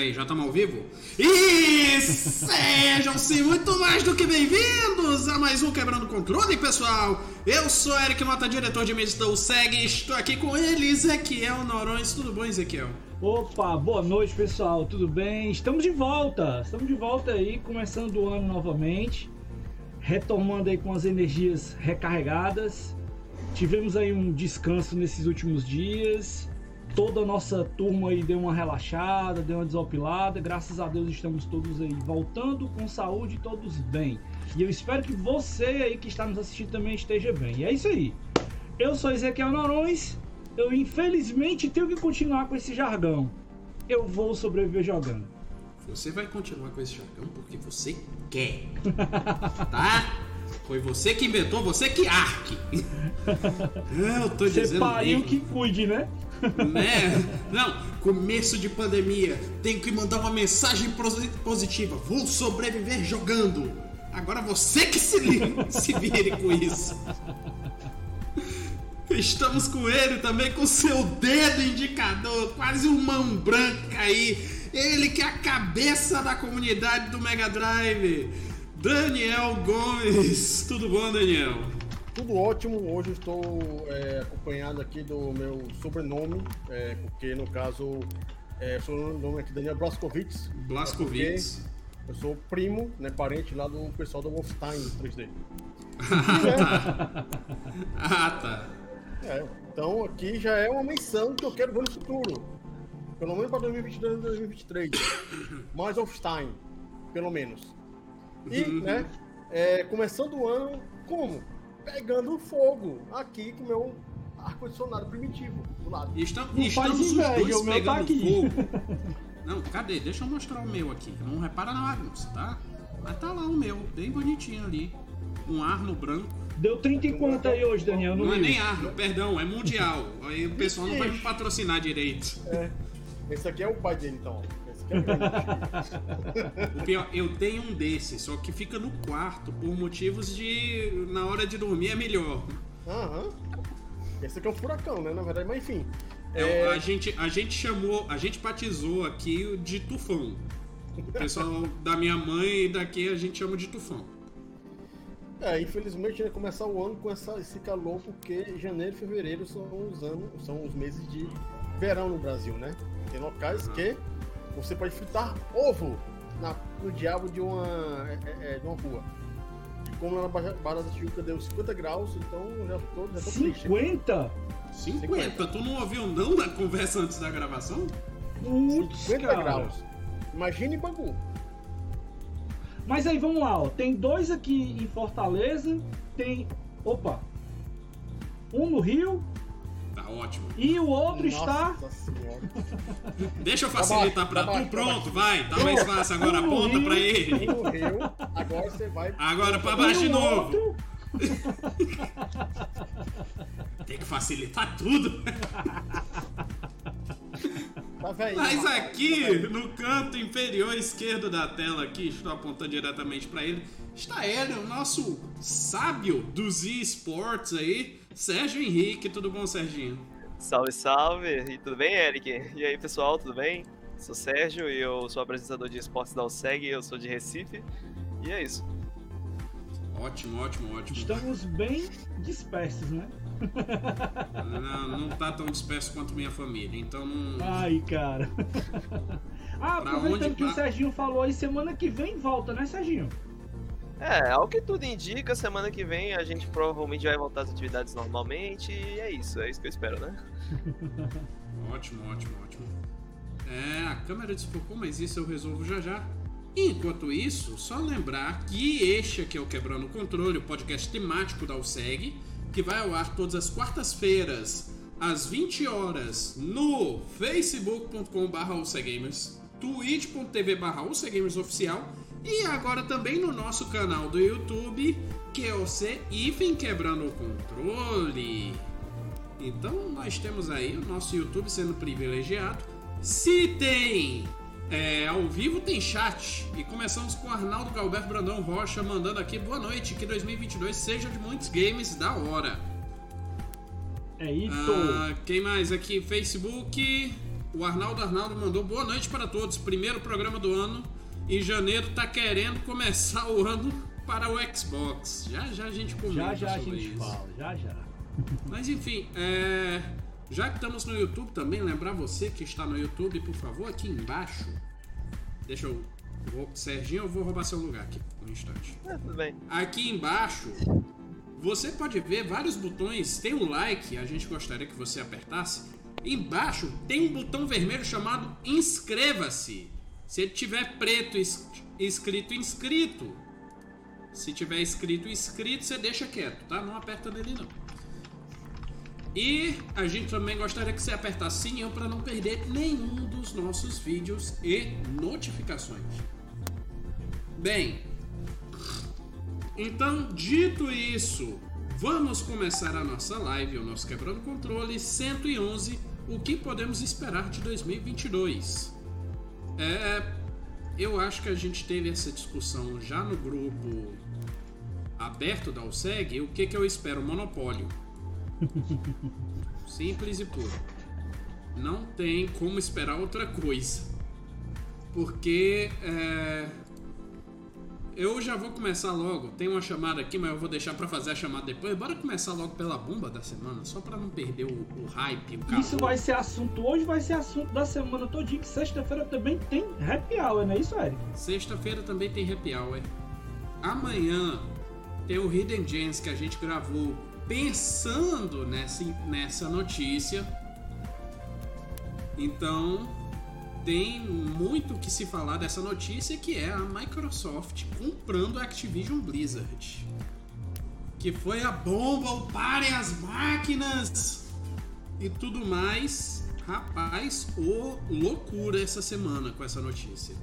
Peraí, já estamos ao vivo? E sejam-se muito mais do que bem-vindos a mais um Quebrando Controle, pessoal! Eu sou Eric Nota, diretor de mídia do SEG, estou aqui com ele, Ezequiel Norões. Tudo bom, Ezequiel? Opa, boa noite, pessoal, tudo bem? Estamos de volta, estamos de volta aí, começando o ano novamente, retomando aí com as energias recarregadas. Tivemos aí um descanso nesses últimos dias toda a nossa turma aí deu uma relaxada, deu uma desopilada. Graças a Deus estamos todos aí voltando com saúde, todos bem. E eu espero que você aí que está nos assistindo também esteja bem. E é isso aí. Eu sou Ezequiel Norões. Eu infelizmente tenho que continuar com esse jargão. Eu vou sobreviver jogando. Você vai continuar com esse jargão porque você quer. tá? Foi você que inventou, você que arque. Eu tô dizendo. Você pariu que cuide, né? Né? Não, começo de pandemia, tenho que mandar uma mensagem positiva. Vou sobreviver jogando. Agora você que se, se vire com isso. Estamos com ele também, com seu dedo indicador, quase uma mão branca aí. Ele que é a cabeça da comunidade do Mega Drive. Daniel Gomes. Tudo bom, Daniel? Tudo ótimo. Hoje estou é, acompanhado aqui do meu sobrenome, é, porque no caso é, o sobrenome aqui é Daniel Blaskovitz. Blaskovitz. Eu sou primo, né, parente lá do pessoal do Wolfenstein 3D. ah, tá. É, então aqui já é uma menção que eu quero ver no futuro. Pelo menos para 2022 e 2023. Mais Wolfenstein, pelo menos. E, uhum. né, é, começando o ano como? Pegando fogo aqui com o meu ar-condicionado primitivo do lado. Estamos, estamos os dois o meu tá aqui. fogo. Não, cadê? Deixa eu mostrar o meu aqui. Não repara na bagunça, tá? Mas tá lá o meu, bem bonitinho ali. Um arno branco. Deu 30 e quanto aí hoje, Daniel? Não, não é nem arno, perdão, é mundial. Aí o pessoal não vai me patrocinar direito. É. Esse aqui é o pai dele, então. O pior, eu tenho um desse, só que fica no quarto por motivos de. Na hora de dormir é melhor. Aham. Uhum. Esse aqui é um furacão, né? Na verdade, mas enfim. É, é... A, gente, a gente chamou, a gente batizou aqui de tufão. O pessoal da minha mãe e daqui a gente chama de tufão. É, infelizmente né, começar o ano com essa, esse calor, porque janeiro e fevereiro são os anos, são os meses de verão no Brasil, né? Tem locais que você pode fritar ovo na, no diabo de uma, é, é, é de uma rua. E como lá na Barra da Tijuca deu 50 graus, então já tô, já tô 50? Triste. 50? Tu não ouviu não na conversa antes da gravação? Putz, 50 cara. graus. Imagine Bangu. Mas aí vamos lá, ó. Tem dois aqui em Fortaleza, tem. Opa! Um no Rio ótimo. E o outro Nossa está. Deixa eu facilitar tá pra tu. Pronto, vai. Tá mais fácil agora. Aponta pra ele. agora você vai. Agora pra baixo de novo. Tem que facilitar tudo. Tá Mas aqui, no canto inferior esquerdo da tela, aqui, estou apontando diretamente para ele, está ele, o nosso sábio dos esportes aí, Sérgio Henrique. Tudo bom, Serginho? Salve, salve! E tudo bem, Eric? E aí, pessoal, tudo bem? Sou Sérgio e eu sou apresentador de esportes da USEG, eu sou de Recife. E é isso. Ótimo, ótimo, ótimo. Estamos bem dispersos, né? Não, não tá tão disperso quanto minha família, então não. Ai, cara. ah, aproveitando onde... que o Serginho falou aí, semana que vem volta, né, Serginho? É, ao que tudo indica, semana que vem a gente provavelmente vai voltar às atividades normalmente e é isso, é isso que eu espero, né? ótimo, ótimo, ótimo. É, a câmera desfocou, mas isso eu resolvo já já. Enquanto isso, só lembrar que este aqui é o Quebrando o Controle, o podcast temático da USEG que vai ao ar todas as quartas-feiras, às 20 horas, no facebook.com.br UCGamers, twitch.tv.br UCGamersOficial e agora também no nosso canal do YouTube, que é o C Ifen Quebrando o Controle. Então nós temos aí o nosso YouTube sendo privilegiado. Se tem é, ao vivo tem chat e começamos com Arnaldo Galberto Brandão Rocha mandando aqui boa noite, que 2022 seja de muitos games da hora. É isso. Ah, quem mais aqui? Facebook. o Arnaldo Arnaldo mandou boa noite para todos. Primeiro programa do ano. E janeiro tá querendo começar o ano para o Xbox. Já já a gente comenta Já já a sobre gente isso. fala, já já. Mas enfim, é, já que estamos no YouTube também, lembrar você que está no YouTube, por favor, aqui embaixo. Deixa eu. vou- Serginho, eu vou roubar seu lugar aqui, um instante. É, tudo bem. Aqui embaixo, você pode ver vários botões. Tem o like, a gente gostaria que você apertasse. Embaixo tem um botão vermelho chamado inscreva-se. Se ele tiver preto es- escrito inscrito, se tiver escrito inscrito, você deixa quieto, tá? Não aperta nele não. E a gente também gostaria que você apertasse sininho para não perder nenhum dos nossos vídeos e notificações. Bem, então, dito isso, vamos começar a nossa live, o nosso Quebrando Controle 111, o que podemos esperar de 2022. É, eu acho que a gente teve essa discussão já no grupo aberto da USEG, o que, que eu espero? Monopólio. Simples e puro. Não tem como esperar outra coisa. Porque é, eu já vou começar logo. Tem uma chamada aqui, mas eu vou deixar pra fazer a chamada depois. Bora começar logo pela bomba da semana, só pra não perder o, o hype, o. Isso vai ser assunto hoje, vai ser assunto da semana todinha, que sexta-feira também tem happy hour, não é isso, Eric? Sexta-feira também tem happy hour. Amanhã tem o Hidden Gems que a gente gravou pensando nessa, nessa notícia. Então tem muito que se falar dessa notícia que é a Microsoft comprando a Activision Blizzard. Que foi a bomba, o parem as máquinas e tudo mais. Rapaz, ô loucura essa semana com essa notícia.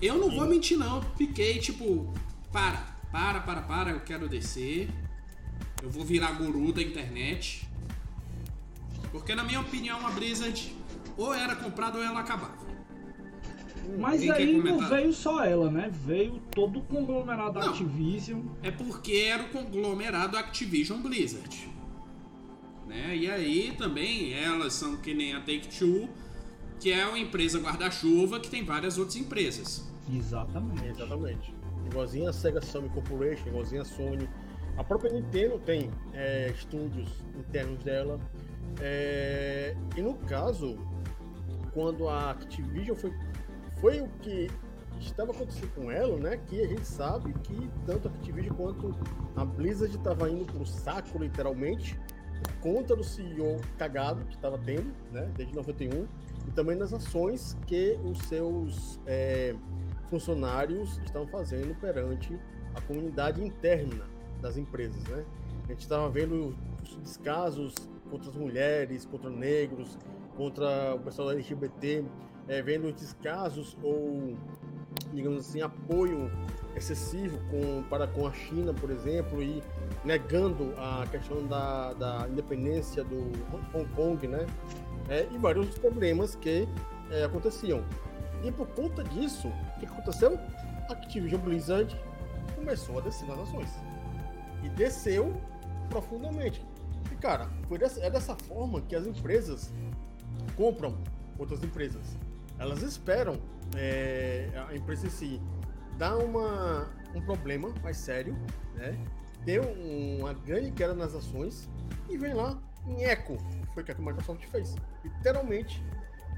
Eu não vou mentir não, fiquei tipo, para, para, para, para, eu quero descer. Eu vou virar guru da internet. Porque na minha opinião a Blizzard ou era comprada ou ela acabava. Mas aí não veio só ela, né? Veio todo o conglomerado Não. Activision. É porque era o conglomerado Activision Blizzard. Né? E aí também elas são que nem a Take-Two, que é uma empresa guarda-chuva que tem várias outras empresas. Exatamente. Exatamente. Igualzinho a Sega Sony Corporation, igualzinho a Sony. A própria Nintendo tem é, estúdios internos dela. É, e no caso, quando a Activision foi, foi o que estava acontecendo com ela, né? Que a gente sabe que tanto a Activision quanto a Blizzard estava indo pro saco, literalmente, por conta do CEO cagado que estava tendo, né? Desde 91. E também das ações que os seus é, funcionários estão fazendo perante a comunidade interna das empresas, né? A gente estava vendo os descasos contra as mulheres, contra negros, contra o pessoal LGBT, eh, vendo os descasos ou, digamos assim, apoio excessivo com, para com a China, por exemplo, e negando a questão da, da independência do Hong Kong, né? Eh, e vários problemas que eh, aconteciam. E por conta disso, o que aconteceu? A Activision Blizzard começou a descer nas ações. E desceu profundamente. E cara, foi dessa, é dessa forma que as empresas compram outras empresas. Elas esperam é, a empresa em si dar uma, um problema mais sério, né? ter um- uma grande queda nas ações e vem lá em eco. Foi o que a Microsoft fez. Literalmente,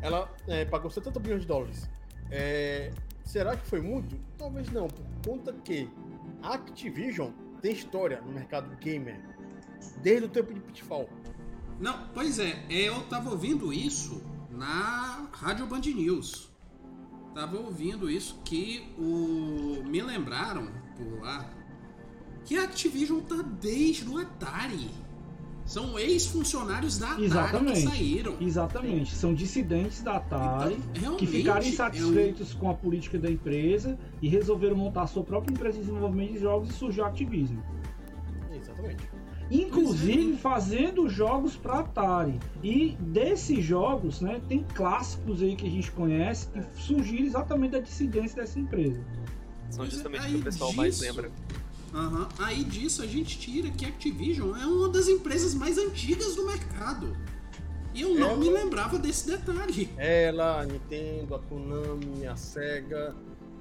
ela é, pagou 70 bilhões de dólares. É, será que foi muito? Talvez não, por conta que a Activision tem história no mercado gamer desde o tempo de Pitfall. Não, pois é, eu tava ouvindo isso na Rádio Band News. Tava ouvindo isso que o me lembraram por lá que a Activision tá desde o Atari. São ex-funcionários da Atari Exatamente. que saíram. Exatamente. São dissidentes da Atari Então, que ficaram insatisfeitos com a política da empresa e resolveram montar a sua própria empresa de desenvolvimento de jogos e surgiu a Activision. Exatamente. Inclusive é. fazendo jogos para Atari. E desses jogos, né, tem clássicos aí que a gente conhece que surgiram exatamente da dissidência dessa empresa. São é, justamente o que o pessoal mais disso- lembra. Aham. Aí disso a gente tira que a Activision é uma das empresas mais antigas do mercado. E eu não Ela- me lembrava desse detalhe. Ela, a Nintendo, a Konami, a Sega.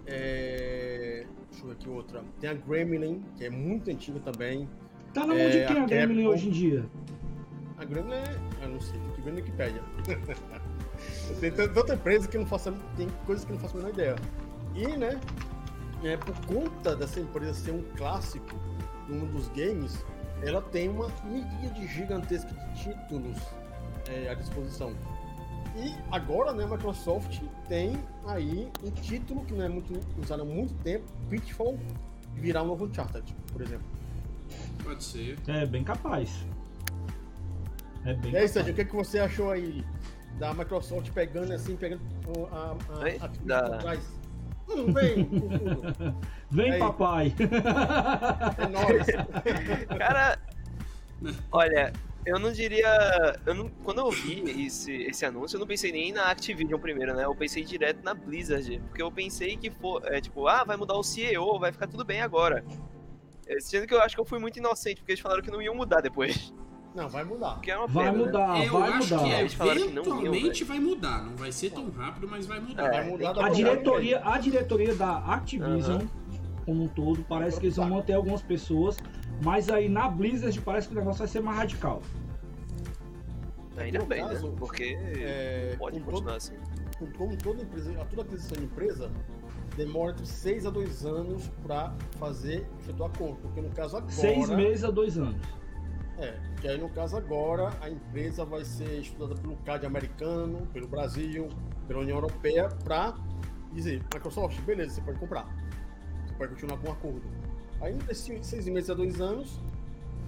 É... Deixa eu ver aqui outra. Tem a Gremlin, que é muito antiga também. Tá na mão É, de quem a a Gremlin Capcom- hoje em dia? A Gremlin é. Eu não sei, tem que ver no Wikipedia. tem tan- tanta empresa que não faço, tem coisas que não faço a menor ideia. E, né, é, por conta dessa empresa ser um clássico no mundo dos games, ela tem uma miríade gigantesca de títulos é, à disposição. E agora, né, a Microsoft tem aí um título que não é muito usado há muito tempo, Pitfall, virar um novo Uncharted, por exemplo. Pode ser. É bem capaz. É bem E aí, capaz. Sérgio, o que, que você achou aí da Microsoft pegando assim, pegando a, a, a, Da- por trás? Hum, vem. Vem, Aí. papai. É nóis. Cara, olha, eu não diria. Eu não, quando eu vi esse, esse anúncio, eu não pensei nem na Activision primeiro, né? Eu pensei direto na Blizzard. Porque eu pensei que for, é, tipo, ah, vai mudar o CEO, vai ficar tudo bem agora. É, Sendo que eu acho que eu fui muito inocente, porque eles falaram que não iam mudar depois. Não, vai mudar. Que é uma Vai pena, né? mudar, eu vai acho mudar. que iam, eventualmente velho. vai mudar. Não vai ser tão rápido, mas vai mudar. É. Vai mudar da A diretoria, a diretoria da Activision, como um todo, parece que eles vão manter algumas pessoas, mas aí na Blizzard parece que o negócio vai ser mais radical. Ainda No bem, né? caso, Porque É, pode com continuar todo- assim. com- como toda empresa, toda aquisição de empresa demora entre 6 a 2 anos para fazer efetuar a compra, porque no caso agora Seis meses a dois anos. É, que aí no caso agora a empresa vai ser estudada pelo CAD americano, pelo Brasil, pela União Europeia, para dizer, Microsoft, beleza, você pode comprar. Você pode continuar com o acordo. Aí nesses seis meses a dois anos,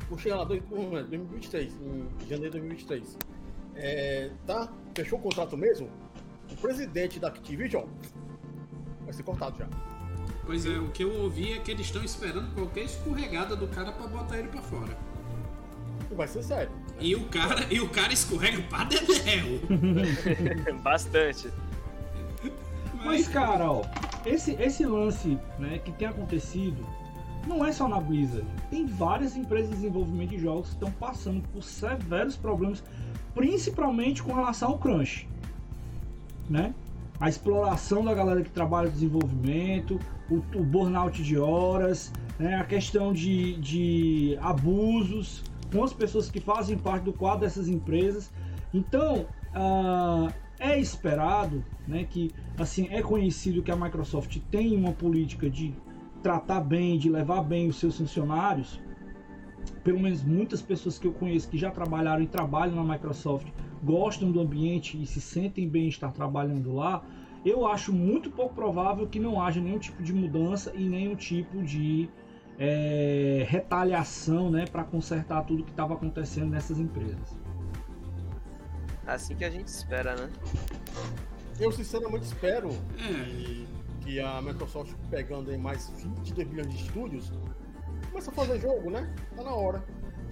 vou chegar lá, dois, hum, é, 2023, em janeiro de 2023. É, tá? Fechou o contrato mesmo? O presidente da Activision vai ser cortado já. Pois é, o que eu ouvi é que eles estão esperando qualquer escorregada do cara pra botar ele pra fora. Vai ser sério. E o cara, e o cara escorrega pra dedéu. Bastante. Mas, cara, ó, esse, esse lance né, que tem acontecido não é só na Blizzard. Tem várias empresas de desenvolvimento de jogos que estão passando por severos problemas, principalmente com relação ao crunch. Né? A exploração da galera que trabalha no desenvolvimento, o, o burnout de horas, né? a questão de, de abusos com as pessoas que fazem parte do quadro dessas empresas. Então, ah, é esperado né, que assim é conhecido que a Microsoft tem uma política de tratar bem, de levar bem os seus funcionários. Pelo menos muitas pessoas que eu conheço que já trabalharam e trabalham na Microsoft gostam do ambiente e se sentem bem em estar trabalhando lá. Eu acho muito pouco provável que não haja nenhum tipo de mudança e nenhum tipo de é, retaliação né, para consertar tudo que estava acontecendo nessas empresas. Assim que a gente espera, né? Eu sinceramente espero É. que, que a Microsoft pegando aí mais 22 bilhões de estúdios começa a fazer jogo, né? Tá na hora.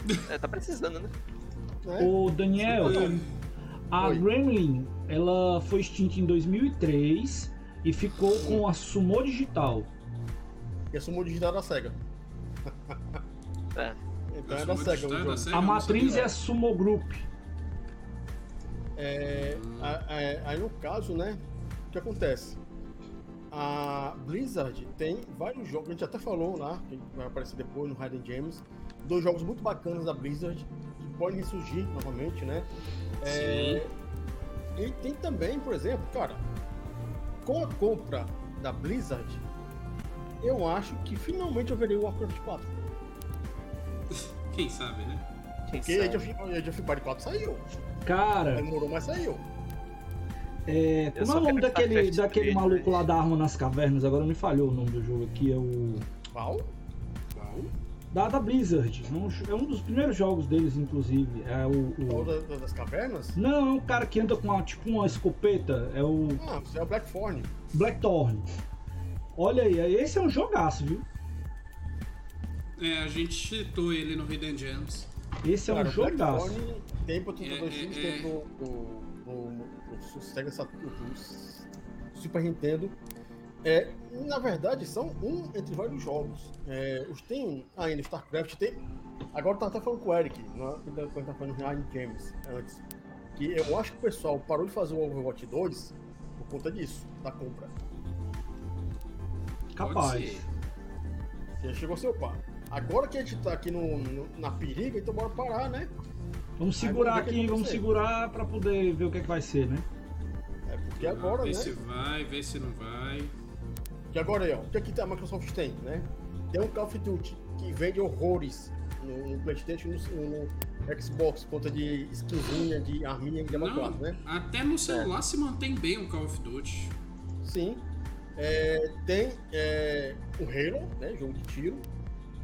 É, tá precisando, né? Né? O Daniel, a Oi. Gremlin, ela foi extinta em 2003 e ficou com a Sumo Digital. E assumiu o digital da SEGA. É. Então é da SEGA. digital o da jogo. SEGA, A eu não matriz é a Sumo Group. É, a- a- aí no caso, né? O que acontece? A Blizzard tem vários jogos, a gente até falou lá, que vai aparecer depois no Hidden Gems, dois jogos muito bacanas da Blizzard, que podem surgir novamente, né? É, e tem também, por exemplo, cara, com a compra da Blizzard, eu acho que finalmente eu verei o Warcraft 4. Quem sabe, né? Quem Porque sabe? Age of, Age of Empires 4 saiu. Cara, Demorou, mas saiu. É, como é o nome daquele, daquele 3, maluco mas- lá da arma nas cavernas? Agora me falhou o nome do jogo aqui. É o. Qual? Qual? Da, da Blizzard. É um, é um dos primeiros jogos deles, inclusive. É o. O... da- da- das cavernas? Não, é um cara que anda com uma, tipo uma escopeta. É o Ah, você é o Blackthorn. Blackthorn. Olha aí, esse é um jogaço, viu? É, a gente citou ele no Hidden Gems. Esse é um Cara, o jogaço. Blackthorn tem pra 32 É, filmes, é, tem é. pro, pro, pro, pro Sega Saturn, pro Super Nintendo. É, na verdade, são um entre vários jogos. É, os tem ainda StarCraft, tem. Agora tá até falando com o Eric, né, quando quando tá falando Ryan Games antes. que eu acho que o pessoal parou de fazer o Overwatch 2 por conta disso, da compra. Capaz. Já chegou seu par. Agora que a gente tá aqui no, no- na periga, então bora parar, né? Vamos segurar vamos o aqui, vamos segurar pra poder ver o que, é que vai ser, né? É porque agora, Vê né? se vai, vê se não vai. Que agora aí, ó, o que, é que a Microsoft tem, né? Tem um Call of Duty que vende horrores no, no Playstation e no, no Xbox, conta de skinzinha, de arminha de Diablo Não, 4, né? até no celular se mantém bem o Call of Duty. Sim. É, tem é, o Halo, né? Jogo de tiro.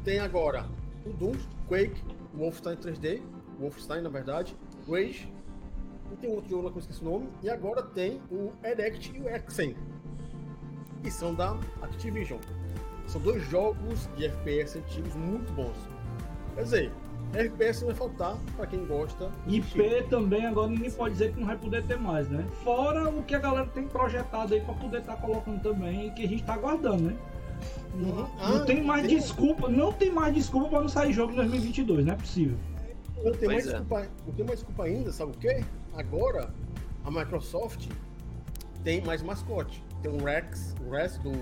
Tem agora o Doom, Quake, Wolfenstein 3D, Wolfenstein na verdade, Rage. E tem outro jogo lá que eu esqueci o nome. E agora tem o Erect e o Exen. E são da Activision. São dois jogos de FPS antigos muito bons. Quer dizer, FPS não vai faltar pra quem gosta. IP também agora ninguém pode dizer que não vai poder ter mais, né? Fora o que a galera tem projetado aí pra poder estar colocando também e que a gente tá aguardando, né? Uhum. Não Ah, tem mais tem- desculpa, não tem mais desculpa pra não sair jogo em 2022, não é possível. Não tem mais é. desculpa, não tem mais desculpa ainda, sabe o quê? Agora a Microsoft tem mais mascote. Tem o Rex, o Rex do,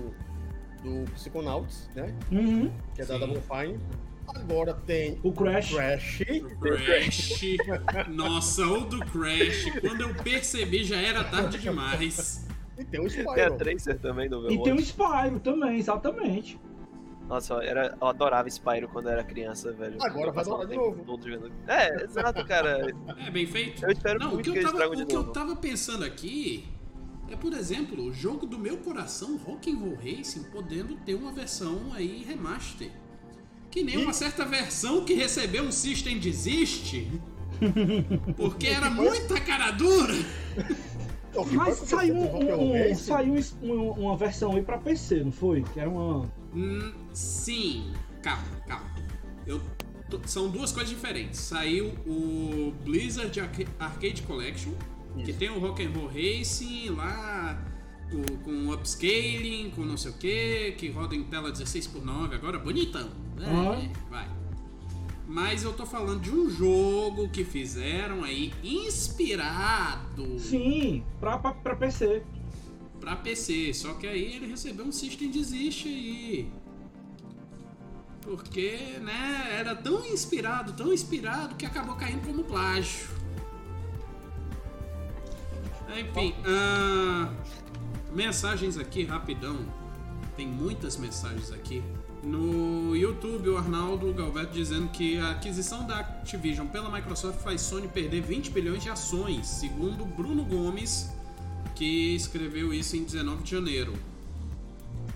do Psychonauts, né? Uhum. Que é da Sim. Double Fine. Agora tem O Crash. Crash. O Crash. Nossa, o do Crash. Quando eu percebi já era tarde demais. E tem o Tem a Spyro. Tracer também do E tem o Overwatch. Spyro também, exatamente. Nossa, eu, era, eu adorava Spyro quando eu era criança, velho. Agora vai adorar de novo. todo jogando. É, exato, cara. É bem feito. Eu espero Não, o muito que que eles tragam de o que eu novo. tava pensando aqui é, por exemplo, o jogo do meu coração, Rock'n'Roll Racing, podendo ter uma versão aí remaster. Que nem E- uma certa versão que recebeu um System Desist. Porque era muita cara dura. Mas saiu, um- um- saiu um- uma versão aí pra PC, não foi? Que era uma. Hum, sim, calma, calma. Eu são duas coisas diferentes. Saiu o Blizzard Arca- Arcade Collection, que Isso. tem o Rock'n'Roll Racing lá, o- com upscaling, com não sei o que, que roda em tela 16x9, agora bonitão. É, Aham. vai. Mas eu tô falando de um jogo que fizeram aí inspirado Sim, pra, pra, pra PC. Pra PC. Só que aí ele recebeu um System Desist aí. Porque, né, era tão inspirado, tão inspirado que acabou caindo como plágio. Enfim, ah, mensagens aqui rapidão. Tem muitas mensagens aqui. No YouTube, o Arnaldo Galveto dizendo que a aquisição da Activision pela Microsoft faz Sony perder 20 bilhões de ações, segundo Bruno Gomes, que escreveu isso em 19 de janeiro.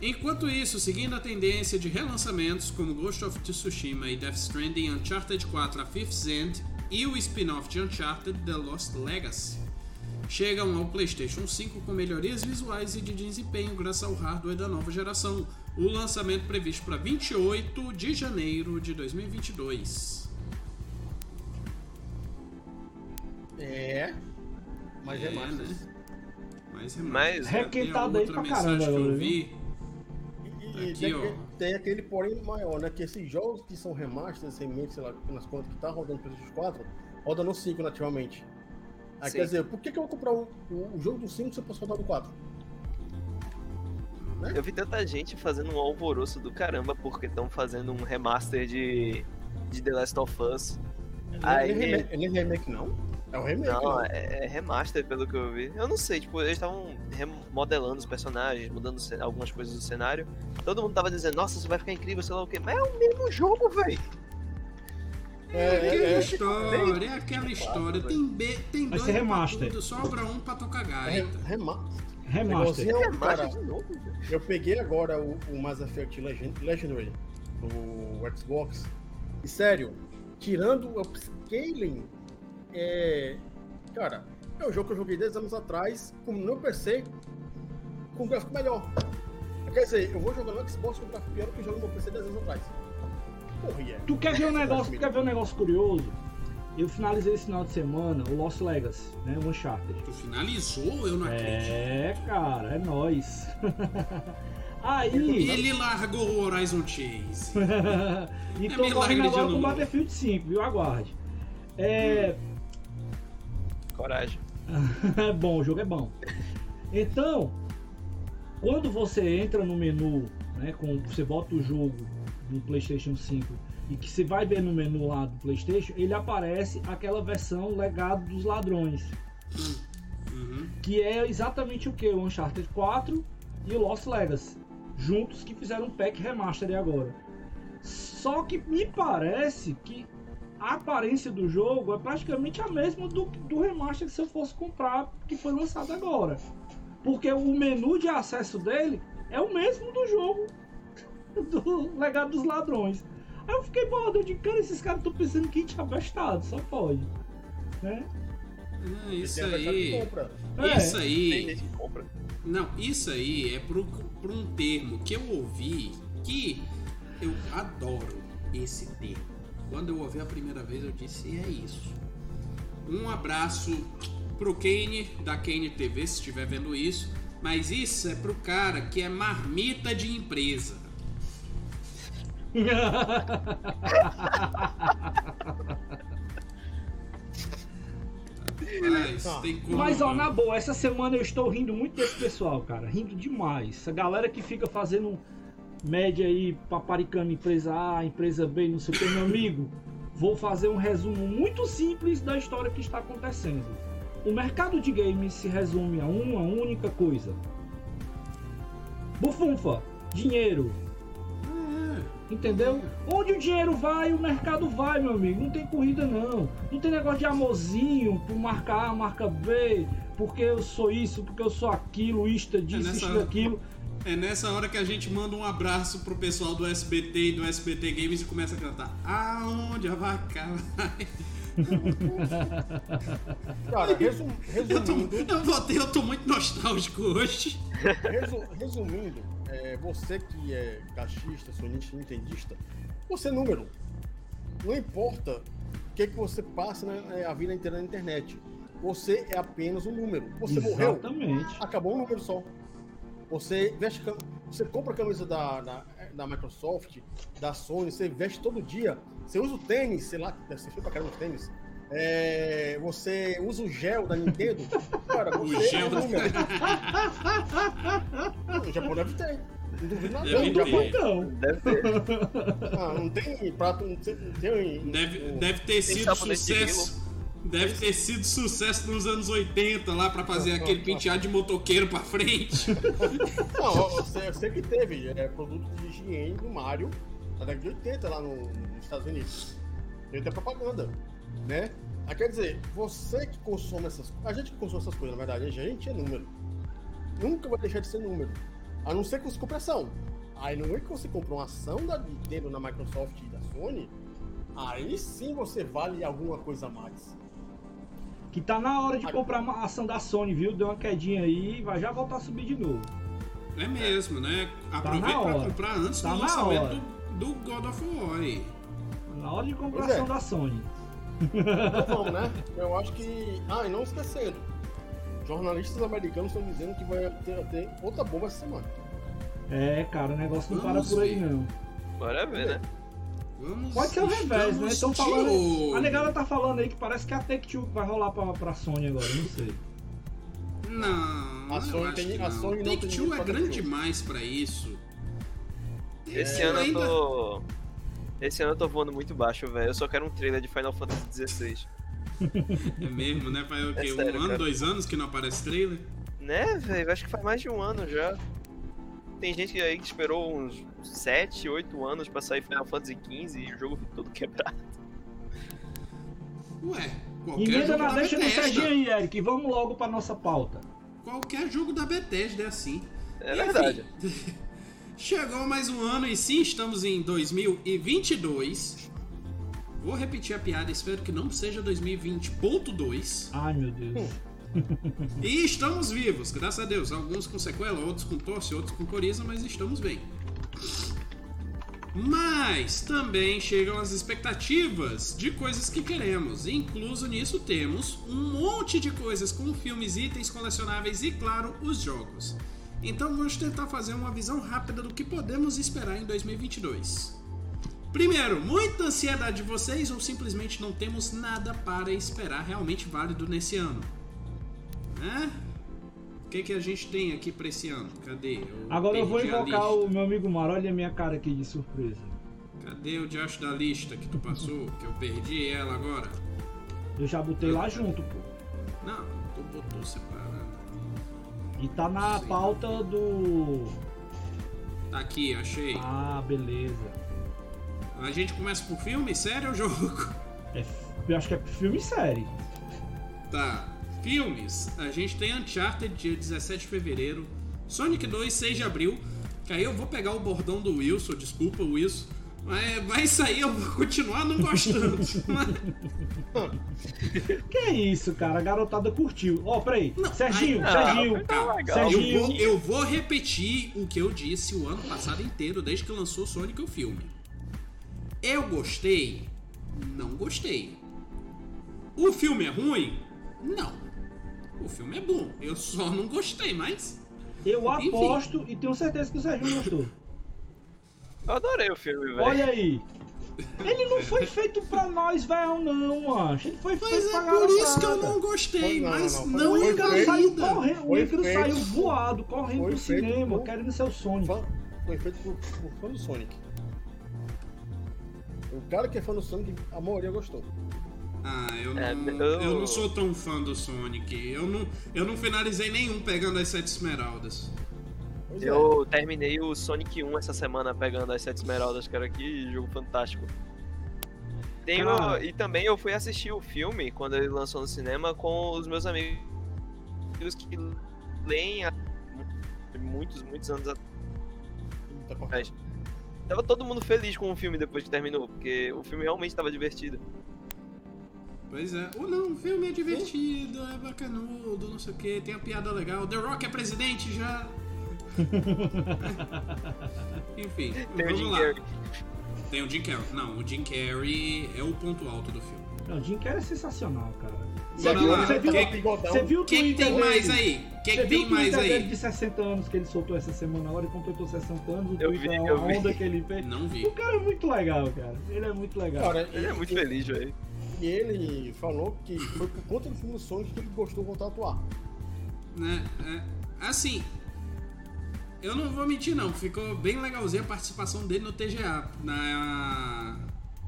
Enquanto isso, seguindo a tendência de relançamentos como Ghost of Tsushima e Death Stranding, Uncharted 4 A Fifth's End e o spin-off de Uncharted The Lost Legacy, chegam ao PlayStation 5 com melhorias visuais e de desempenho graças ao hardware da nova geração. O lançamento previsto para 28 de janeiro de 2022. É. Mas é, É, massa. né? Mas, Mas- Requentado aí pra caramba que eu vi. E, e Aqui, tem, tem aquele porém maior, né? Que esses jogos que são remasters, remakes, sei lá, nas contas que tá rodando PlayStation 4, roda no 5 nativamente. Aí quer dizer, por que, que eu vou comprar o, o, o jogo do 5 se eu posso rodar no 4? Eu vi tanta gente fazendo um alvoroço do caramba porque estão fazendo um remaster de, de The Last of Us. Aí- Não é remake, não é remake, não? É o remake. Não, né? é, é remaster pelo que eu vi. Eu não sei, tipo, eles estavam remodelando os personagens, mudando algumas coisas do cenário. Todo mundo tava dizendo, nossa, isso vai ficar incrível, sei lá o quê. Mas é o mesmo jogo, velho. É, É, aquela é, é. história, é aquela história. Tem, be, tem dois remaster. tudo, sobra um pra tocar É gaita. remaster. Remaster. Remaster cara, eu peguei agora o, o Mass Effect Legend, Legendary do Xbox. E sério, tirando o upscaling, é. Cara, é um jogo que eu joguei 10 anos atrás, com no meu PC, com gráfico melhor. Quer dizer, eu vou jogar no Xbox com gráfico pior do que eu jogo no meu PC 10 anos atrás. Porra, e é. Tu quer ver um negócio, tu quer ver um negócio curioso? Eu finalizei esse final de semana o Lost Legacy, né? O Uncharted. Tu finalizou? Eu não acredito. É, cara, é nóis. Aí. ele largou o Horizon Chase. e É tô correndo agora com novo. Battlefield 5, viu? Aguarde. É. Coragem. é bom, o jogo é bom. Então, quando você entra no menu, né, com, você bota o jogo no PlayStation 5 e que você vai ver no menu lá do PlayStation, ele aparece aquela versão Legado dos Ladrões. Uhum. Que é exatamente o que? O Uncharted 4 e o Lost Legacy. Juntos que fizeram um pack remaster agora. Só que me parece que a aparência do jogo é praticamente a mesma do, do remaster que se eu fosse comprar que foi lançado agora. Porque o menu de acesso dele é o mesmo do jogo do Legado dos Ladrões. Aí eu fiquei bolado, digo, cara, esses caras estão pensando que a gente é abestado, só pode. Né? Ah, isso de aí. compra. É. Isso aí. Não, isso aí é por, por um termo que eu ouvi que eu adoro esse termo. Quando eu ouvi a primeira vez, eu disse: é isso. Um abraço pro Kane, da Kane TV, se estiver vendo isso. Mas isso é pro cara que é marmita de empresa. Mas, Ah. tem como. Mas ó, na boa, essa semana eu estou rindo muito desse pessoal, cara. Rindo demais. Essa galera que fica fazendo média aí, paparicando empresa A, empresa B, não sei o que, meu amigo. Vou fazer um resumo muito simples da história que está acontecendo. O mercado de games se resume a uma única coisa. Bufunfa, dinheiro. É. Entendeu? Onde o dinheiro vai, o mercado vai, meu amigo. Não tem corrida, não. Não tem negócio de amorzinho por marca A, marca B, porque eu sou isso, porque eu sou aquilo, isto disso, nessa isto daquilo. É nessa hora que a gente manda um abraço pro pessoal do SBT e do SBT Games e começa a cantar Aonde a vaca vai? Cara, resum- Eu tô, resumindo, eu, voltei, eu tô muito nostálgico hoje. resu- resumindo é, você que é cachista, sonista, nintendista, você é número. Não importa o que, que você passa na, é, a vida inteira na internet. Você é apenas um número. Você morreu, Exatamente. acabou um número só. Você veste, você compra a camisa da, da, da Microsoft, da Sony, você veste todo dia. Você usa o tênis, sei lá, você foi pra caramba os tênis. É, você usa o gel da Nintendo. Cara, O você gel é da- um número. O Japão deve ter. Não duvido nada. Deve não, ter. Então, Deve ter. Ah, não tem prato, não tem. Não tem Deve, o- deve ter sido sucesso. Deve ter sido sucesso nos anos 80 lá pra fazer Ah, aquele ah, penteado de motoqueiro pra frente. Não, eu sei, eu sei que teve é, produto de higiene do Mario na década de 80 lá no- nos Estados Unidos. Tem até propaganda, né? Ah, quer dizer, você que consome essas A gente que consome essas coisas, na verdade, a gente é número. Nunca vai deixar de ser número. A não ser que você compre ação. Aí não é que você comprou uma ação da Nintendo, na Microsoft e da Sony, aí sim você vale alguma coisa a mais. Que tá na hora de comprar uma ação da Sony, viu? Deu uma quedinha aí, vai já voltar a subir de novo. É mesmo, né? Aproveita na pra hora. comprar antes Tá do na lançamento hora. do, do God of War. aí. Na hora de comprar Pois é. ação da Sony. Então vamos, né? Eu acho que. Ah, e não esquecendo. Jornalistas americanos estão dizendo que vai ter, ter outra bomba essa semana. É, cara, o negócio não para Vamos por aí ver. não. Bora ver, né? Vamos Pode ser o revés, né? de falando. A negada tá falando aí que parece que a Take-Two vai rolar pra, pra Sony agora, não sei. Não, A eu Sony tem- que a não. Sony não Take-Two dinheiro é grande demais pra isso. Esse É, ano eu ainda- tô. Esse ano eu tô voando muito baixo, velho. Eu só quero um trailer de Final Fantasy XVI. É mesmo, né? Faz o quê? É um sério, ano, cara. dois anos que não aparece trailer? Né, velho? Acho que faz mais de um ano já. Tem gente aí que esperou uns 7, 8 anos pra sair Final Fantasy XV e o jogo ficou todo quebrado. Ué, qualquer Emenda jogo na da deixa no. Serginho aí, Eric. e Vamos logo pra nossa pauta. Qualquer jogo da Bethesda é assim. É Enfim, verdade. Chegou mais um ano e sim, estamos em 2022. Vou repetir a piada, espero que não seja 2020.2. Ai, meu Deus. E estamos vivos, graças a Deus. Alguns com sequela, outros com tosse, outros com coriza, mas estamos bem. Mas também chegam as expectativas de coisas que queremos. Incluso nisso temos um monte de coisas com filmes, itens colecionáveis e, claro, os jogos. Então vamos tentar fazer uma visão rápida do que podemos esperar em 2022. Primeiro, muita ansiedade de vocês ou simplesmente não temos nada para esperar realmente válido nesse ano? Né? O que, que a gente tem aqui pra esse ano? Cadê? Eu Agora eu vou invocar o meu amigo Mar. Olha a minha cara aqui de surpresa. Cadê o diacho da lista que tu passou? que eu perdi ela agora? Eu já botei lá junto, pô. Não, tu botou separado. E tá na pauta do. Tá aqui, achei. Ah, beleza. A gente começa por filme, série ou jogo? É, eu acho que é filme e série. Tá. Filmes. A gente tem Uncharted dia 17 de fevereiro. Sonic 2, 6 de abril. Que aí eu vou pegar o bordão do Wilson, desculpa, Wilson. Mas vai sair, eu vou continuar não gostando. Que é isso, cara? A garotada curtiu. Ó, peraí. Serginho, aí- Serginho. Não, tá legal. eu, Serginho. vou, eu vou repetir o que eu disse o ano passado inteiro, desde que lançou Sonic o filme. Eu gostei? Não gostei. O filme é ruim? Não. O filme é bom. Eu só não gostei, mas. Eu Enfim. aposto e tenho certeza que o Serginho gostou. Eu adorei o filme, velho. Olha aí. Ele não foi feito pra nós, velho, não, macho. Ele foi Mas feito é pra por isso que eu não gostei, Não, não, mas não, não, foi- O foi Ícaro feito- saiu correndo, o Ícaro saiu voado, correndo foi pro cinema, por- querendo ser o Sonic. Foi feito por, por fã do Sonic. O cara que é fã do Sonic, a maioria gostou. Ah, eu não, É, eu... eu- não sou tão fã do Sonic. Eu não, eu não finalizei nenhum pegando as sete esmeraldas. Pois é. Eu terminei o Sonic 1 essa semana pegando as sete esmeraldas, cara, que jogo fantástico. Tenho, e também eu fui assistir o filme quando ele lançou no cinema com os meus amigos que leem há muitos, muitos anos Tá atrás. Tava todo mundo feliz com o filme depois que terminou, porque o filme realmente estava divertido. Pois é. Ou não, o filme é divertido, é bacanudo, não sei o que, tem a piada legal. The Rock é presidente já. Enfim, Tem o vamos Jim lá. Carrey. Tem o Jim Carrey. Não, o Jim Carrey é o ponto alto do filme. Não, o Jim Carrey é sensacional, cara. Bora viu- lá. você viu- Que-. Você viu o O que, que tem mais aí? O que, Você que viu tem o mais aí? de 60 anos que ele soltou essa semana agora e completou 60 anos? O Eu Twitter, vi, a eu vi. onda que ele fez. Não vi. O cara é muito legal, cara. Ele é muito legal. Cara, Ele é muito feliz, velho. E ele falou que foi por conta do filme Sonic que ele gostou de voltar a atuar. né? É, assim, eu não vou mentir não, ficou bem legalzinha a participação dele no TGA, na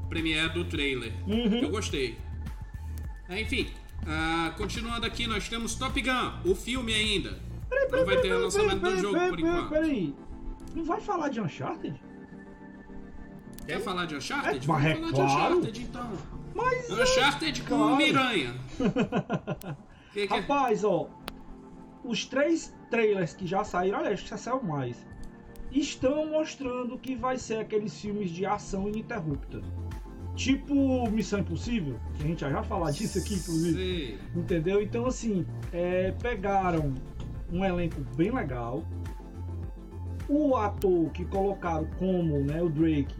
premiere do trailer. Uhum. Eu gostei. É, enfim, ah, continuando aqui, nós temos Top Gun, o filme ainda. Não vai ter lançamento do jogo por enquanto. Peraí. Não vai falar de Uncharted? Quer falar de Uncharted? É, Vamos mas é falar de claro. Uncharted então. Mas. Uncharted com claro. Miranha. Que que é? Rapaz, ó. Os três trailers que já saíram, olha, acho que já saiu mais. Estão mostrando que vai ser aqueles filmes de ação ininterrupta. Tipo Missão Impossível, que a gente já falar disso aqui, inclusive. Sei. Entendeu? Então, assim, é, pegaram um elenco bem legal. O ator que colocaram como né, o Drake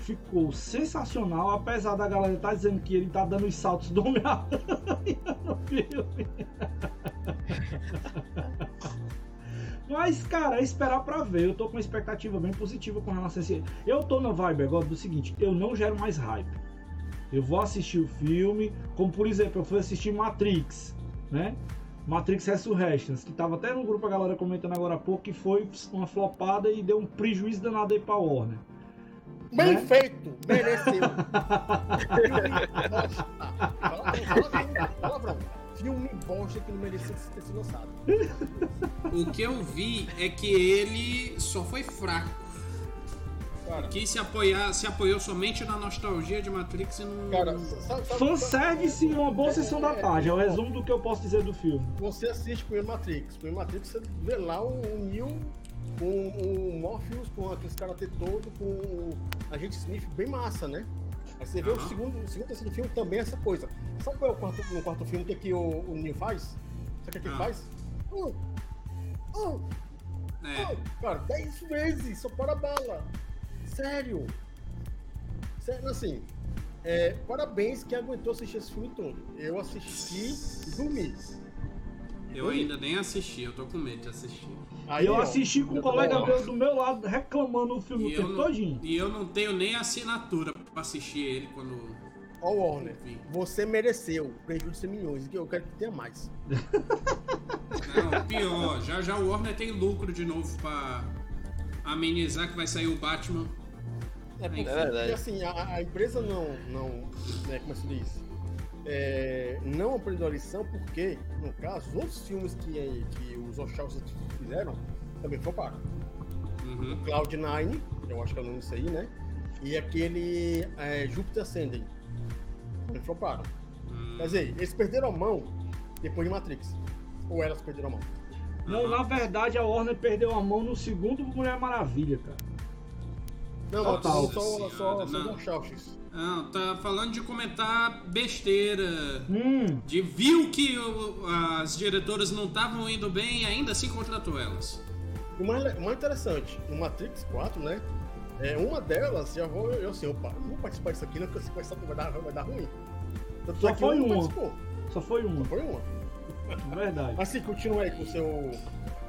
ficou sensacional, apesar da galera estar dizendo que ele tá dando os saltos do Homem-Aranha no filme. Mas, cara, é esperar pra ver. Eu tô com uma expectativa bem positiva com relação a esse. Eu tô na vibe agora do seguinte: eu não gero mais hype. Eu vou assistir o filme, como por exemplo, eu fui assistir Matrix, né? Matrix Resurrections, que tava até no grupo a galera comentando agora há pouco, que foi uma flopada e deu um prejuízo danado aí pra Warner. Bem Né? feito! Mereceu! Palavrão. Filme bosta que não merecia ter sido lançado. O que eu vi é que ele só foi fraco. Cara, Quis se apoiar, se apoiou somente na nostalgia de Matrix e não. cara, sabe, sabe, Fanservice e uma boa sessão da tarde, é o resumo do que eu posso dizer do filme. Você assiste primeiro Matrix. Primeiro Matrix você vê lá o, o Neo com o Morpheus, com aqueles karate todo, com o Agente Smith bem massa, né? Aí você vê o Aham. segundo, o segundo terceiro filme também é essa coisa. Sabe qual é o quarto, no quarto filme que, que o, o Neo faz? Sabe o que, é que ele Ah. faz? Um, um, É. um. Cara, dez vezes, só para a bala. Sério. Sério, assim. é, parabéns quem aguentou assistir esse filme todo. Eu assisti e dormi. Eu ainda nem assisti, eu tô com medo de assistir. Aí, E eu ó, assisti com um colega meu do meu lado reclamando o filme E tempo não, todinho. e eu não tenho nem assinatura pra assistir ele quando. Ó, Warner, Enfim. você mereceu prejuízo de milhões, que eu quero que tenha mais. Não, pior, já já o Warner tem lucro de novo pra amenizar que vai sair o Batman. É, porque, É verdade. porque, assim, a, a empresa não, não né, como se diz, é, não aprendeu a lição porque, no caso, os outros filmes que, que os Wachowski fizeram também floparam. Uhum. Cloud9, eu acho que é o nome disso aí, né? E aquele é, Júpiter Ascending. Também floparam. Hum, Quer dizer, eles perderam a mão depois de Matrix. Ou elas perderam a mão. Não, na verdade a Warner perdeu a mão no segundo Mulher Maravilha, cara. Não, Total. só, só, só, só os Não. Tá falando de comentar besteira. Hum, De viu que o- as diretoras não estavam indo bem e ainda assim contratou elas. O mais, interessante, no Matrix 4, né? É, uma delas, já vou, eu assim, opa, não vou participar disso aqui, não, porque se participar vai dar, vai dar ruim. Tanto Só é que foi não uma. participou. só foi uma, Foi uma. verdade. Mas sim, continua aí com o seu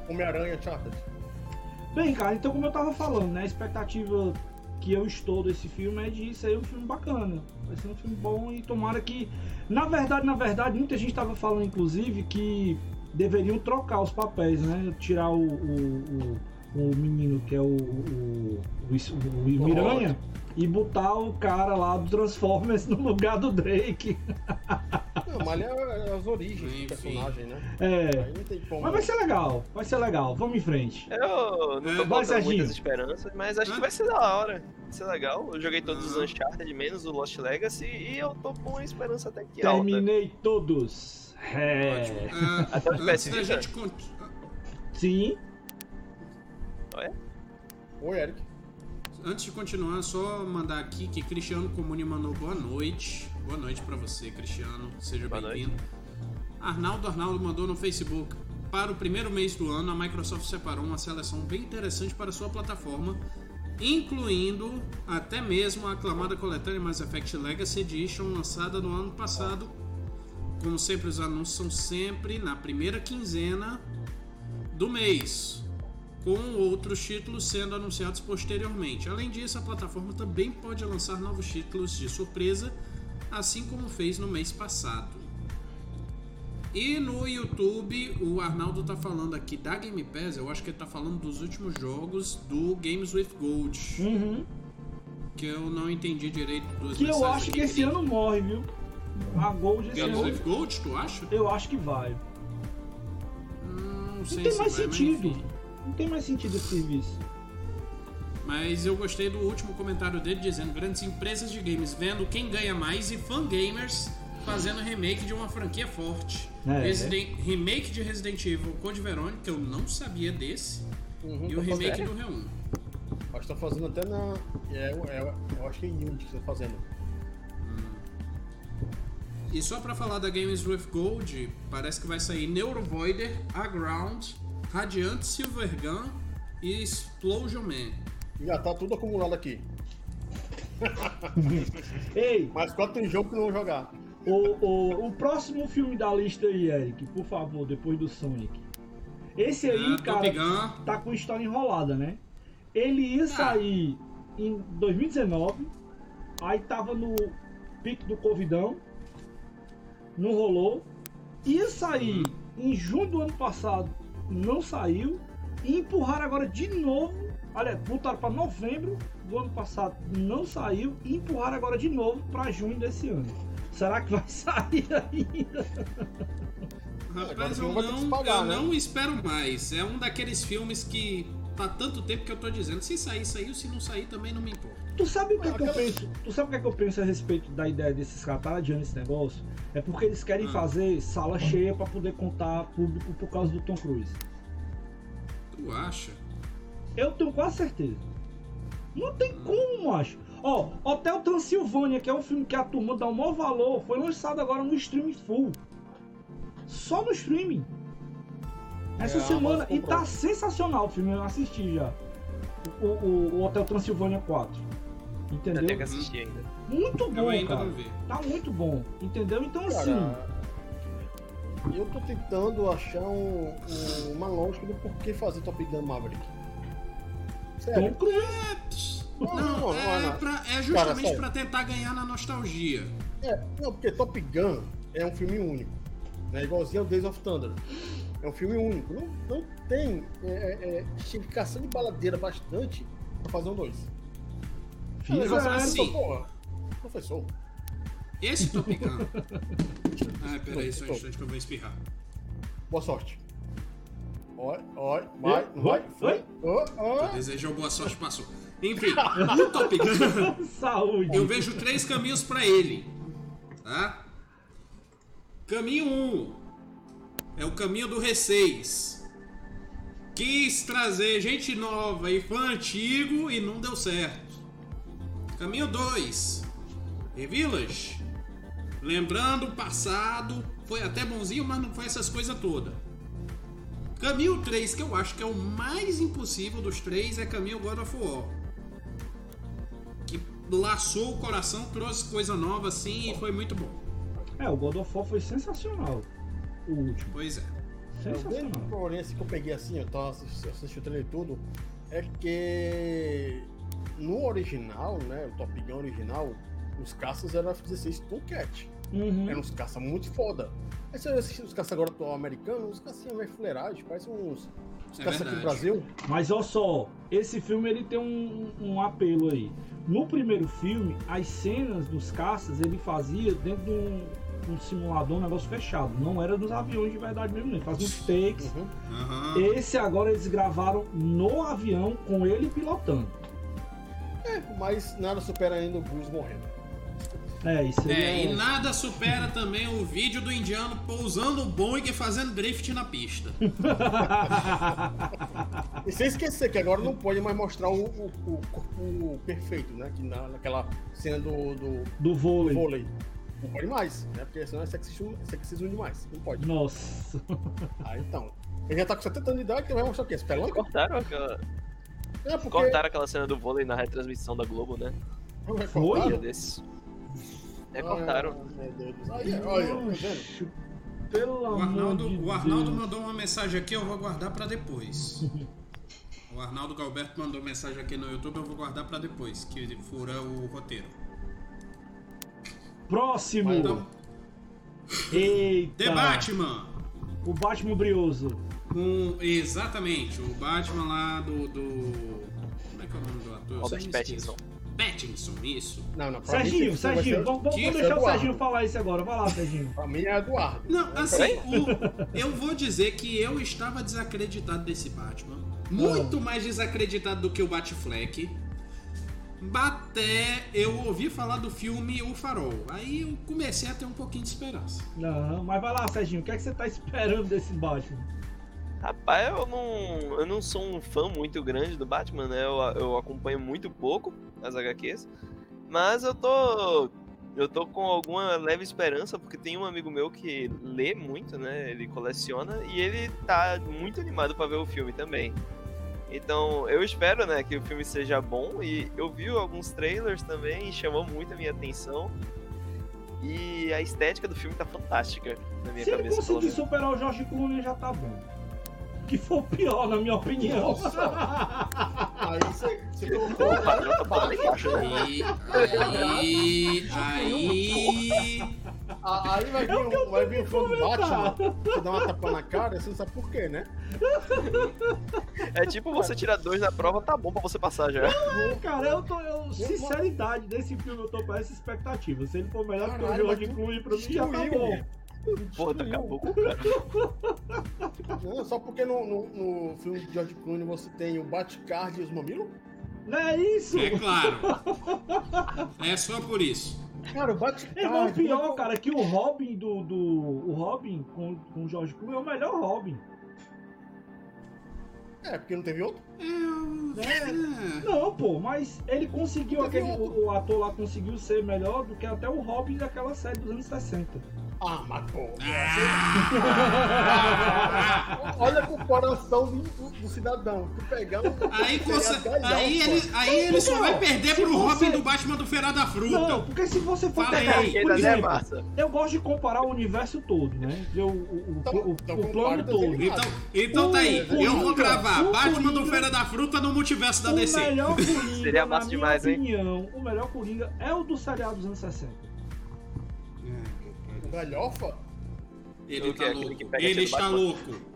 Homem-Aranha Chartered. Bem, cara, então como eu tava falando, né? A expectativa que eu estou desse filme é de ser um filme bacana. Vai ser um filme bom e tomara que. Na verdade, na verdade, muita gente tava falando, inclusive, que deveriam trocar os papéis, né? Tirar o, o, o, o menino que é o, o, o, o, o Miranha e botar o cara lá do Transformers no lugar do Drake. Ali é, as origens Enfim. do personagem, né? É. Como. Mas vai ser legal, vai ser legal. Vamos em frente. Eu não tô É, vai, muitas esperanças, mas acho que vai ser da hora. Vai ser legal. Eu joguei todos os. Uncharted, menos o Lost Legacy, e eu tô com uma esperança até que alta. Terminei todos. É. Ótimo. Ah, Até o PS Vita. gente Sim. Oi, Eric. Antes de continuar, só mandar aqui que Cristiano Comune mandou boa noite. Boa noite pra você, Cristiano. Seja bem-vindo. Arnaldo Arnaldo mandou no Facebook. Para o primeiro mês do ano, a Microsoft separou uma seleção bem interessante para sua plataforma, incluindo até mesmo a aclamada coletânea Mass Effect Legacy Edition lançada no ano passado. Como sempre, os anúncios são sempre na primeira quinzena do mês, com outros títulos sendo anunciados posteriormente. Além disso, a plataforma também pode lançar novos títulos de surpresa, assim como fez no mês passado. E no YouTube, o Arnaldo tá falando aqui da Game Pass, eu acho que ele tá falando dos últimos jogos do Games with Gold, Uhum. que eu não entendi direito dos Que eu acho que esse ano morre, viu? A Gold esse Games ano. with Gold, tu acha? Eu acho que vai. Hum, Não sei Não tem se mais vai, sentido. Não tem mais sentido esse serviço. Mas eu gostei do último comentário dele dizendo grandes empresas de games vendo quem ganha mais e fangamers fazendo remake de uma franquia forte. É. Resident- remake de Resident Evil Code Verônica, que eu não sabia desse, Uhum, e o remake fazendo- do R1. Acho que tá fazendo até na. É, é, eu acho que é em Unity que tá fazendo. E só pra falar da Games with Gold, parece que vai sair Neurovoider, Aground, Radiant Silvergun e Explosion Man. Já tá tudo acumulado aqui. Ei, Mas quatro tem jogo que não vou jogar. o, o, o próximo filme da lista aí, Eric, por favor, depois do Sonic. Esse aí, Ah, cara, tá com história enrolada, né? Ele ia sair em 2019, aí tava no pico do Covidão, não rolou. Ia sair em junho do ano passado, não saiu. E empurraram agora de novo. Olha, botaram pra novembro do ano passado, não saiu. E empurraram agora de novo pra junho desse ano. Será que vai sair ainda? Rapaz, eu não eu né? não espero mais. É um daqueles filmes que tá tanto tempo que eu tô dizendo. Se sair, saiu. Se não sair, também não me importa. Tu sabe o que, é que eu penso? Tu sabe o que, é que eu penso a respeito da ideia desses caras tá adiando esse negócio? É porque eles querem Ah. fazer sala cheia pra poder contar público por causa do Tom Cruise. Tu acha? Eu tenho quase certeza. Não tem como, macho. Ó, Hotel Transilvânia, que é um filme que a turma dá o maior valor, foi lançado agora no streaming full. Só no streaming. Essa É, semana. E tá sensacional o filme, eu assisti já. O, o- o Hotel Transilvânia 4. Eu Entendeu? tenho que assistir ainda. Muito bom, Eu ainda cara. não vi. Tá muito bom, entendeu? Então assim, Cara, eu tô tentando achar um- um- uma lógica do porquê fazer Top Gun Maverick. Sério. Tom Cruise. Não, Não, é, não, pra- é justamente pra tentar ganhar na nostalgia. É, não, porque Top Gun é um filme único. Né? Igualzinho ao Days of Thunder. É um filme único. Não, não tem é, é, é, de baladeira bastante pra fazer um dois. Fiz a- assim. porra, professor. Esse Top Gun. Ai, peraí, só um instante que eu vou espirrar. Boa sorte. Oi, oi, vai, Oi, vai, oi, foi. Ó, ó. Desejou boa sorte, passou. Enfim, o Top Gun, Saúde. eu vejo três caminhos pra ele. Tá? Caminho 1 um, é o caminho do R6. Quis trazer gente nova e fã antigo e não deu certo. Caminho 2 The Village. Lembrando o passado, foi até bonzinho, mas não foi essas coisas todas. Caminho 3, que eu acho que é o mais impossível dos três, é Caminho God of War. Que laçou o coração, trouxe coisa nova assim e foi muito bom. É, o God of War foi sensacional. O último. Pois é. O grande Sensacional. problema assim, que eu peguei assim, eu tava assistindo, assisti o trailer tudo, é que no original, né, o Top Gun original, os caças eram F-16 Tomcat. Uhum. Eram uns caças muito foda. Aí você assiste os caças agora atual americanos, os caças mais fuleiragem, parecem uns, uns É caças aqui do verdade. Brasil. Mas olha só, esse filme ele tem um, um apelo aí. No primeiro filme, as cenas dos caças ele fazia dentro de um, um simulador, um negócio fechado. Não era dos aviões de verdade mesmo, ele fazia uns takes. Uhum. Aham. Esse agora eles gravaram no avião com ele pilotando. É, mas nada supera ainda o Bruce morrendo. É, isso aí É, é. e nada supera também o vídeo do indiano pousando o Boeing e fazendo drift na pista. E sem esquecer que agora não pode mais mostrar o, o, o corpo perfeito, né? Que na, naquela cena do, do Do vôlei. vôlei. Não pode mais, né? Porque senão é sexismo, é sexismo demais. Não pode. Nossa. Ah, então. Ele já tá com 70 anos de idade, que vai mostrar o quê? Spelunky? Cortaram aquela, É, porque... cortaram aquela cena do vôlei na retransmissão da Globo, né? Foi? Um dia desses. É, cortaram. Ah, meu Deus do céu. Aí, olha, tá vendo? Pelo O amor Arnaldo, de o Arnaldo mandou uma mensagem aqui, eu vou guardar pra depois. O Arnaldo Galberto mandou mensagem aqui no YouTube, eu vou guardar pra depois, que fura o roteiro. Próximo. Então, Eita. The Batman! O Batman Brioso. Com, exatamente, o Batman lá do, do... Como é que é o nome do ator? Robert. Pattinson. Pattinson, isso. Não, não. pra Serginho, Serginho, ser- vamos, deixar o Eduardo. Serginho falar isso agora. Vai lá, Serginho. Pra mim é Eduardo. Não, assim, o- eu vou dizer que eu estava desacreditado desse Batman. Muito mais desacreditado do que o Batfleck. Até eu ouvi falar do filme O Farol. Aí eu comecei a ter um pouquinho de esperança. Não, mas vai lá, Serginho. O que, é que você tá esperando desse Batman? Rapaz, eu não, eu não sou um fã muito grande do Batman, né? Eu, eu acompanho muito pouco as HQs. Mas eu tô. Eu tô com alguma leve esperança, porque tem um amigo meu que lê muito, né? Ele coleciona e ele tá muito animado pra ver o filme também. Então, eu espero, né, que o filme seja bom e eu vi alguns trailers também e chamou muito a minha atenção. E a estética do filme tá fantástica na minha Se ele cabeça, pelo conseguir menos. superar o George Clooney, já tá bom. Que foi o pior, na minha opinião. Nossa. Aí você, você colocou. O padrão tá? Aí. Aí. Aí. Aí vai vir, um, vai vir um fã do Batman, você dá uma tapa na cara, você não sabe por quê, né? É tipo você tirar dois na prova, tá bom pra você passar já. Cara, eu tô. Eu, sinceridade, desse filme eu tô com essa expectativa. Se ele for melhor que o Caralho, George mas tu Clooney, pra mim já tá bom. Porra, tá acabou com o cara. Não, só porque no, no, no filme de George Clooney você tem o Batcard e os mamilos? Não é isso? É claro. É só por isso. Cara, o Batcard. É o pior, cara, que o Robin do. do o Robin com, com o George Clooney é o melhor Robin. É, porque não teve outro? É. Não, pô, mas ele conseguiu, aquele, o, o ator lá conseguiu ser melhor do que até o Robin daquela série dos anos 60. Ah, pô. Ah! Olha a comparação do, do- do cidadão. Tu pegar um. Aí, você, aí ele, aí ele só vai perder Se pro você- Robin do Batman do Feira da Fruta. Não, porque se você for Fala pegar, aí. por exemplo, massa. eu gosto de comparar o universo todo, né? O, o, o, Então- o- então o plano o todo. Então, então tá aí. O Eu vou gravar o Batman do Coringa- Feira da Fruta no multiverso da O DC. melhor Coringa, Seria na massa minha demais, hein? opinião, o melhor Coringa é o do seriado dos anos 60. Galhofa? Ele O tá é louco. Ele está louco.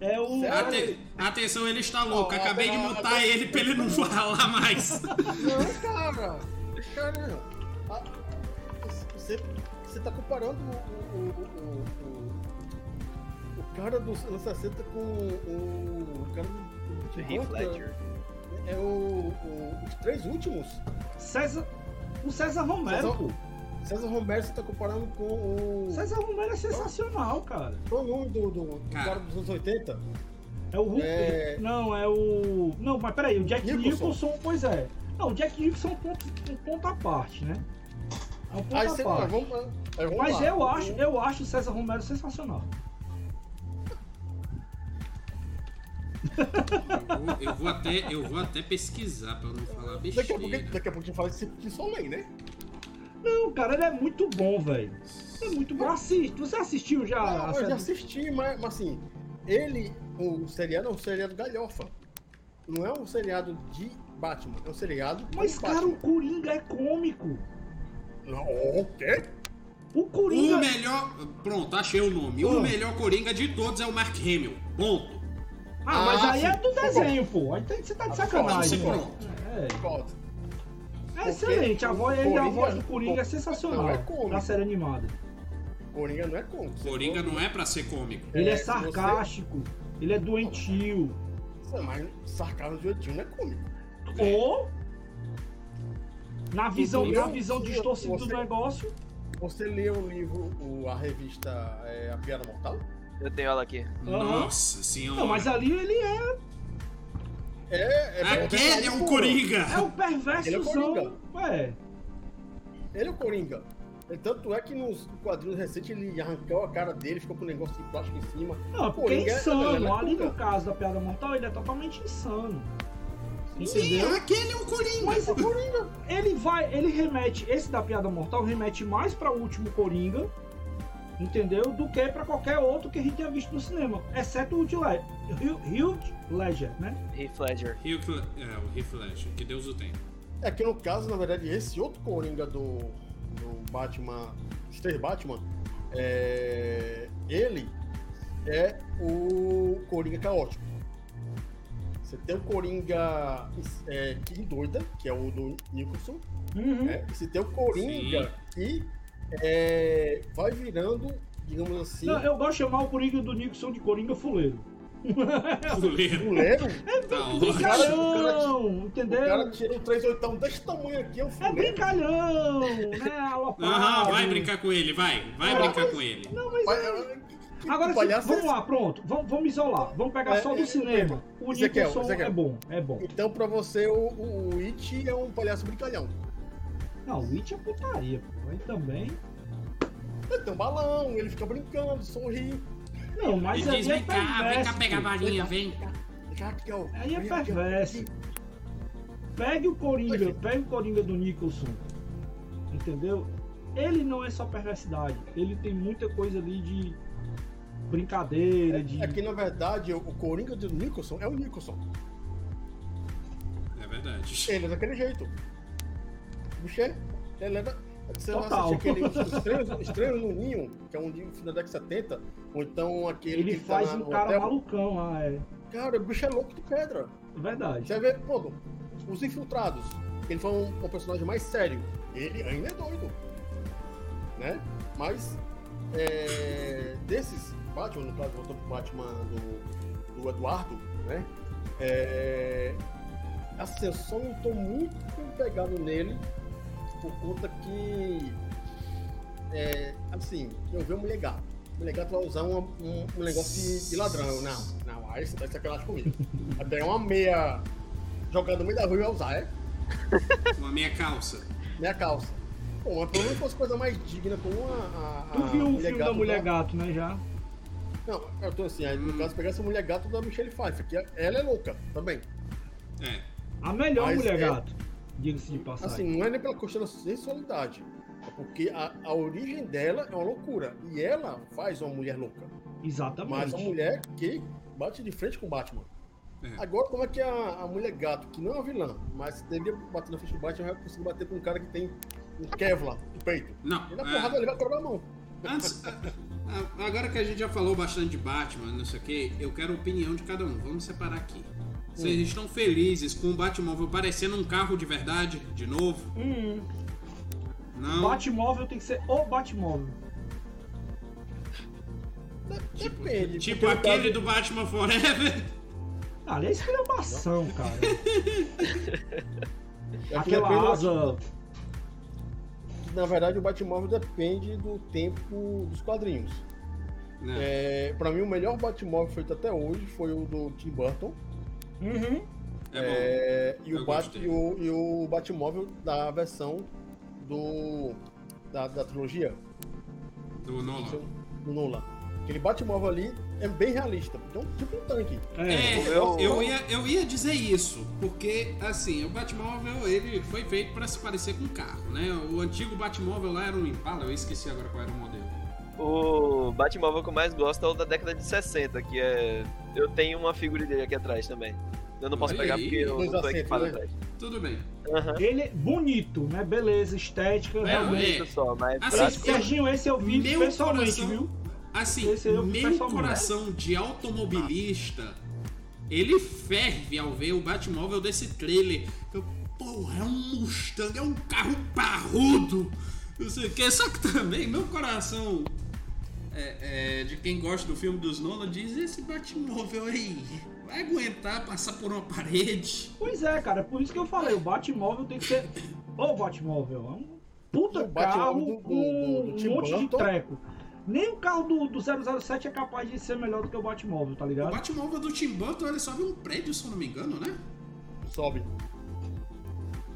É o... Ate- Atenção, ele está louco. Acabei de agora- ele pra ele não falar mais. Não, cara. Cara, a- você, você tá comparando o, o, o, o, o cara dos anos 60 com o, o cara do, do Heath Ledger. É o, o- os três últimos. César... O César Romero, César-. César Romero você tá comparando com o. César Romero é sensacional, cara. Qual o nome do, do, do Cara. cara dos anos 80? É o Hulk. É- Não, é o. Não, mas peraí, o Jack Nicholson. Nicholson, pois é. Não, o Jack Nicholson é um ponto, um ponto à parte, né? É um ponto Aí à parte. vamos, aí vamos Mas lá. eu acho, eu acho o César Romero sensacional. Eu vou, eu vou até, eu vou até pesquisar pra não falar Daqui a, pouco, besteira. daqui a pouco a gente fala de de Soleil, né? Não, cara, ele é muito bom, velho. É muito bom. Assiste. Você assistiu já? Não, eu série? já assisti, mas, mas assim, ele, o seriado é um seriado galhofa. Não é um seriado de Batman, é um seriado Mas, cara, Batman. o Coringa é cômico. Não, o quê? O O Coringa. melhor. Pronto, achei o nome. Ah. O melhor Coringa de todos é o Mark Hamill. Ponto. Ah, mas Ah, aí sim. é do desenho, pô. Aí tem- você tá de Ah, sacanagem. pronto, né? pronto. É. É excelente. A voz, ele, a Coringa- voz do Coringa é sensacional. é da série animada. Coringa não é cômico. Coringa não é pra ser cômico. Ele é, É, se você- sarcástico. Ele é doentio. Mas sarcasmo de Otinho não é cômico. Ou. Na visão, Coringa- na visão distorcida do negócio. Você leu o livro, o- a revista é, A Piada Mortal? Eu tenho ela aqui. Nossa senhora. Não, mas ali ele é, É, é Aquele é o Coringa. é o perverso. Ele é Coringa. É. Ele é o Coringa. Tanto é que nos quadrinhos recentes ele arrancou a cara dele, ficou com um negócio de plástico em cima. Não, porque é Coringa é- insano. ele é Ali Coringa. no caso da piada mortal, ele é totalmente insano. Sim, Entendeu? aquele é o Coringa. Mas ele vai, ele remete, esse da piada mortal remete mais pra o último Coringa, entendeu? Do que pra qualquer outro que a gente tenha visto no cinema, exceto o Heath Ledger, né? Heath Ledger. Le- É, o Heath Ledger, que Deus o tenha. É que no caso, na verdade, esse outro Coringa do, do Batman, os três Batman, é, ele é o Coringa caótico. Você tem o Coringa é, que doida, que é o do Nicholson, Uhum. né? E você tem o Coringa que é, vai virando, digamos assim, Não, eu gosto de chamar o Coringa do Nixon de Coringa Fuleiro. Fuleiro. fuleiro. Tá ótimo. Brincalhão, O entendeu? cara tira um 38 desse tamanho aqui, é um É fuleiro. brincalhão, né? Alopado. Aham, vai brincar com ele, vai. Vai Ah, brincar mas- com ele. Não, mas Mas, é- é, que- que Agora, se- é vamos lá, pronto. Vamos, vamos isolar. Vamos pegar É, só do é, cinema. O Ezequiel, Nicholson Ezequiel. é bom, é bom. Então, pra você, o, o, o It é um palhaço brincalhão. Não, o It é putaria, pô. Aí também. Ele tem um balão, ele fica brincando, sorri. Não, mas Ele aí diz, é vem cá, vem cá pegar a varinha, vem. Aí é perverso. Pegue o Coringa, pegue o Coringa do Nicholson. Entendeu? Ele não é só perversidade. Ele tem muita coisa ali de brincadeira, de. É que, na verdade, o Coringa do Nicholson é o Nicholson. É verdade. Ele é daquele jeito. Ele é da... Você Total. aquele Estranhos, Estranhos no Ninho, que é um de final da década de 70, ou então aquele Ele que tá faz na- um no cara hotel. malucão lá, é Cara, o bicho é louco de pedra. verdade. Você vê, pô, os infiltrados, ele foi um, um personagem mais sério. Ele ainda é doido. Né? Mas é, desses Batman, no caso, voltando pro Batman do, do Eduardo, né? É, assim, eu só não tô muito pegado nele por conta que é, assim, eu vi uma mulher gata. Mulher gata vai usar uma- um, um negócio de, de ladrão. Não, não, aí você tá de sacanagem comigo. Pegar uma meia jogando no meio da rua e vai usar, é? Uma meia calça. Meia calça. Bom, pelo menos fosse coisa mais digna, como a. a Tu viu o Mulher filme Gato da Mulher Gato, né? Já. Não, eu tô assim, aí, no Hum. caso, pegar essa mulher gato da Michelle Pfeiffer, que ela é louca também. É. A melhor Mas Mulher é- Gato. Diga-se de passagem. Assim, não é nem pela questão da sensualidade. É porque a, a origem dela é uma loucura. E ela faz uma mulher louca. Exatamente. Mas uma mulher que bate de frente com o Batman. É. Agora, como é que a, a mulher gato, que não é uma vilã, mas deveria bater na frente do Batman, vai conseguir bater com um cara que tem um Kevlar no peito? Não. E na é, porrada ele vai quebrar a mão. Antes, agora que a gente já falou bastante de Batman, não sei o que, eu quero a opinião de cada um. Vamos separar aqui. Vocês Hum. estão felizes com o Batmóvel parecendo um carro de verdade, de novo? Hum, Não? Batmóvel tem que ser o Batmóvel. Depende. Tipo porque no aquele caso- do Batman Forever? Ah, ali é esculhambação, cara. é que Aquela depende- asa. Na verdade, o Batmóvel depende do tempo dos quadrinhos. Não. É, pra mim, o melhor Batmóvel feito até hoje foi o do Tim Burton. Uhum. É bom. É, e, o Bat, e, o, e o Batmóvel da versão do da, da trilogia Do Nolan. do Nolan. Aquele Batmóvel ali é bem realista. Então, tipo um tanque. É. É, eu- eu, ia, eu ia dizer isso, porque assim, o Batmóvel ele foi feito pra se parecer com um carro, né? O antigo Batmóvel lá era um Impala, eu esqueci agora qual era o modelo. O Batmóvel que eu mais gosto é o da década de 60, que é. Eu tenho uma figura dele aqui atrás também. Eu não posso Olha pegar aí. porque eu não tô equipado né? atrás. Tudo bem. Aham. Ele é bonito, né? Beleza, estética, É, realmente. é. Só, mas Assim, prático- Serginho, esse eu vi Meu pessoalmente, coração- viu? Assim, Esse eu vi meu coração de automobilista, ele ferve ao ver o Batmóvel desse trailer. Eu, porra, é um Mustang, é um carro parrudo. Não sei o que. Só que também, meu coração é, é, de quem gosta do filme dos Nolan diz: esse Batmóvel aí vai aguentar passar por uma parede. Pois é, cara, por isso que eu falei, o Batmóvel tem que ser o Batmóvel. É um puta O carro do- com do um monte de treco. Nem o carro do, do 007 é capaz de ser melhor do que o Batmóvel, tá O ligado? Batmóvel do Tim Burton ele sobe um prédio, se eu não me engano, né? Sobe.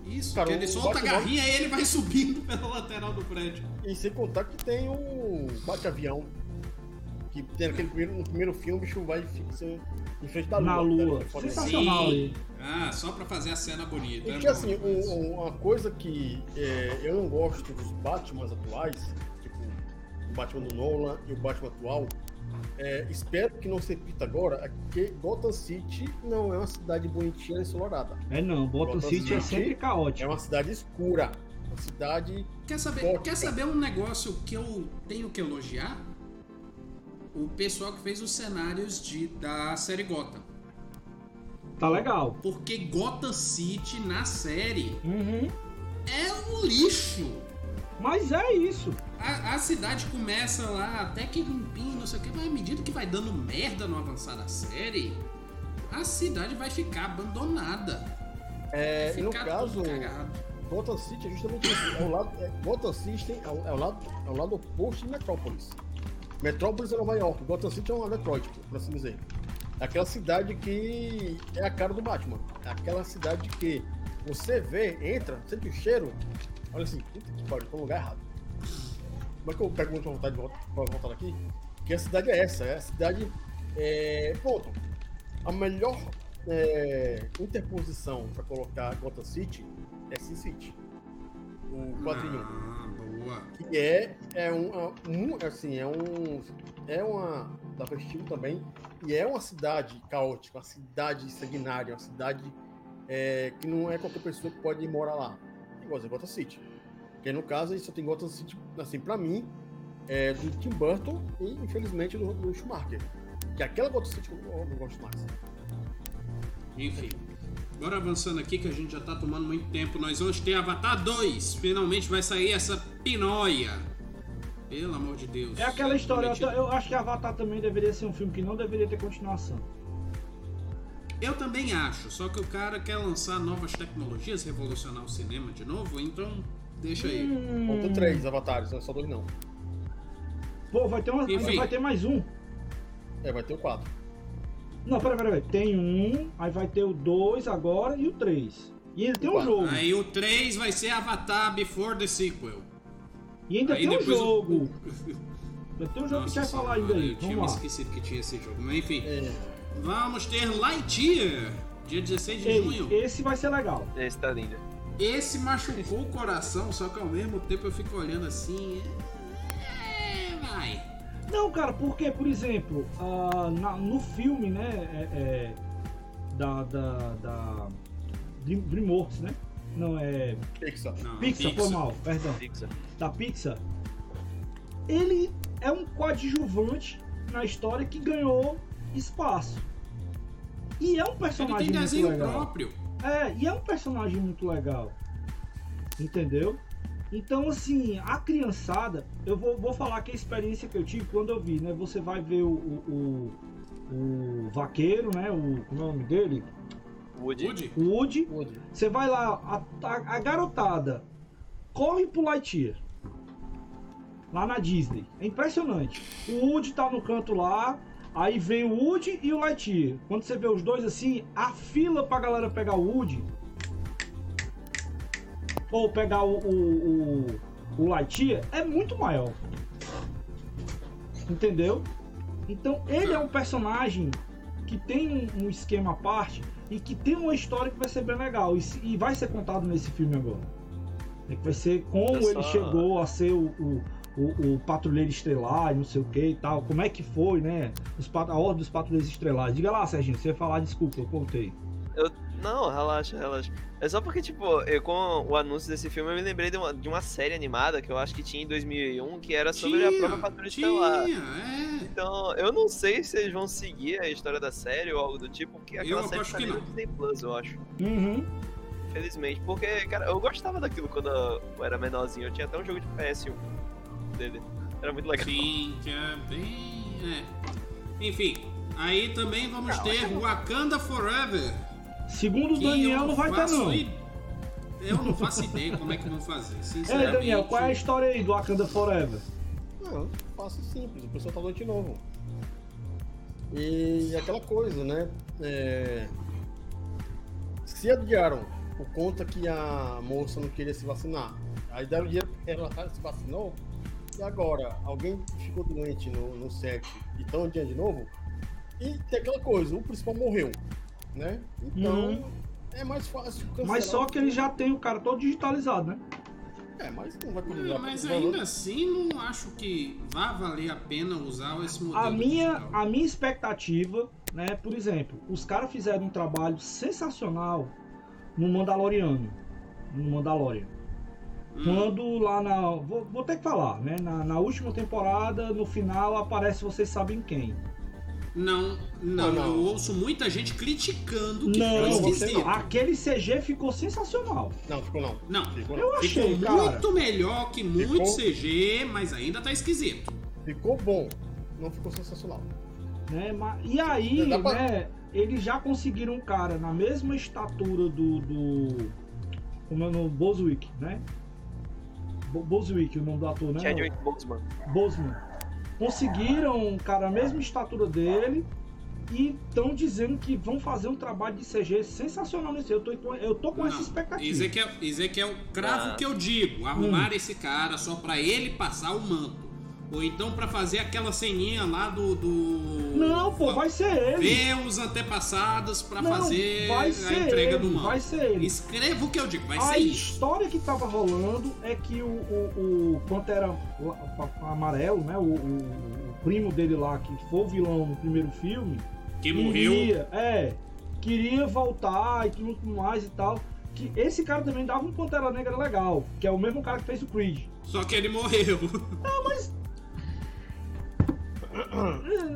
Isso, Cara, ele solta a garrinha e ele vai subindo pela lateral do prédio. E sem contar que tem o Bate-Avião. Que tem aquele primeiro, no primeiro filme, o bicho vai fixa em frente da lua. Na lua. Né? Sensacional ali. Ah, só pra fazer a cena bonita. E é assim, um- um- uma coisa que é, eu não gosto dos Batmans atuais, tipo o Batman do Nolan e o Batman atual, é, espero que não se repita agora, é que Gotham City não é uma cidade bonitinha e ensolarada. É não, Gotham Gotham City é City sempre É caótico. uma cidade escura. Uma cidade. Quer saber, Gótica. quer saber um negócio que eu tenho que elogiar? O pessoal que fez os cenários de, da série Gotham. Tá legal. Porque Gotham City na série Uhum. é um lixo. Mas é isso. A, a cidade começa lá até que limpinho, não sei o que, mas à medida que vai dando merda no avançar da série, a cidade vai ficar abandonada. É, Vai e no ficar caso. Gotham City é justamente isso. É o lado, é, Gotham City é o, é o lado, é o lado oposto de Metrópolis. Metrópolis é Nova York, Gotham City é uma Detroit, por assim dizer. É aquela cidade que é a cara do Batman. É aquela cidade que você vê, entra, sente o cheiro, olha assim, puta que pariu, tô no lugar errado. Como é que eu pego muito pra voltar, de volta, pra voltar daqui? Que a cidade é essa, é a cidade. É, pronto. A melhor é, interposição para colocar Gotham City é Sin City. O quadrinho. Ah, boa. Que é, é um, um- assim, é um. É uma. da Vestígio também. E é uma cidade caótica, uma cidade sanguinária, uma cidade é, que não é qualquer pessoa que pode morar lá. A Gotham City. Porque no caso, isso tem Gotham City, assim, pra mim, é do Tim Burton e infelizmente do, do Schumacher. Que aquela Gotham City eu não, eu não gosto mais. Enfim. Agora avançando aqui, que a gente já tá tomando muito tempo, nós vamos ter Avatar 2. Finalmente vai sair essa pinóia. Pelo amor de Deus. É aquela história, eu, eu acho que Avatar também deveria ser um filme que não deveria ter continuação. Eu também acho, só que o cara quer lançar novas tecnologias, revolucionar o cinema de novo, então deixa aí. Hum, três avatares, não é só dois não. Pô, vai ter, uma, Enfim. vai ter mais um. É, vai ter o quatro. Não, peraí, peraí, peraí. Tem um, aí vai ter o dois agora e o três. E ainda tem um Opa, jogo. Aí o 3 vai ser Avatar Before the Sequel. E ainda Aí tem um depois o- jogo. Ainda tem um jogo que a gente vai Nossa falar ainda aí. Eu tinha Vamos lá. esquecido que tinha esse jogo. Mas enfim, É, vamos ter Lightyear, dia 16 de junho. Ei, esse vai ser legal. Esse tá lindo. Esse machucou o coração, só que ao mesmo tempo eu fico olhando assim. É, vai. Não, cara, porque, por exemplo, ah, na- no filme, né, é, é, da, da, da Dream- DreamWorks, né? Não, é Pixar. Não, Pixar, foi mal, perdão. Fixa. Da Pixar. Ele é um coadjuvante na história que ganhou espaço. E é um Ele personagem tem muito desenho legal. próprio. É, e é um personagem muito legal. Entendeu? Então, assim, a criançada, eu vou, vou falar que a experiência que eu tive quando eu vi, né? Você vai ver o, o, o, o vaqueiro, né? O, como é o nome dele? Woody. Woody? Woody. Woody. Você vai lá, a, a- a garotada corre pro Lightyear. Lá na Disney. É impressionante. O Woody tá no canto lá. Aí vem o Woody e o Lightyear. Quando você vê os dois assim, a fila pra galera pegar o Woody. Ou pegar o, o, o, o Lightyear é muito maior. Entendeu? Então ele é um personagem que tem um, um esquema à parte e que tem uma história que vai ser bem legal. E, e vai ser contado nesse filme agora. É que vai ser como ele chegou a ser o, o, o- o patrulheiro estelar e não sei o que e tal. Como é que foi, né? Os, a ordem dos patrulheiros estelares. Diga lá, Serginho, você ia falar, desculpa, eu contei. Não, relaxa, relaxa. É só porque, tipo, eu, com o anúncio desse filme, eu me lembrei de uma, de uma série animada que eu acho que tinha em 2001, que era sobre a Tinha, própria Patrulha Estelar. tinha, é. Então, eu não sei se eles vão seguir a história da série ou algo do tipo, porque aquela Eu série tá que no não. Disney Plus, eu acho. Uhum. Infelizmente. Porque, cara, eu gostava daquilo quando eu era menorzinho. Eu tinha até um jogo de PS1 dele. Era muito legal. Sim, que é bem. É. Enfim, aí também vamos ter Wakanda Forever. Segundo o Daniel, não vai ter, faço não. i- Eu não faço ideia como é que vão fazer. Ei, Sinceramente. Daniel, qual é a história aí do Wakanda Forever? Não, fácil e simples. O pessoal tá doente novo. E aquela coisa, né? É... Se adiaram por conta que a moça não queria se vacinar, aí deram dinheiro pra ela, ela se vacinou, e agora alguém ficou doente no, no set e estão adiando de novo, e tem aquela coisa, o principal morreu, né? Então Uhum. é mais fácil cancelar. Mas só que ele já tem o cara todo digitalizado, né? É, mas não vai poder É, dar mas valor. ainda assim, não acho que vá valer a pena usar esse modelo. A minha, digital. a minha expectativa, né? Por exemplo, os caras fizeram um trabalho sensacional no Mandaloriano. No Mandalorian. Hum. Quando lá na. Vou, vou ter que falar, né? Na, na última temporada, no final, aparece vocês sabem quem. Não, não, Ah, não. eu ouço muita gente criticando que Não, você esquisito. aquele CG ficou sensacional. Não, ficou não. Não, Ficou, Eu não. achei, ficou cara. muito melhor que muito Ficou- CG, mas ainda tá esquisito. ficou bom, não ficou sensacional. Né? Ma- E aí, pra- né? Eles já conseguiram um cara na mesma estatura do. do como é o nome? Boswick, né? Bo- Boswick, o nome do ator, né? Chadwick Boseman. Boseman. Conseguiram um cara a mesma estatura dele e estão dizendo que vão fazer um trabalho de CG sensacional nesse. Eu tô, eu tô com essa Não, expectativa. Ezequiel, Ezequiel, cravo Ah. que eu digo, arrumar Hum. esse cara só pra ele passar o manto. Ou então pra fazer aquela ceninha lá do. do... Não, pô, vai ser ele. Ver os antepassados pra Não, fazer a entrega ele, do manto. Vai ser ele. Escreva o que eu digo, vai a ser isso. história que tava rolando é que o, o, o Pantera Amarelo, né? O, o- o primo dele lá, que foi o vilão no primeiro filme, Que morreu. queria, é, queria voltar e tudo mais e tal. Que esse cara também dava um Pantera Negra legal, que é o mesmo cara que fez o Creed. Só que ele morreu.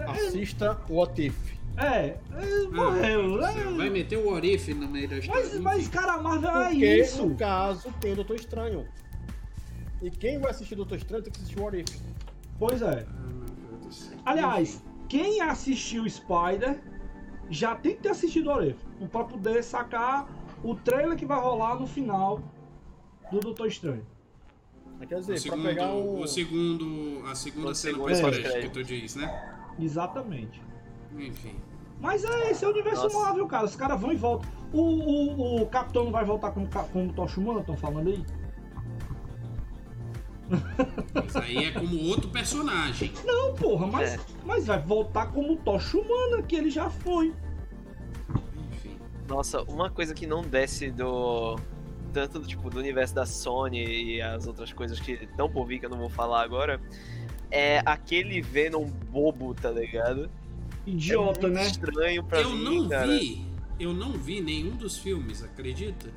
Assista o What If. É, é, morreu. Ah, Você é. vai meter o Orif no meio da história. Mas, mas, cara, a Marvel é Porque, isso. no caso, tem o Doutor Estranho. E quem vai assistir o Doutor Estranho tem que assistir o What If. Pois é. Ah. Aliás, quem assistiu Spider já tem que ter assistido o Oref pra poder sacar o trailer que vai rolar no final do Doutor Estranho. Mas Quer O dizer, pra segundo, pegar um... o segundo, a segunda O cena pós-crédito que tu diz, né? Exatamente. Enfim. Mas é esse é o universo Nossa. Marvel, cara. Os caras vão e voltam. O, o, o Capitão não vai voltar como, como Tocha Humana, estão falando aí? Mas aí é como outro personagem. Não, porra, mas, É. mas vai voltar como tocha humana, que ele já foi. Enfim. Nossa, uma coisa que não desce do. Tanto do, tipo, do universo da Sony e as outras coisas que estão por vir, que eu não vou falar agora, é aquele Venom bobo, tá ligado? Idiota, é né? estranho pra Eu mim, não cara. vi. Eu não vi nenhum dos filmes, acredita?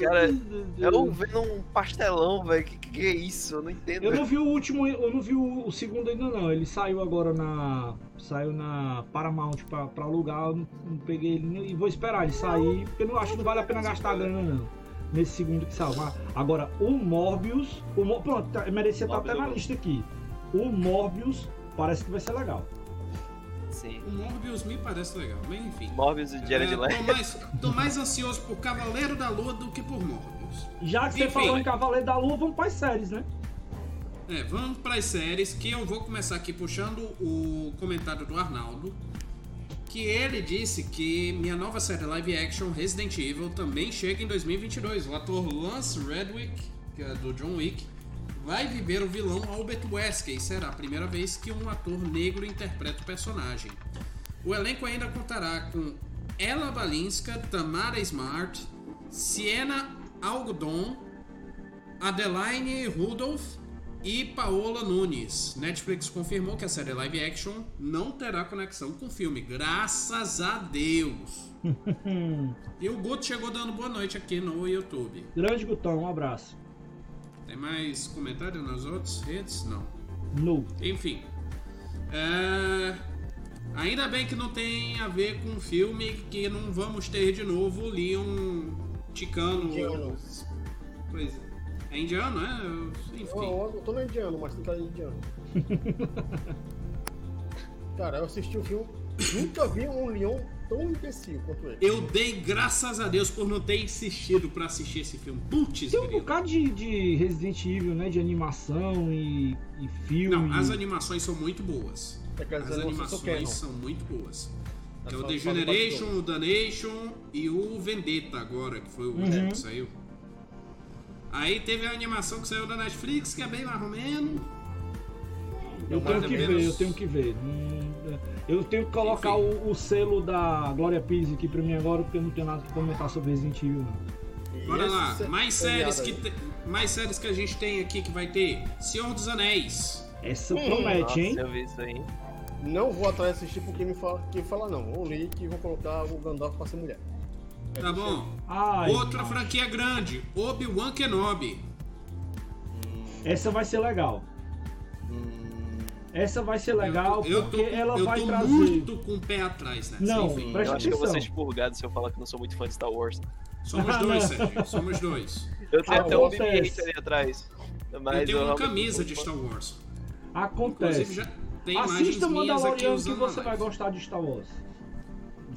Cara, é o Venom pastelão, velho. Que, que é isso? Eu não entendo. Eu não vi o último, eu não vi o, o segundo ainda não. Ele saiu agora na. Saiu na Paramount pra, pra alugar. Eu não, não peguei ele e vou esperar ele sair, porque eu não acho que não vale a pena gastar grana não. Nesse segundo que. Mas Agora, o Morbius. O, Mor- pronto, tá, merecia estar até Morbius na lista aqui. O Morbius parece que vai ser legal. Sim. O Morbius me parece legal, mas enfim. Morbius e Jared É, Leto. tô, mais, tô mais ansioso por Cavaleiro da Lua do que por Morbius. Já que você Enfim. falou em Cavaleiro da Lua, vamos para as séries, né? É, vamos para as séries, que eu vou começar aqui puxando o comentário do Arnaldo, que ele disse que minha nova série live action Resident Evil também chega em 2022. O ator Lance Redwick, que é do John Wick, vai viver o vilão Albert Wesker e será a primeira vez que um ator negro interpreta o personagem. O elenco ainda contará com Ella Balinska, Tamara Smart, Sienna Algodon, Adeline Rudolph e Paola Nunes. Netflix confirmou que a série live action não terá conexão com o filme, graças a Deus. e o Guto chegou dando boa noite aqui no YouTube. Grande Gutão, um abraço. Tem mais comentário nas outras redes? Não. No. Enfim. É, Ainda bem que não tem a ver com o filme, que não vamos ter de novo o Leon ticano. Pois é. É indiano, é? Eu- Enfim. Eu, eu tô no indiano, mas tem cara de indiano. Cara, eu assisti o filme, nunca vi um leão tão imbecil quanto ele. Eu dei graças a Deus por não ter insistido pra assistir esse filme. Putz, Tem um grilo. bocado de, de Resident Evil, né? De animação e, e filme. Não, as animações são muito boas. É, quer As quero. animações são muito boas. É É o The Generation, o Danation e o Vendetta agora, que foi o último Uhum. que saiu. Aí teve a animação que saiu da Netflix, que é bem mais ou menos. Eu tenho que ver, eu tenho que ver. Hum, Eu tenho que colocar o, o selo da Glória Pires aqui pra mim agora, porque eu não tenho nada que comentar sobre Resident Evil. Não. Bora esse lá, se- mais séries, que te- mais séries que a gente tem aqui que vai ter. Senhor dos Anéis. Essa Hum, promete, Nossa, hein? eu vi isso aí. Não vou atrás de assistir porque me fala, quem fala não. Vou ler que vou colocar o Gandalf pra ser mulher. É Tá bom? Ai, Outra franquia grande, Obi-Wan Kenobi. essa vai ser legal. Essa vai ser legal eu tô, porque ela eu vai tô trazer. muito com o pé atrás nessa. Não, Enfim, presta eu acho que eu vou ser atenção. expurgado se eu falar que não sou muito fã de Star Wars. somos dois. Sérgio. Somos dois. Eu tenho até um Acontece. BB-8 ali atrás. Mas eu tenho uma realmente camisa de Star Wars. Inclusive, Acontece. já tem Assista Mandaloriano que você vai gostar de Star Wars.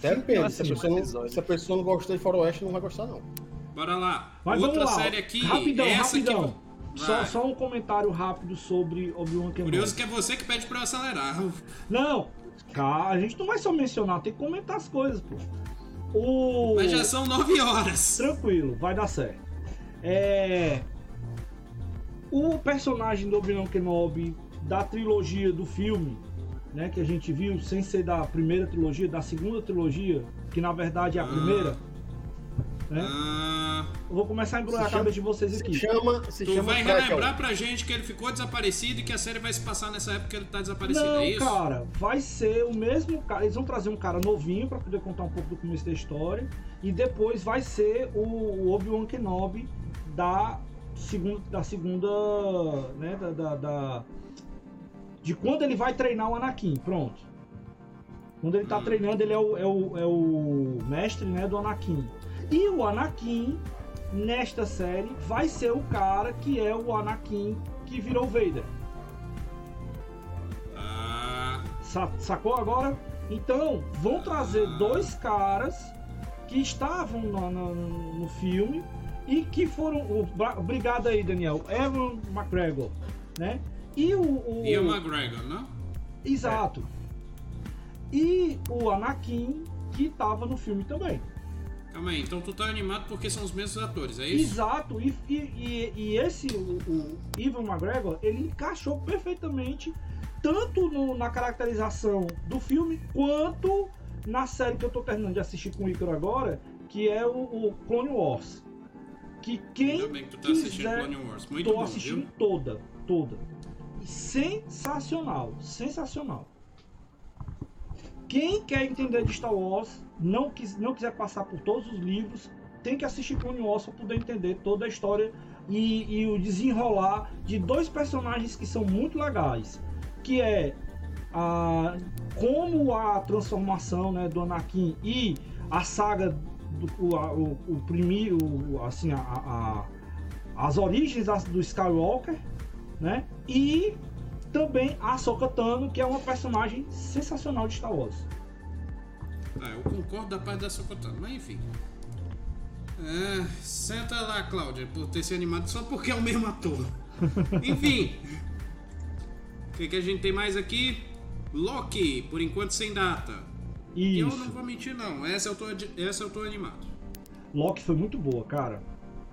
Depende, se a, Assim, pessoa não, se a pessoa não gostar de faroeste, não vai gostar não. Bora lá. Mas Outra vamos lá. série aqui. rapidão, essa rapidão. aqui. Só, só um comentário rápido sobre Obi-Wan Kenobi. Curioso que é você que pede pra eu acelerar. Não, cara, a gente não vai só mencionar, tem que comentar as coisas, pô. O... Mas já são 9 horas. Tranquilo, vai dar certo. É... O personagem do Obi-Wan Kenobi da trilogia do filme, né, que a gente viu, sem ser da primeira trilogia, da segunda trilogia, que na verdade é a Ah. primeira. Né? Ah, Eu vou começar a embrulhar a cabeça de vocês Se aqui. chama, se tu chama vai Crackle. relembrar pra gente que ele ficou desaparecido e que a série vai se passar nessa época que ele tá desaparecido, Não, é isso? cara, vai ser o mesmo cara. Eles vão trazer um cara novinho pra poder contar um pouco do começo da história. E depois vai ser o, o Obi-Wan Kenobi da segunda. Da segunda. Né? Da, da- da- De quando ele vai treinar o Anakin. Pronto. Quando ele tá Hum. treinando, ele é o, é, o, é o mestre né, do Anakin. E o Anakin, nesta série, vai ser o cara que é o Anakin que virou Vader. Ah, Sa- sacou agora? Então, vão trazer dois caras que estavam na- na- no filme e que foram. Obrigado aí, Daniel. Evan McGregor, né? E o. o- e o McGregor, não? Exato. E o Anakin, que estava no filme também. Calma aí, então tu tá animado porque são os mesmos atores, é isso? Exato, e, e, e- esse, o, o Ivan McGregor, ele encaixou perfeitamente tanto no- na caracterização do filme quanto na série que eu tô terminando de assistir com o Icaro agora, que é o, o Clone Wars. Que quem Ainda bem que tu tá assistindo quiser, Clone Wars. Muito tô bom, assistindo viu? toda, toda. Sensacional, sensacional. Quem quer entender de Star Wars, não, quis, não quiser passar por todos os livros, tem que assistir Clone Wars para poder entender toda a história e, e o desenrolar de dois personagens que são muito legais, que é a, como a transformação né, do Anakin e a saga do o, o, o primeiro, assim, a, a- as origens do Skywalker, né? E também a Ahsoka Tano, que é uma personagem sensacional de Star Wars. Ah, eu concordo da parte da Sokotano, mas enfim. É, senta lá, Cláudia, por ter se animado só porque é o mesmo ator. enfim. O que, que a gente tem mais aqui? Loki, por enquanto sem data. Eu não Isso. vou mentir, não. Essa eu tô, essa eu tô animado. Loki foi muito boa, cara.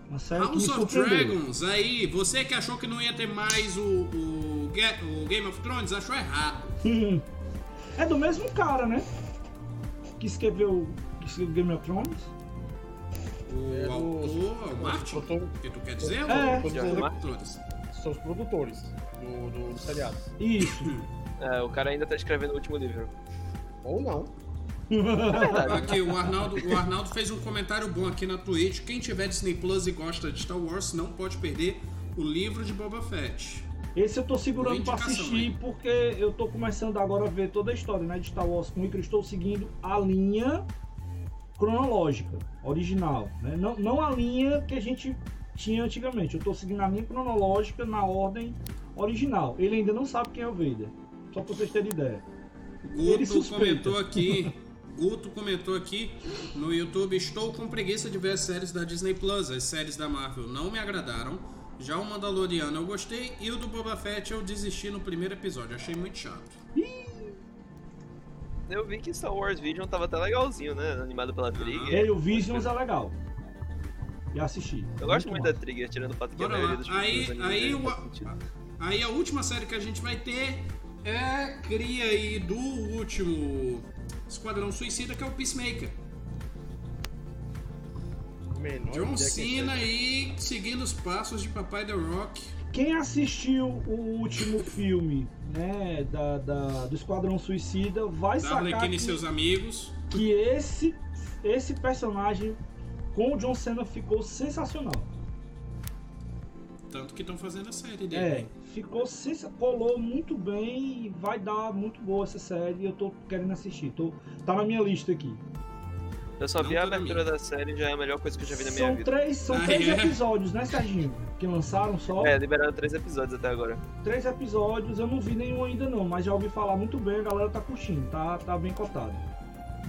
Uma série que me House of surpreendeu. Dragons, aí, você que achou que não ia ter mais o, o, o Game of Thrones, achou errado. é do mesmo cara, né? Que escreveu, que escreveu Game of Thrones. O É, autor, o Martin, produtor- que tu quer dizer? É. Ou? São os produtores do, do, do seriado. Isso. É, o cara ainda tá escrevendo o último livro. Ou não. Aqui, o Arnaldo, o Arnaldo fez um comentário bom aqui na Twitch. Quem tiver Disney Plus e gosta de Star Wars não pode perder o livro de Boba Fett. Esse eu tô segurando pra assistir porque eu tô começando agora a ver toda a história né, de Star Wars com o Icaro. Estou seguindo a linha cronológica, original. Né? Não, não a linha que a gente tinha antigamente. Eu tô seguindo a linha cronológica na ordem original. Ele ainda não sabe quem é o Vader. Só pra vocês terem ideia. Ele Guto comentou aqui. Guto comentou aqui no YouTube: Estou com preguiça de ver as séries da Disney Plus. As séries da Marvel não me agradaram. Já o Mandaloriano eu gostei e o do Boba Fett eu desisti no primeiro episódio. Achei muito chato. Eu vi que Star Wars Vision tava até legalzinho, né? Animado pela Trigger. E aí o Visions é legal. E assisti. Eu gosto muito da Trigger, tirando o fato que a Bora maioria lá. dos filmes Aí, aí, o- aí a última série que a gente vai ter é cria aí do último Esquadrão Suicida, que é o Peacemaker. Menor John que Cena aí seguindo os passos de Papai The Rock. Quem assistiu o último filme, né, da, da- do Esquadrão Suicida, vai Da sacar Arlequina e que, seus amigos. que esse, esse personagem com o John Cena ficou sensacional. Tanto que estão fazendo a série dele. É, ficou sensa colou muito bem e vai dar muito boa essa série. Eu tô querendo assistir. Tô, tá na minha lista aqui. Eu só Não vi a abertura da série já é a melhor coisa que eu já vi na minha São vida. três, são Ah, três é? episódios, né, Serginho? Que lançaram só. É, liberaram três episódios até agora. Três episódios, eu não vi nenhum ainda não, mas já ouvi falar muito bem, a galera tá curtindo, tá, tá bem cotado.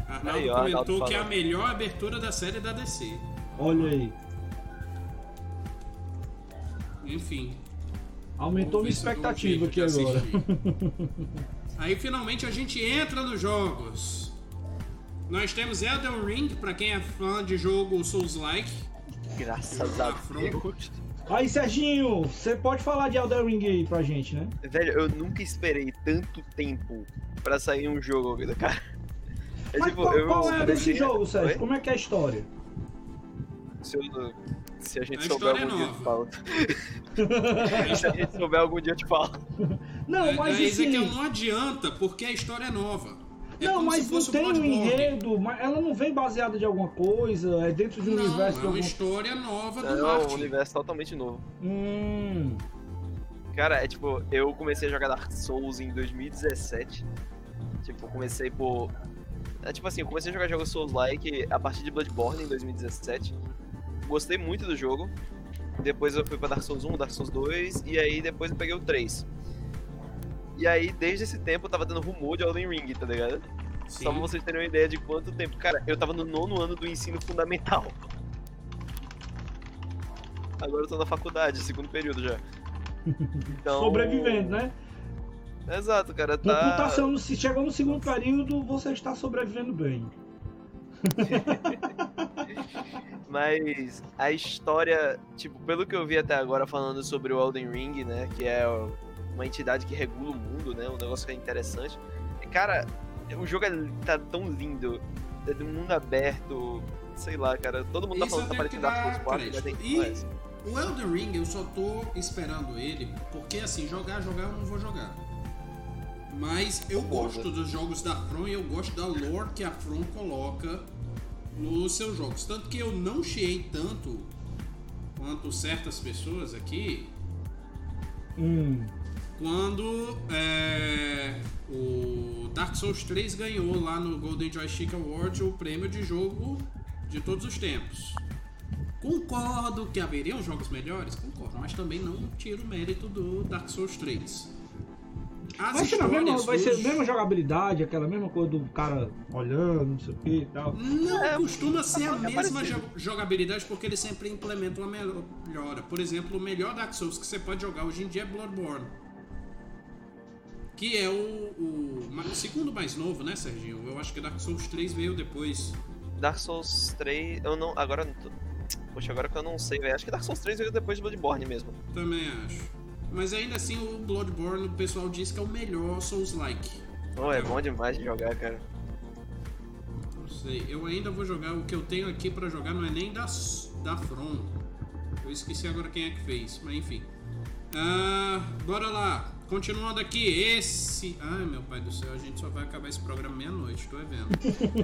Arnaldo Aí, ó, Arnaldo comentou que é a melhor abertura da série da DC. Olha aí. Enfim. Aumentou minha expectativa aqui de agora. Aí finalmente a gente entra nos jogos. Nós temos Elden Ring, pra quem é fã de jogo Souls-like. Graças a. Deus. Aí, Serginho, você pode falar de Elden Ring aí pra gente, né? Velho, eu nunca esperei tanto tempo pra sair um jogo, cara. É Mas tipo, qual, eu qual é desse comecei- jogo, Sérgio? Como é que é a história? Se, eu- se a gente A souber história algum é dia, eu te nova. falo. se a gente souber algum dia, eu te falo. Não, É, mas é, isso assim... aqui não adianta, porque a história é nova. É não, mas não tem um enredo, mas ela não vem baseada de alguma coisa, é dentro de um Não, universo é uma alguma história nova do É um Martin. universo totalmente novo. Hum. Cara, é tipo, eu comecei a jogar Dark Souls em 2017. Tipo, comecei por. É tipo assim, eu comecei a jogar jogos Souls-like a partir de Bloodborne em 2017. Gostei muito do jogo. Depois eu fui pra Dark Souls 1, Dark Souls 2, e aí depois eu peguei o 3. E aí, desde esse tempo, eu tava dando rumor de Elden Ring, tá ligado? Sim. Só pra vocês terem uma ideia de quanto tempo. Cara, eu tava no nono ano do ensino fundamental. Agora eu tô na faculdade, segundo período já. Então... Sobrevivendo, né? Exato, cara, tá. Computação, se chegou no segundo período, você está sobrevivendo bem. Mas a história, tipo, pelo que eu vi até agora falando sobre o Elden Ring, né? Que é uma entidade que regula o mundo, né? Um negócio que é interessante. Cara, o jogo é, tá tão lindo. É de um mundo aberto. Sei lá, cara. Todo mundo tá falando que tá parecendo Dark dar Souls 4, crédito. né? Tem E-. O Elden Ring eu só tô esperando ele, porque assim, jogar, jogar eu não vou jogar. Mas eu gosto dos jogos da From e eu gosto da lore que a From coloca nos seus jogos. Tanto que eu não chiei tanto quanto certas pessoas aqui Hum. quando é, o Dark Souls 3 ganhou lá no Golden Joystick Awards o prêmio de jogo de todos os tempos. Concordo que haveriam jogos melhores, concordo, mas também não tiro o mérito do Dark Souls 3. As Vai ser, a mesma, vai ser a mesma jogabilidade, aquela mesma coisa do cara olhando, não sei o que e tal. Não É, costuma ser a é mesma jo- jogabilidade porque eles sempre implementam uma melhora. Por exemplo, o melhor Dark Souls que você pode jogar hoje em dia é Bloodborne. Que é o, o ma- segundo mais novo, né, Serginho? Eu acho que Dark Souls 3 veio depois. Dark Souls 3, eu não. Agora. Poxa, agora que eu não sei, velho. Acho que Dark Souls 3 veio depois de Bloodborne mesmo. Também acho. Mas ainda assim, o Bloodborne, o pessoal diz que é o melhor Souls-like. Oh, é bom demais de jogar, cara. Não sei. Eu ainda vou jogar. O que eu tenho aqui pra jogar não é nem da, da From. Eu esqueci agora quem é que fez, mas enfim. Ah, bora lá. Continuando aqui, esse. Ai meu pai do céu, a gente só vai acabar esse programa meia-noite, tô vendo.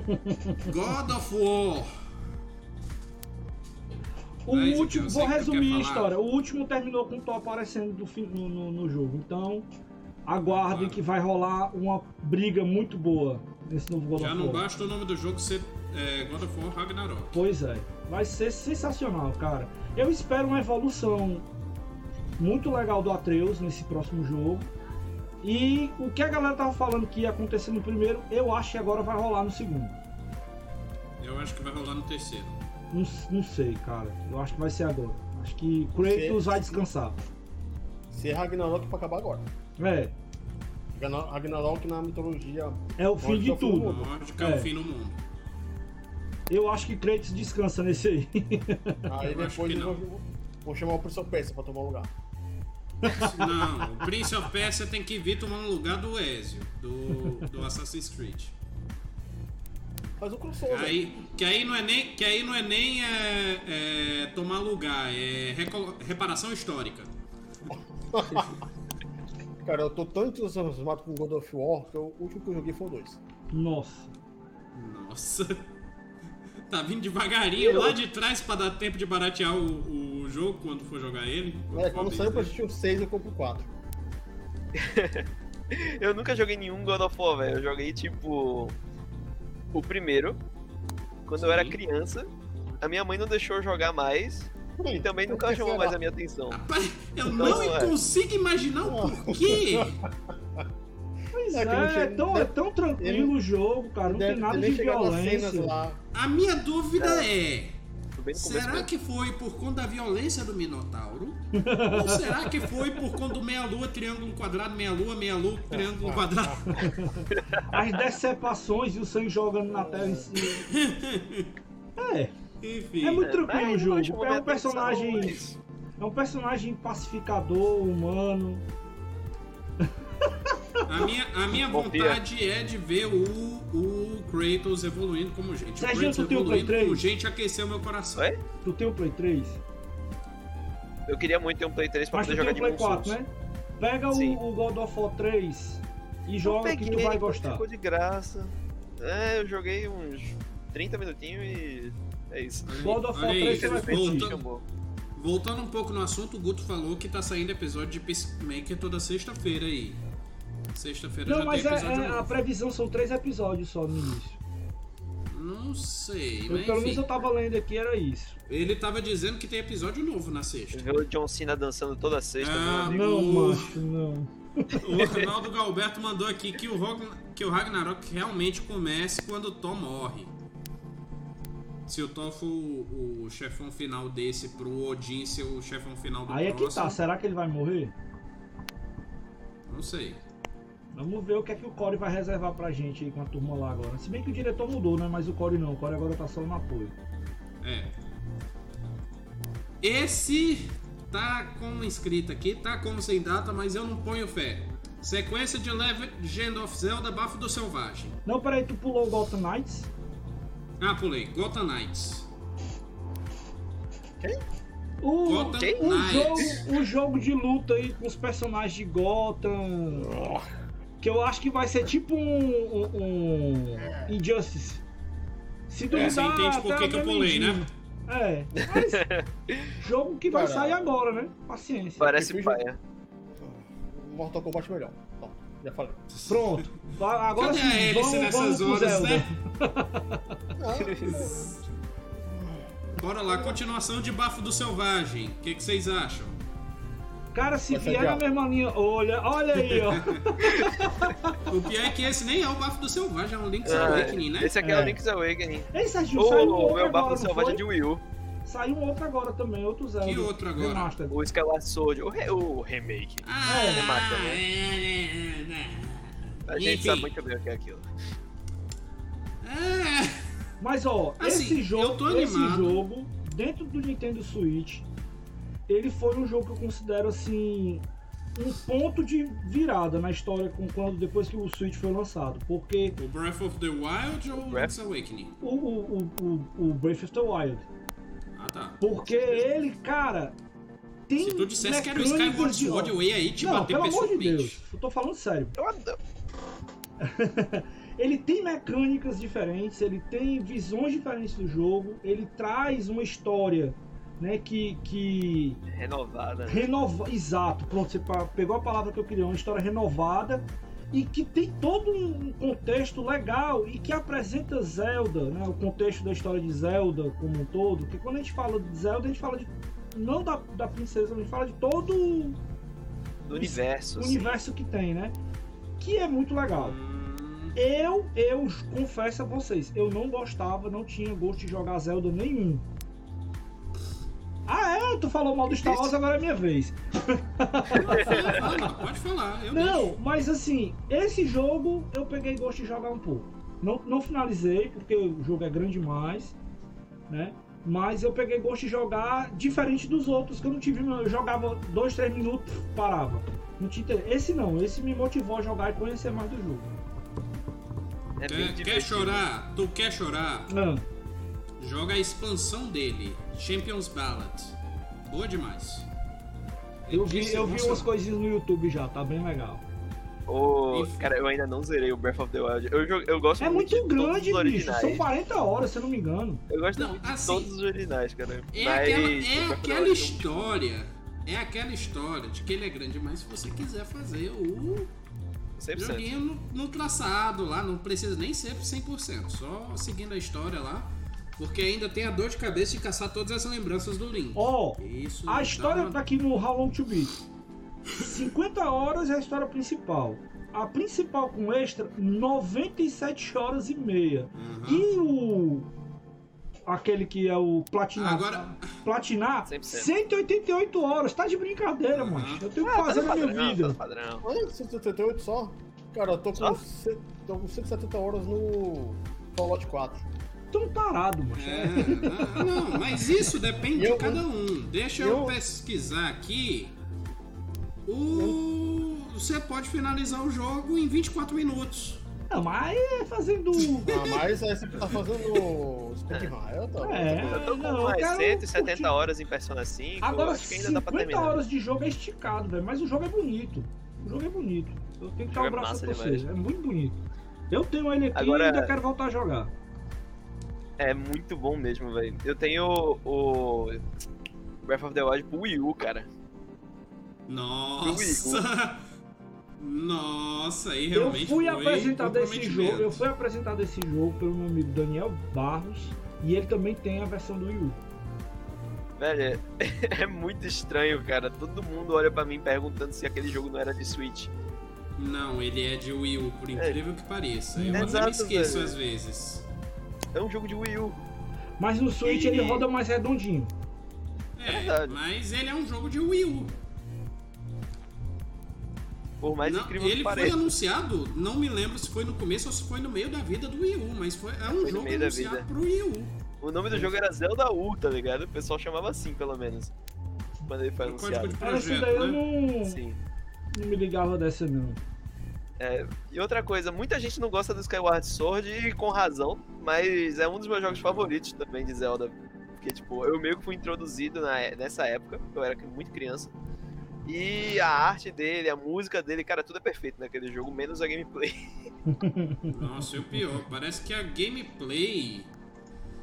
God of War. O Ezequiel, último, vou resumir a história. O último terminou com o Thor aparecendo do fim- no, no- no jogo. Então, aguardem Claro. que vai rolar uma briga muito boa nesse novo God Já of não War. basta o nome do jogo ser é, God of War Ragnarok. Pois é, vai ser sensacional, cara. Eu espero uma evolução muito legal do Atreus nesse próximo jogo. E o que a galera tava falando que ia acontecer no primeiro, eu acho que agora vai rolar no segundo. Eu acho que vai rolar no terceiro. Não, não sei, cara. Eu acho que vai ser agora. Acho que Kratos vai descansar. Se é Ragnarok pra acabar agora. É, Ragnar- Ragnarok na mitologia. é o fim de tudo. é É. o fim do mundo. Eu acho que Kratos descansa nesse aí. Aí Eu depois que eu não. vou, vou chamar o Prince of Persia pra tomar o lugar. Não, o Prince of Persia tem que vir tomar no lugar do Ezio, do, do Assassin's Creed. Faz o crossover. Aí, que aí não é nem, que aí não é nem é, é, tomar lugar, é reparação histórica. Cara, eu tô tão entusiasmado com God of War que eu- o último que eu joguei foi o 2. Nossa. Nossa. Tá vindo devagarinho lá de trás pra dar tempo de baratear o, o jogo quando for jogar ele. É, for quando saiu pra assistir o 6, eu compro o 4. Eu nunca joguei nenhum God of War, velho. Eu joguei, tipo. O primeiro. Quando eu era Sim. criança. A minha mãe não deixou eu jogar mais. E também nunca que chamou será? mais a minha atenção. Rapaz, eu Não, não é. consigo imaginar o porquê. Pois É é, é, tão, é tão tranquilo ele- o jogo, cara. Não tem nada de violência. lá. A minha dúvida é. Bem no começo Será mesmo. que foi por conta da violência do Minotauro? Ou será que foi por conta do meia-lua, triângulo quadrado, meia-lua, meia-lua, triângulo quadrado? As decepações e o sangue jogando na tela em cima. É, Enfim. é muito tranquilo o jogo. É um personagem. É um personagem pacificador, humano. A minha, a minha vontade é de ver o, o Kratos evoluindo como gente. O Kratos tu tem o Play evoluindo como 3? gente aqueceu meu coração. Oi? Tu tem o Play 3? Eu queria muito ter um Play 3 pra Mas tu poder tem jogar o de Play Demon 4, Souls. né? Pega Sim. o, o God of War 3 e Eu joga que peguei, tu vai gostar. Ficou de graça. É, eu joguei uns 30 minutinhos e. É isso. God of War Olha aí, 3 você vai curtir. voltando um pouco no assunto, o Guto falou que tá saindo episódio de Peacemaker toda sexta-feira aí. Sexta-feira Não, já mas tem é- episódio é- a novo. previsão são três episódios só no início. Não sei, Eu, mas pelo menos enfim. eu tava lendo aqui, era isso. Ele tava dizendo que tem episódio novo na sexta. Ver o John Cena dançando toda sexta, Ah, meu amigo. Não, o- macho, não. O Arnaldo Galberto mandou aqui que o, Rog- que o Ragnarok realmente comece quando o Thor morre. Se o Thor for o, o chefão final desse pro Odin ser o chefão final do Aí é que próximo, tá, será que ele vai morrer? não sei. Vamos ver o que é que o Core vai reservar pra gente aí com a turma lá agora. Se bem que o diretor mudou, né? Mas o Core não, o Core agora tá só no apoio. É. esse tá como escrito aqui, tá como sem data, mas eu não ponho fé. Sequência de Legend of Zelda Bafo do Selvagem. Não, peraí, tu pulou o Gotham Knights? Ah, pulei. Gotham Knights. Quem? O, Gotham o, Knights. jogo, o jogo de luta aí com os personagens de Gotham. Que eu acho que vai ser tipo um, um, um Injustice. Se É, duvidar, você entende por que que eu pulei, né? É, mas jogo que vai Cara, sair agora, né? Paciência. Parece paia. Mortal Kombat melhor. Ó, já falei. Pronto. Agora Cadê sim, a hélice vamos, nessas vamos horas, né? Bora lá, continuação de Bafo do Selvagem. O que, que vocês acham? Cara, se vier na mesma linha, olha, olha aí, ó. O pior é que esse nem é o Bafo do Selvagem, é um Link's Ah, Awakening, né? Esse aqui é, É. o Link's Awakening. Ei, Serginho, saiu um outro meu Bafo não Selvagem foi? de Wii U. Saiu um outro agora também, outro Zelda. Que outro agora? Remaster. O Skyward Sword. O, re- o remake. Ah, É, mata, né? é, é, é. A gente Enfim. sabe muito bem o que é aquilo. É, Mas ó, Assim, esse eu jogo, tô esse jogo, dentro do Nintendo Switch, ele foi um jogo que eu considero assim um ponto de virada na história com quando depois que o Switch foi lançado, porque o Breath of the Wild ou o Breath? Link's Awakening? o, o, o, o, o Breath of the Wild, Ah, tá. porque ele, cara, tem Se tu dissesse que era o Skyward Sword, eu ia aí te Não, bater pelo amor de pessoalmente. Deus, eu tô falando sério. Eu adoro. Ele tem mecânicas diferentes, ele tem visões diferentes do jogo, ele traz uma história, né, que, que Renovada. né? renova, exato, pronto, você pegou a palavra que eu queria, uma história renovada e que tem todo um contexto legal e que apresenta Zelda, né, o contexto da história de Zelda como um todo, porque quando a gente fala de Zelda, a gente fala de não da, da princesa, a gente fala de todo o Do universo. assim. universo que tem, né? Que é muito legal. Hum, Eu, eu confesso a vocês, eu não gostava, não tinha gosto de jogar Zelda nenhum. Ah, é? Tu falou mal do Star Wars, agora é minha vez. fala, pode falar. Eu deixo. Não, mas assim, esse jogo eu peguei gosto de jogar um pouco. Não, não finalizei, porque o jogo é grande demais, né? Mas eu peguei gosto de jogar diferente dos outros, que eu não tive. Eu jogava dois, três minutos, parava. Não tinha interesse. Esse não, esse me motivou a jogar e conhecer mais do jogo. É Quer, quer chorar? Tu quer chorar? Ah, Joga a expansão dele, Champions Ballad. Boa demais. eu vi, eu vi umas coisinhas no YouTube já, tá bem legal. Enfim. cara, eu ainda não zerei o Breath of the Wild. Eu, jogo- eu gosto É muito de todos grande, bicho. São 40 horas, se eu não me engano. Eu gosto Não, muito de assim, todos os originais, cara. É Mas aquela, é aquela Wild história. É aquela história de que ele é grande, mas se você quiser fazer o 100%. joguinho no, no traçado lá, não precisa nem ser 100%, só seguindo a história lá. Porque ainda tem a dor de cabeça de caçar todas as lembranças do Link. Ó, Isso. a história uma- tá aqui no How Long to Beat. 50 horas é a história principal. A principal com extra, 97 horas e meia. Uhum. E o. Aquele que é o platinar. Agora- Platinar, 100%. 188 horas. Tá de brincadeira, Uhum. mano. Eu tenho que Ah, tá fazer no na minha padrão, tá vida. padrão. Ah, 178 só? Cara, eu tô com, ce- tô com 170 horas no Fallout 4. Tão parado, mano. É, não, não, mas isso depende Eu- de cada um. Deixa eu, eu- pesquisar aqui. O... Você pode finalizar o jogo em 24 minutos. Não, mas é fazendo. Ah, mas aí você tá fazendo Speed Rail, tá? É. Eu tô com não, mais quero 170 curtir. horas em Persona 5. Agora, acho que ainda dá pra 50 terminar. horas de jogo é esticado, velho. Mas o jogo é bonito. O jogo é bonito. Eu tenho que dar um é braço massa pra demais. você. É muito bonito. Eu tenho ele aqui Agora- e ainda quero voltar a jogar. É muito bom mesmo, velho. Eu tenho o Breath of the Wild pro Wii U, cara. Nossa! Nossa, aí Eu realmente fui foi apresentado esse jogo. Eu fui apresentado esse jogo pelo meu amigo Daniel Barros. E ele também tem a versão do Wii U. Velho, é, é muito estranho, cara. Todo mundo olha pra mim perguntando se aquele jogo não era de Switch. Não, ele é de Wii U, por incrível que pareça. Eu É até exato, me esqueço velho. às vezes. É um jogo de Wii U. Mas no Switch E- ele roda mais redondinho. É, verdade. mas ele é um jogo de Wii U. Por mais Não, incrível ele que foi pareça. anunciado, não me lembro se foi no começo ou se foi no meio da vida do Wii U, mas foi, é um Foi no jogo meio da anunciado vida. pro Wii U. O nome do jogo era Zelda U, tá ligado? O pessoal chamava assim, pelo menos. Quando ele foi O código anunciado. de projeto, daí eu né? não, Sim. não me ligava dessa, não. É, e outra coisa, muita gente não gosta do Skyward Sword e com razão, mas é um dos meus jogos favoritos também de Zelda. Porque, tipo, eu meio que fui introduzido na- nessa época, eu era muito criança. E a arte dele, a música dele, cara, tudo é perfeito naquele jogo, menos a gameplay. Nossa, e o pior, parece que a gameplay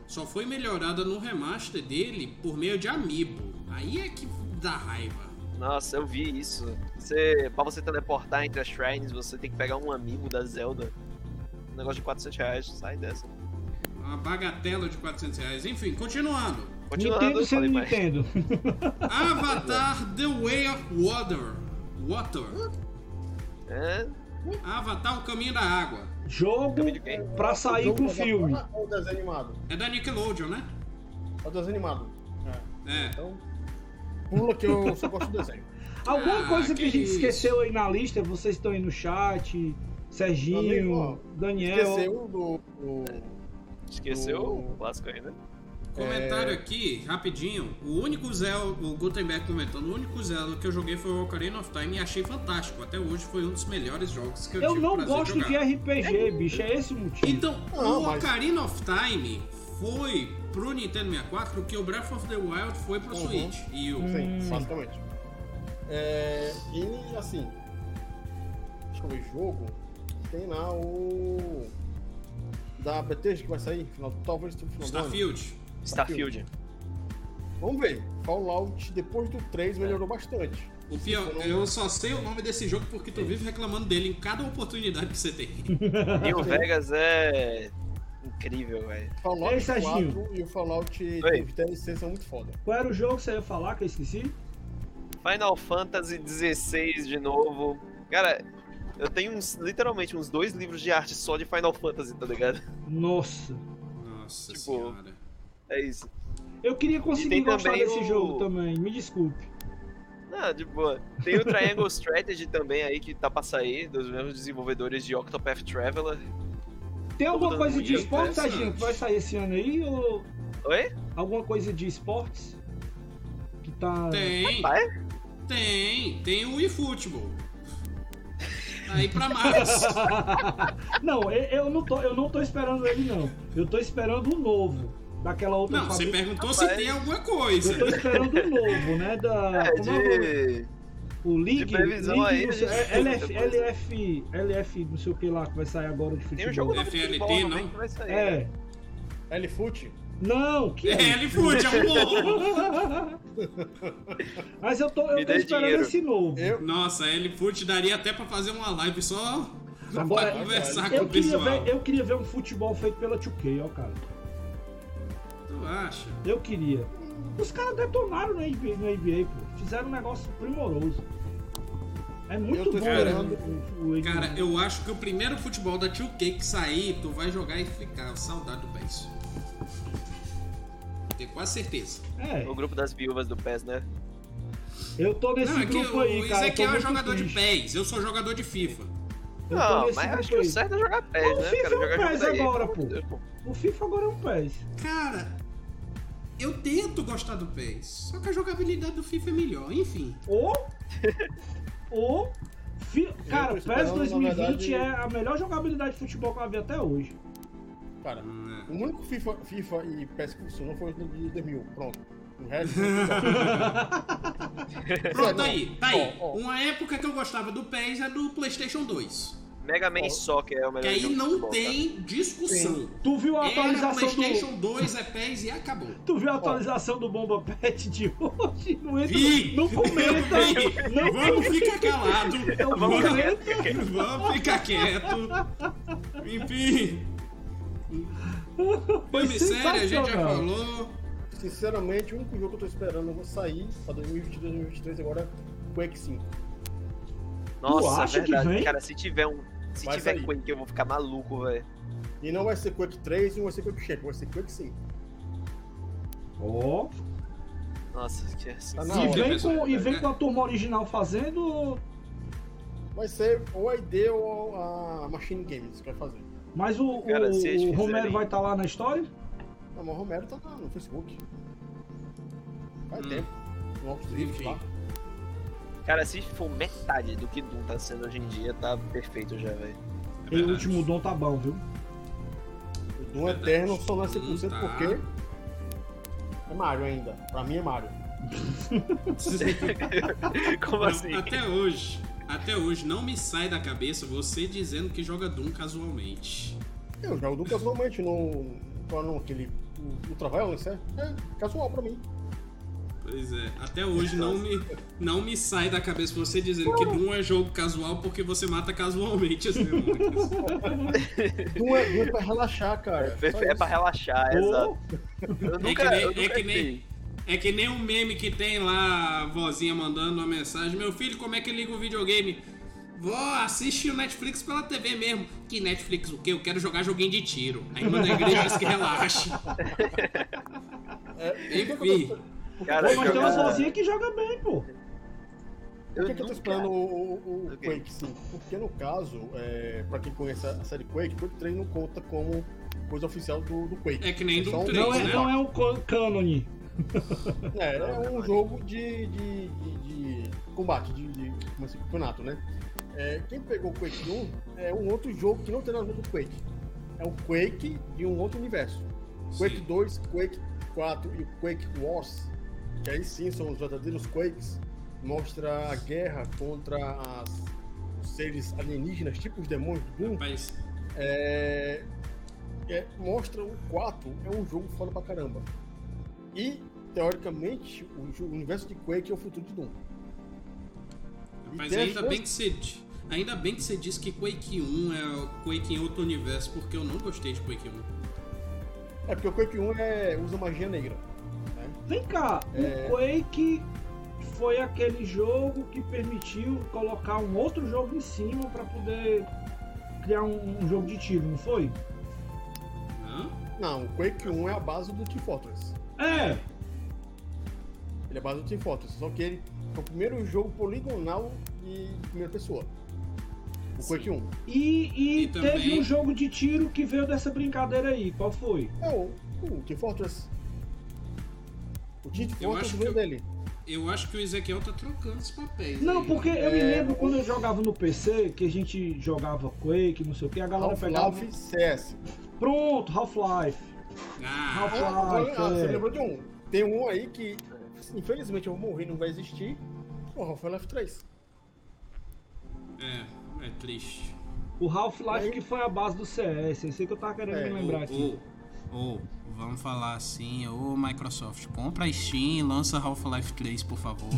só foi melhorada no remaster dele por meio de amiibo. Aí é que dá raiva. Nossa, eu vi isso. Você, pra você teleportar entre as shrines, você tem que pegar um amigo da Zelda. Um negócio de 400 reais, sai dessa. Uma bagatela de 400 reais. Enfim, continuando. Continuando, Nintendo sendo. Nintendo. Avatar The Way of Water. Water. É, Avatar O Caminho da Água. Jogo pra sair Jogo com filme. Ou desenho animado? É da Nickelodeon, né? É o desenho animado. É. É. Então, pula que eu só gosto do desenho. Alguma Ah, coisa que, que a gente isso. esqueceu aí na lista, vocês estão aí no chat, Serginho, Amigo, Daniel. Esqueceu do. do- esqueceu O- o clássico ainda. Comentário aqui, rapidinho. O único Zelda, o Gutenberg comentando, o único Zelda que eu joguei foi o Ocarina of Time e achei fantástico. Até hoje foi um dos melhores jogos que eu, Eu tive não o prazer gosto de de. RPG, bicho, é esse o motivo. Então, Não, o mas- Ocarina of Time foi pro Nintendo 64 o que o Breath of the Wild foi pro Uhum. Switch. E o... Hum. Sim, basicamente. É, e assim. Deixa eu ver jogo. Tem lá o. Da Bethesda que vai sair, final, talvez no final. Starfield. Starfield. Vamos ver. Fallout, depois do 3, melhorou bastante. O pior, eu só sei o nome desse jogo porque tu vive reclamando dele em cada oportunidade que você tem. New Vegas é incrível, velho. Fallout Ei, Serginho. 4 e o Fallout Oi. DLC são muito foda. Qual era o jogo que você ia falar que eu esqueci? Final Fantasy XVI de novo. Cara, eu tenho uns, literalmente uns dois livros de arte só de Final Fantasy, tá ligado? Nossa. Nossa Tipo, senhora. É isso. Eu queria conseguir gostar desse o- jogo também, me desculpe. Ah, de boa. Tem o Triangle Strategy também aí que tá pra sair, dos mesmos desenvolvedores de Octopath Traveler. Tem alguma coisa de muito esporte, interessante. Serginho, que vai sair esse ano aí? Ou Oi? alguma coisa de esportes? Que tá. Tem, é? tem, tem o eFootball. Aí pra março. não, eu, eu não tô, eu não tô esperando ele, não. Eu tô esperando o novo. Daquela outra Não, você perguntou se tem alguma coisa. Eu tô esperando o novo, né? Da. É, como é o nome? de. O League, de previsão League aí, sei- é, LF. LF, LF, não sei o que lá, que vai sair agora de futebol. Tem um jogo FLT, futebol não? vai sair. né? É. L-Foot? Não, que É, ele fute, é um bom. Mas eu tô, eu tô esperando dinheiro. esse novo. Eu, Nossa, fute daria até pra fazer uma live só Agora, pra conversar com o pessoal. ver, eu queria ver um futebol feito pela 2K, ó, cara. Tu acha? Eu queria. Os caras detonaram no NBA, no NBA, pô. Fizeram um negócio primoroso. É muito Eu bom esperando. o, o, o Cara, eu acho que o primeiro futebol da 2K que sair, tu vai jogar e ficar saudade do PES. Tenho quase certeza. É, O grupo das viúvas do PES, né? eu tô nesse Não, é que grupo o aí, cara. eu tô Ezequiel é jogador de triste. PES, eu sou jogador de FIFA. Eu Não, mas acho que o certo é jogar PES, Mas o né? FIFA é um PES agora, de pô. O FIFA agora é um PES. Cara, eu tento gostar do PES, só que a jogabilidade do FIFA é melhor, enfim. Ou. ou. fi- Cara, tô PES esperando, na 2020 verdade- é a melhor jogabilidade de futebol que eu vi até hoje. cara, Hum, o único FIFA, FIFA e PES que funcionou foi o de 2000. Pronto. O resto. Pronto, Não, aí, tá aí. Uma época que eu gostava do PES é do PlayStation 2. Mega Man Soccer é o melhor Que aí não futebol, tá? tem discussão. Tu viu a Era atualização do. PlayStation 2, é PES e acabou. Tu viu a atualização do Bomba Pet de hoje? Não entra. Vi! Não comenta! Vi! Não Vamos ficar calado. Não Vamos, comenta! vamos ficar quieto. Enfim. Foi sério, a gente já falou. Sinceramente, o único jogo que eu tô esperando eu vou sair pra 2022, 2023 agora é Quake 5. Nossa, acha que verdade. vem? Cara, se tiver um. Se Vai tiver sair. Quake, eu vou ficar maluco, velho. E não vai ser Quake 3 e não vai ser Quake Shape, vai ser Quake 5. Ó. Nossa, que assim. Tá E vem, com, e vem com a turma original fazendo. Vai ser ou a ID ou a Machine Games que vai fazer. Mas o, Cara, o, o Romero vai estar lá na história? A Mão Romero tá no Facebook. Faz Hum. tempo. Novos livros Enfim. Cara, se for metade do que Doom tá sendo hoje em dia, tá perfeito já, velho. É E o último dom tá bom, viu? O Doom. Eterno só não é 100% Tá. porque é Mario ainda. Pra mim é Mario. Como Não, assim? Até hoje, até hoje, não me sai da cabeça você dizendo que joga Doom casualmente. Eu jogo Doom casualmente no. Qual no aquele. O Ultra Violence, é? É casual pra mim. Pois é, até hoje não me, não me sai da cabeça você dizendo que Doom é jogo casual porque você mata casualmente as demônios. Doom é, Doom é pra relaxar, cara. Só É, é pra relaxar, exato. Eu É que nunca, nem, eu é nunca que nem, é que nem um meme que tem lá a vozinha mandando uma mensagem: Meu filho, como é que liga o videogame? Vó, assiste o Netflix pela TV mesmo. Que Netflix o quê? Eu quero jogar joguinho de tiro. Aí manda a igreja diz que relaxe. É, Enfim. Cara, Pô, mas tem umas jogar- vozinhas que joga bem, pô. Por que, que eu tô esperando o, o- o Ok. Quake, sim? Porque no caso, é, pra quem conhece a série Quake, Quake 3 não conta como coisa oficial do, do Quake. É que nem Doom um- 3, Não é, né? não é um cânone. É, é um jogo de, de, de- de combate, de, de assim, campeonato, né? É, quem pegou o Quake 1 é um outro jogo que não tem nada a ver com o Quake. É o Quake de um outro universo. Quake Sim. 2, Quake 4 e o Quake Wars, que aí sim são os verdadeiros Quakes, mostra a guerra contra as- os seres alienígenas, tipo os demônios do Doom. Rapaz, É, é, mostra o 4 é um jogo foda pra caramba. E, teoricamente, o, o universo de Quake é o futuro de Doom. Mas ainda bem que você. Ainda bem que você disse que Quake 1 é Quake em outro universo, porque eu não gostei de Quake 1. É porque o Quake 1 é, usa magia negra. Vem cá, É. o Quake foi aquele jogo que permitiu colocar um outro jogo em cima pra poder criar um, um jogo de tiro, não foi? Não? Não, o Quake 1 é a base do Team Fortress. É, Ele é a base do Team Fortress, só que ele é o primeiro jogo poligonal de primeira pessoa. O Quake 1. e, e E teve também- um jogo de tiro que veio dessa brincadeira aí. Qual foi? É o, o Team Fortress. O acho veio que eu- dele. Eu acho que o Ezequiel tá trocando os papéis. Não, aí. porque eu me É, lembro quando eu jogava no PC, que a gente jogava Quake, não sei o que, a galera pegava. Half-Life CS. Pronto, Half-Life. Ah, Half- Ah, ah, é. você lembrou de um? Tem um aí que, infelizmente, eu vou morrer, não vai existir. O Half-Life 3. é, é triste. O Half-Life que foi a base do CS, esse aí que eu tava querendo É, me lembrar aqui. Ou, vamos falar assim, ô Microsoft, compra a Steam e lança Half-Life 3, por favor.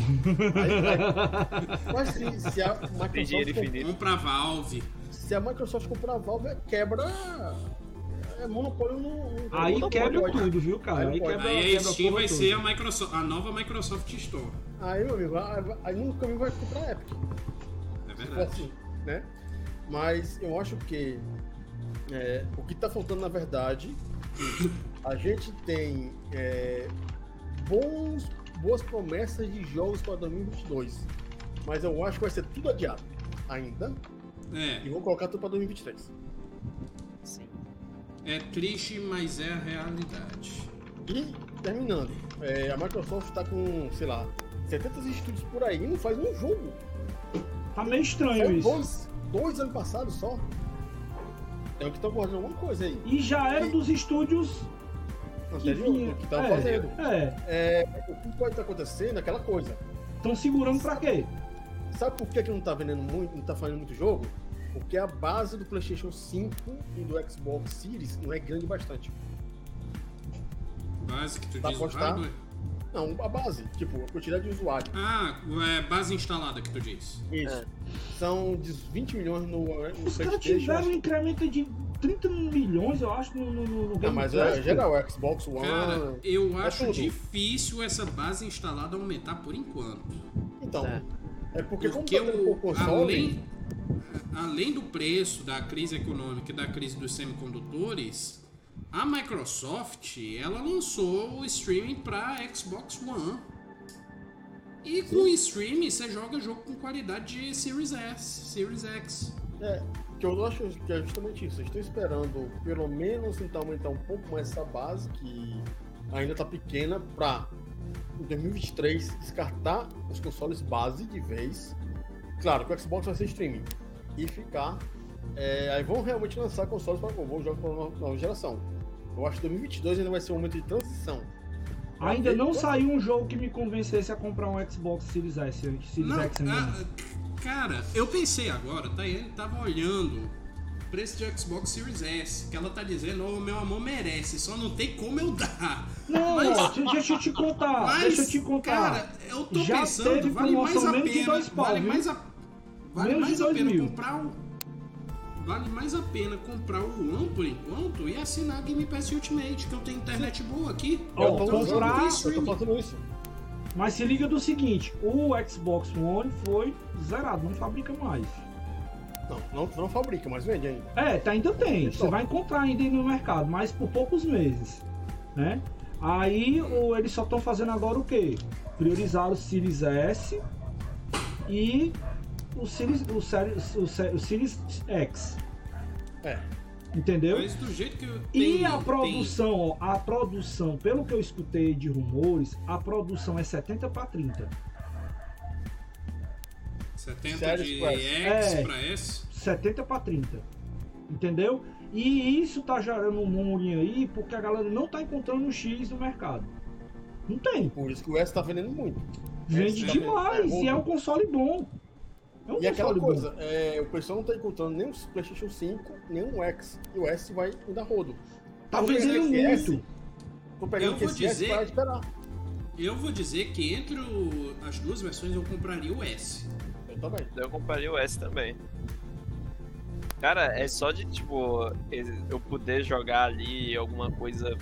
Mas se, se a Microsoft, compra a Valve. se a Microsoft comprar a Valve, quebra. É monopólio no. no Aí monopólio, quebra pode. tudo, viu, cara? Aí quebra, Aí a quebra Steam porra vai toda. ser a, Microsoft, a nova Microsoft Store. Aí, meu amigo, aí, nunca caminho vai comprar a Epic. É for verdade. assim, né? Mas eu acho que é, o que tá faltando na verdade, a gente tem é, bons, boas promessas de jogos para 2022. Mas eu acho que vai ser tudo adiado ainda. É, E vão colocar tudo para 2023. Sim. é triste, mas é a realidade. E, terminando, é, a Microsoft tá com, sei lá, 70 estúdios por aí e não faz um jogo. Tá meio estranho isso. dois, dois anos passados só. É o que estão guardando alguma coisa aí. E já era E- dos estúdios que Anterior, vinha. do que tava é, fazendo. É, É, o que pode estar acontecendo é aquela coisa. estão segurando pra quê? Sabe por que, que não tá vendendo muito, não tá fazendo muito jogo? Porque a base do PlayStation 5 e do Xbox Series não é grande bastante. Base que tu Pra diz o postar? hardware? Não, a base, tipo, a quantidade de usuário. Ah, é base instalada que tu diz. Isso. É. São de 20 milhões no, no Os caras tiveram um incremento de 30 milhões, eu acho, no, no, no Não, Game mas Pass, é geral, o Xbox One. Cara, eu é acho tudo. difícil essa base instalada aumentar por enquanto. Então, É. é, porque, Porque como tá tendo o, console, além, além do preço da crise econômica e da crise dos semicondutores, a Microsoft ela lançou o streaming para Xbox One. E com o streaming você joga jogo com qualidade de Series S, Series X. é, que que eu acho que é justamente isso. Estão esperando, pelo menos, tentar aumentar um pouco mais essa base, que ainda está pequena, para em 2023 descartar os consoles base de vez. Claro que o Xbox vai ser streaming. E ficar. É, aí vão realmente lançar consoles para vão jogar para nova, nova geração. Eu acho que 2022 ainda vai ser um momento de transição. Ainda não saiu um jogo que me convencesse a comprar um Xbox Series S, Series Não, X ainda não. ah, cara, eu pensei agora, tá? Ele tava olhando o preço de Xbox Series S, que ela tá dizendo, ô meu amor merece, só não tem como eu dar. Não, Mas- deixa eu te contar, Mas, deixa eu te contar. cara, eu tô Já pensando, teve vale mais a pena, pau, vale viu? mais a vale Menos mais a pena mil. comprar o Vale mais a pena comprar o One por enquanto e assinar a Game Pass Ultimate, que eu tenho internet boa aqui. Eu tô Então, comprar- eu tô fazendo isso. Mas se liga do seguinte, o Xbox One foi zerado, não fabrica mais. Não, não, não fabrica, mas vende ainda. É, tá, ainda tem. Você Top. vai encontrar ainda no mercado, mas por poucos meses, né? Aí o, eles só estão fazendo agora o quê? Priorizar o Series S e o Series, o, Series, o, Se- o Series X, É. entendeu? Mas do jeito que eu E a produção, ó, a produção, pelo que eu escutei de rumores, a produção é 70 para 30. tem 70 Séries de X É. pra S. 70 para 30. Entendeu? E isso tá gerando um murinho aí porque a galera não tá encontrando o X no mercado. Não tem. Por isso que o S tá vendendo muito. Vende Essa demais. é E é um console bom. É um E aquela coisa, é, o pessoal não tá encontrando nem o PlayStation 5, nem o X. E o S vai ainda rodo. Tá vendendo S, muito. Tô pegando Eu que vou S dizer- para esperar. Eu vou dizer que entre o- as duas versões eu compraria o S. Eu também. Eu compraria o S também. Cara, é só de, tipo, eu poder jogar ali alguma coisa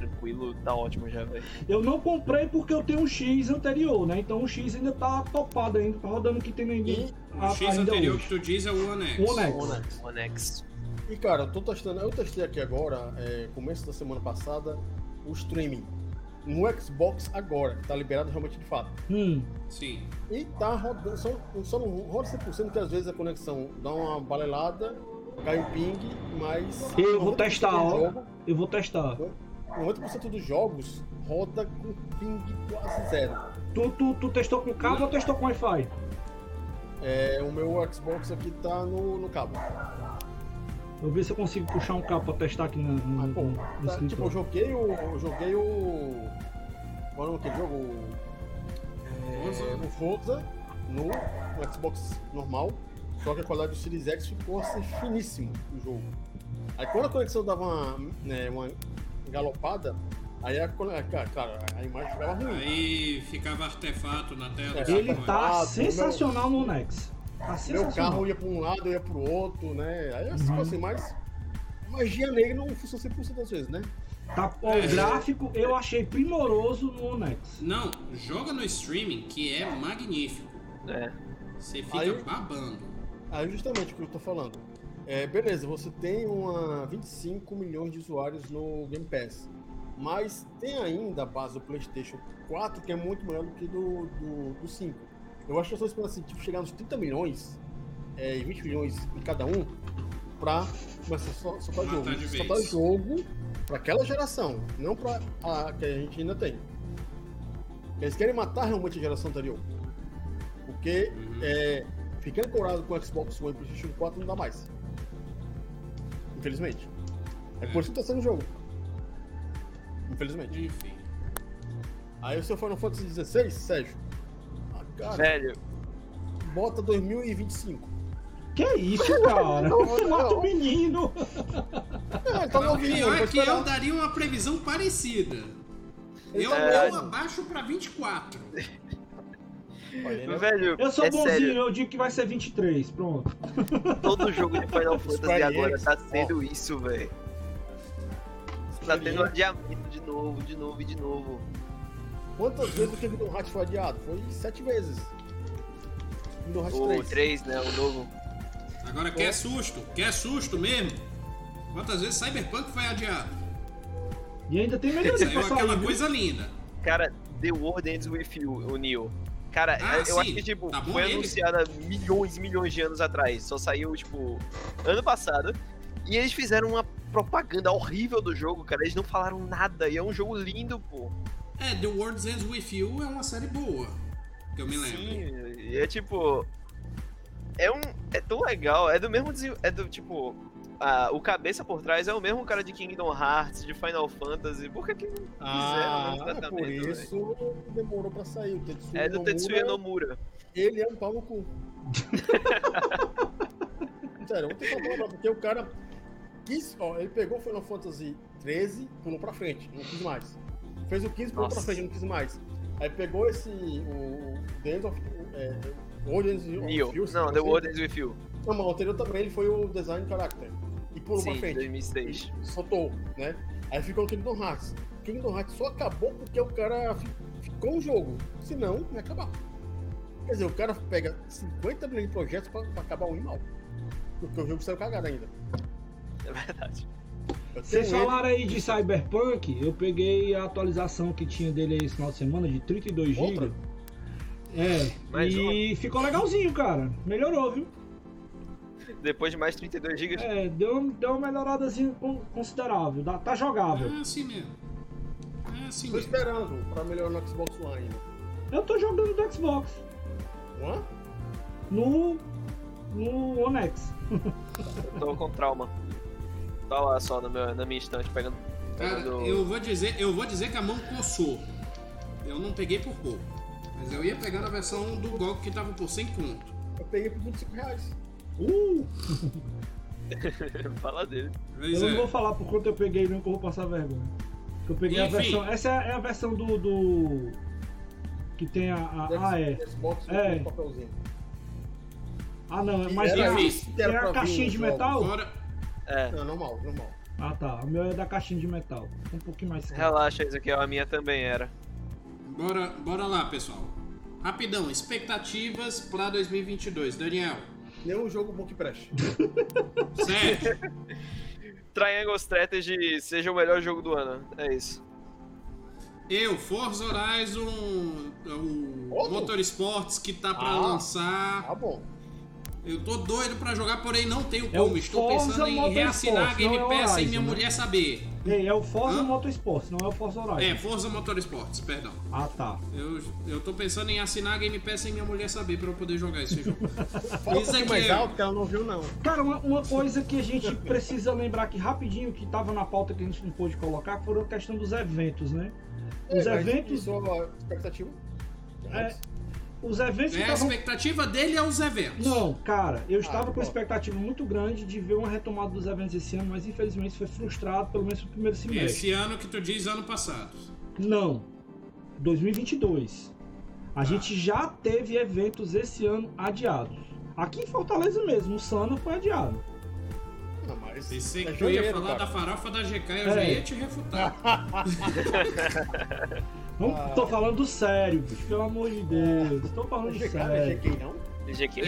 tranquilo, tá ótimo já, velho. Eu não comprei porque eu tenho um X anterior, né? Então o X ainda tá topado ainda, tá rodando o que tem ainda. E O a- X anterior hoje. que tu diz é o One X. O One X. One X. One X. E cara, eu tô testando, eu testei aqui agora, é, começo da semana passada, o streaming. No Xbox agora, que tá liberado realmente de fato. Hum, Sim. E tá rodando, só, só não roda 100% que às vezes a conexão dá uma balelada, cai o ping, mas. Eu vou 90% testar, ó. jogo- eu vou testar. 90% dos jogos roda com ping quase zero. Tu, tu, tu testou com cabo ou testou com Wi-Fi? É, o meu Xbox aqui tá no, no cabo. Eu vou ver se eu consigo puxar um cabo pra testar aqui no, no, Ah, pô, no, no tá, tipo, eu joguei o. Eu joguei o. Qual é o nome daquele jogo? O-. É, o Forza no, no Xbox normal. Só que a qualidade do Series X ficou assim, finíssimo no jogo. Aí quando a conexão dava uma, né, uma galopada, aí a, cone- a- cara, a imagem ficava ruim. Aí ficava artefato na tela. É, Ele é? tá sensacional no Nex. Tá Meu carro ia pra um lado, ia pro outro, né? Aí assim, Uhum. assim mas magia negra não funciona 100% das vezes, né? Tá, ó, É. o gráfico eu achei primoroso no Nex. Não, joga no streaming que é magnífico. É. Você fica Aí- babando. Aí justamente o que eu tô falando. É, beleza, você tem uma 25 milhões de usuários no Game Pass. Mas tem ainda a base do PlayStation 4, que é muito maior do que do, do, do 5. Eu acho que eu estou esperando assim, tipo, chegar nos 30 milhões é, e 20 milhões em cada um pra começar a soltar Matar jogo. Soltar jogo pra aquela geração, não pra a que a gente ainda tem. Eles querem matar realmente a geração anterior. Porque Uhum. é, ficar ancorado com o Xbox One e PlayStation 4 não dá mais. Infelizmente. É por isso que tá sendo jogo. Infelizmente. Enfim. Aí o seu Final Fantasy XVI, Sérgio. Ah, cara, Velho, bota 2025. Que isso, cara? Não, não, Mata o menino. É, tá o novinho, pior é que eu daria uma previsão parecida. Ele Eu, tá eu abaixo pra 24. Olha, ele é- velho, Eu sou é bonzinho, sério, eu digo que vai ser 23, pronto. todo jogo de Final Fantasy agora tá sendo isso, velho. Tá tendo um adiamento de novo, de novo e de novo. Quantas vezes o Kingdom Hearts foi adiado? Foi sete vezes. Kingdom Hearts O 3. 3, né? O novo. Agora quer susto? Quer susto mesmo? Quantas vezes Cyberpunk foi adiado? E ainda tem melhoria Saiu aquela coisa linda. Cara, The World Ends With You, o Neo. Cara, Ah, eu sim. acho que, tipo, Tá foi anunciada milhões e milhões de anos atrás. Só saiu, tipo, ano passado. E eles fizeram uma propaganda horrível do jogo, cara. Eles não falaram nada. E é um jogo lindo, pô. É, The World Ends With You é uma série boa. Que eu me lembro. Sim, e é tipo. É um. É tão legal. É do mesmo. É do tipo. A- o cabeça por trás é o mesmo cara de Kingdom Hearts, de Final Fantasy. Por que que não Ah, fizeram é por tratamento, velho? isso demorou pra sair. O Tetsuya É do Tetsuya Nomura. Ele é um pau no cu. Sério, eu vou tentar falar, porque o cara quis, ó, ele pegou o Final Fantasy 13, pulou pra frente, não quis mais. Fez o 15, pulou pra Nossa. frente, não quis mais. Aí pegou esse, o, End of, é. You, Não, The is With You. Não, mas o anterior também, ele foi o Design Character. E pulou Sim, pra frente. 2006. soltou, né? Aí ficou o Kingdom Hearts. Kingdom Hearts só acabou porque o cara fi- ficou o jogo. Senão, não ia acabar. Quer dizer, o cara pega 50 milhões de projetos pra, pra acabar um e mal. Porque o jogo saiu cagado ainda. É verdade. Vocês falaram aí de Cyberpunk, eu peguei a atualização que tinha dele aí esse final de semana, de 32 Outra? GB. É, Mais e ficou legalzinho, cara. Melhorou, viu? Depois de mais 32 GB. É, deu, deu uma melhoradazinha con- considerável. Dá- Tá jogável. É assim mesmo. É assim Tô mesmo. esperando pra melhorar no Xbox One ainda. Eu tô jogando do Xbox. One? No. No One X. Tô com trauma. Tá lá só no meu, na minha estante pegando. Cara, pegando... eu vou dizer, eu vou dizer que a mão coçou. Eu não peguei por pouco. Mas eu ia pegar na versão do GOG que tava por 100 conto. Eu peguei por 25 reais. Uh! Fala dele. Mas Eu não é. vou falar por quanto eu peguei, não, que eu vou passar vergonha. Eu peguei a Enfim. versão. Essa é, é a versão do. do- Que tem a. a- ah, é. Xbox É. com papelzinho. Ah, não, mas Era tem a, isso tem era a caixinha de jogos. metal? Fora, É. Não, normal, normal. Ah, tá. O meu é da caixinha de metal. Um pouquinho mais caro. Relaxa, Ezequiel, a minha também era. bora, bora lá, pessoal. Rapidão, expectativas pra 2022. Daniel, Nenhum jogo bom que preste. sério. Triangle Strategy seja o melhor jogo do ano. É isso. Eu, Forza Horizon, o Outro? Motorsports que tá pra Ah. lançar. Tá bom. Eu tô doido pra jogar, porém não tenho É como. o Estou Forza pensando em Motorsport, reassinar a Game é o Pass sem Horizon, minha né? mulher saber. Ei, é o Forza Hã? Motorsport, não é o Forza Horizon. É, Forza Motorsports, perdão. Ah, tá. Eu, eu tô pensando em assinar a Game Pass sem minha mulher saber pra eu poder jogar esse jogo. Isso aqui mais é- alto que ela não viu, não. Cara, uma, uma coisa que a gente precisa lembrar aqui rapidinho, que tava na pauta que a gente não pôde colocar, foram a questão dos eventos, né? Os É, eventos. e sua expectativa? É, os eventos que É, a expectativa dele é os eventos. Não, cara, eu estava Ah, com bom. expectativa muito grande de ver uma retomada dos eventos esse ano, mas infelizmente foi frustrado, pelo menos no primeiro semestre. Esse ano que tu diz ano passado. Não. 2022. A gente já teve eventos esse ano adiados. Aqui em Fortaleza mesmo, o Sana foi adiado. Não, mas. Pensei é que tu ia falar cara. da farofa da GK eu É. já ia te refutar. Não Ah. tô falando sério, bicho, pelo amor de Deus. Tô falando GK, não é sério. GK, não? GQ?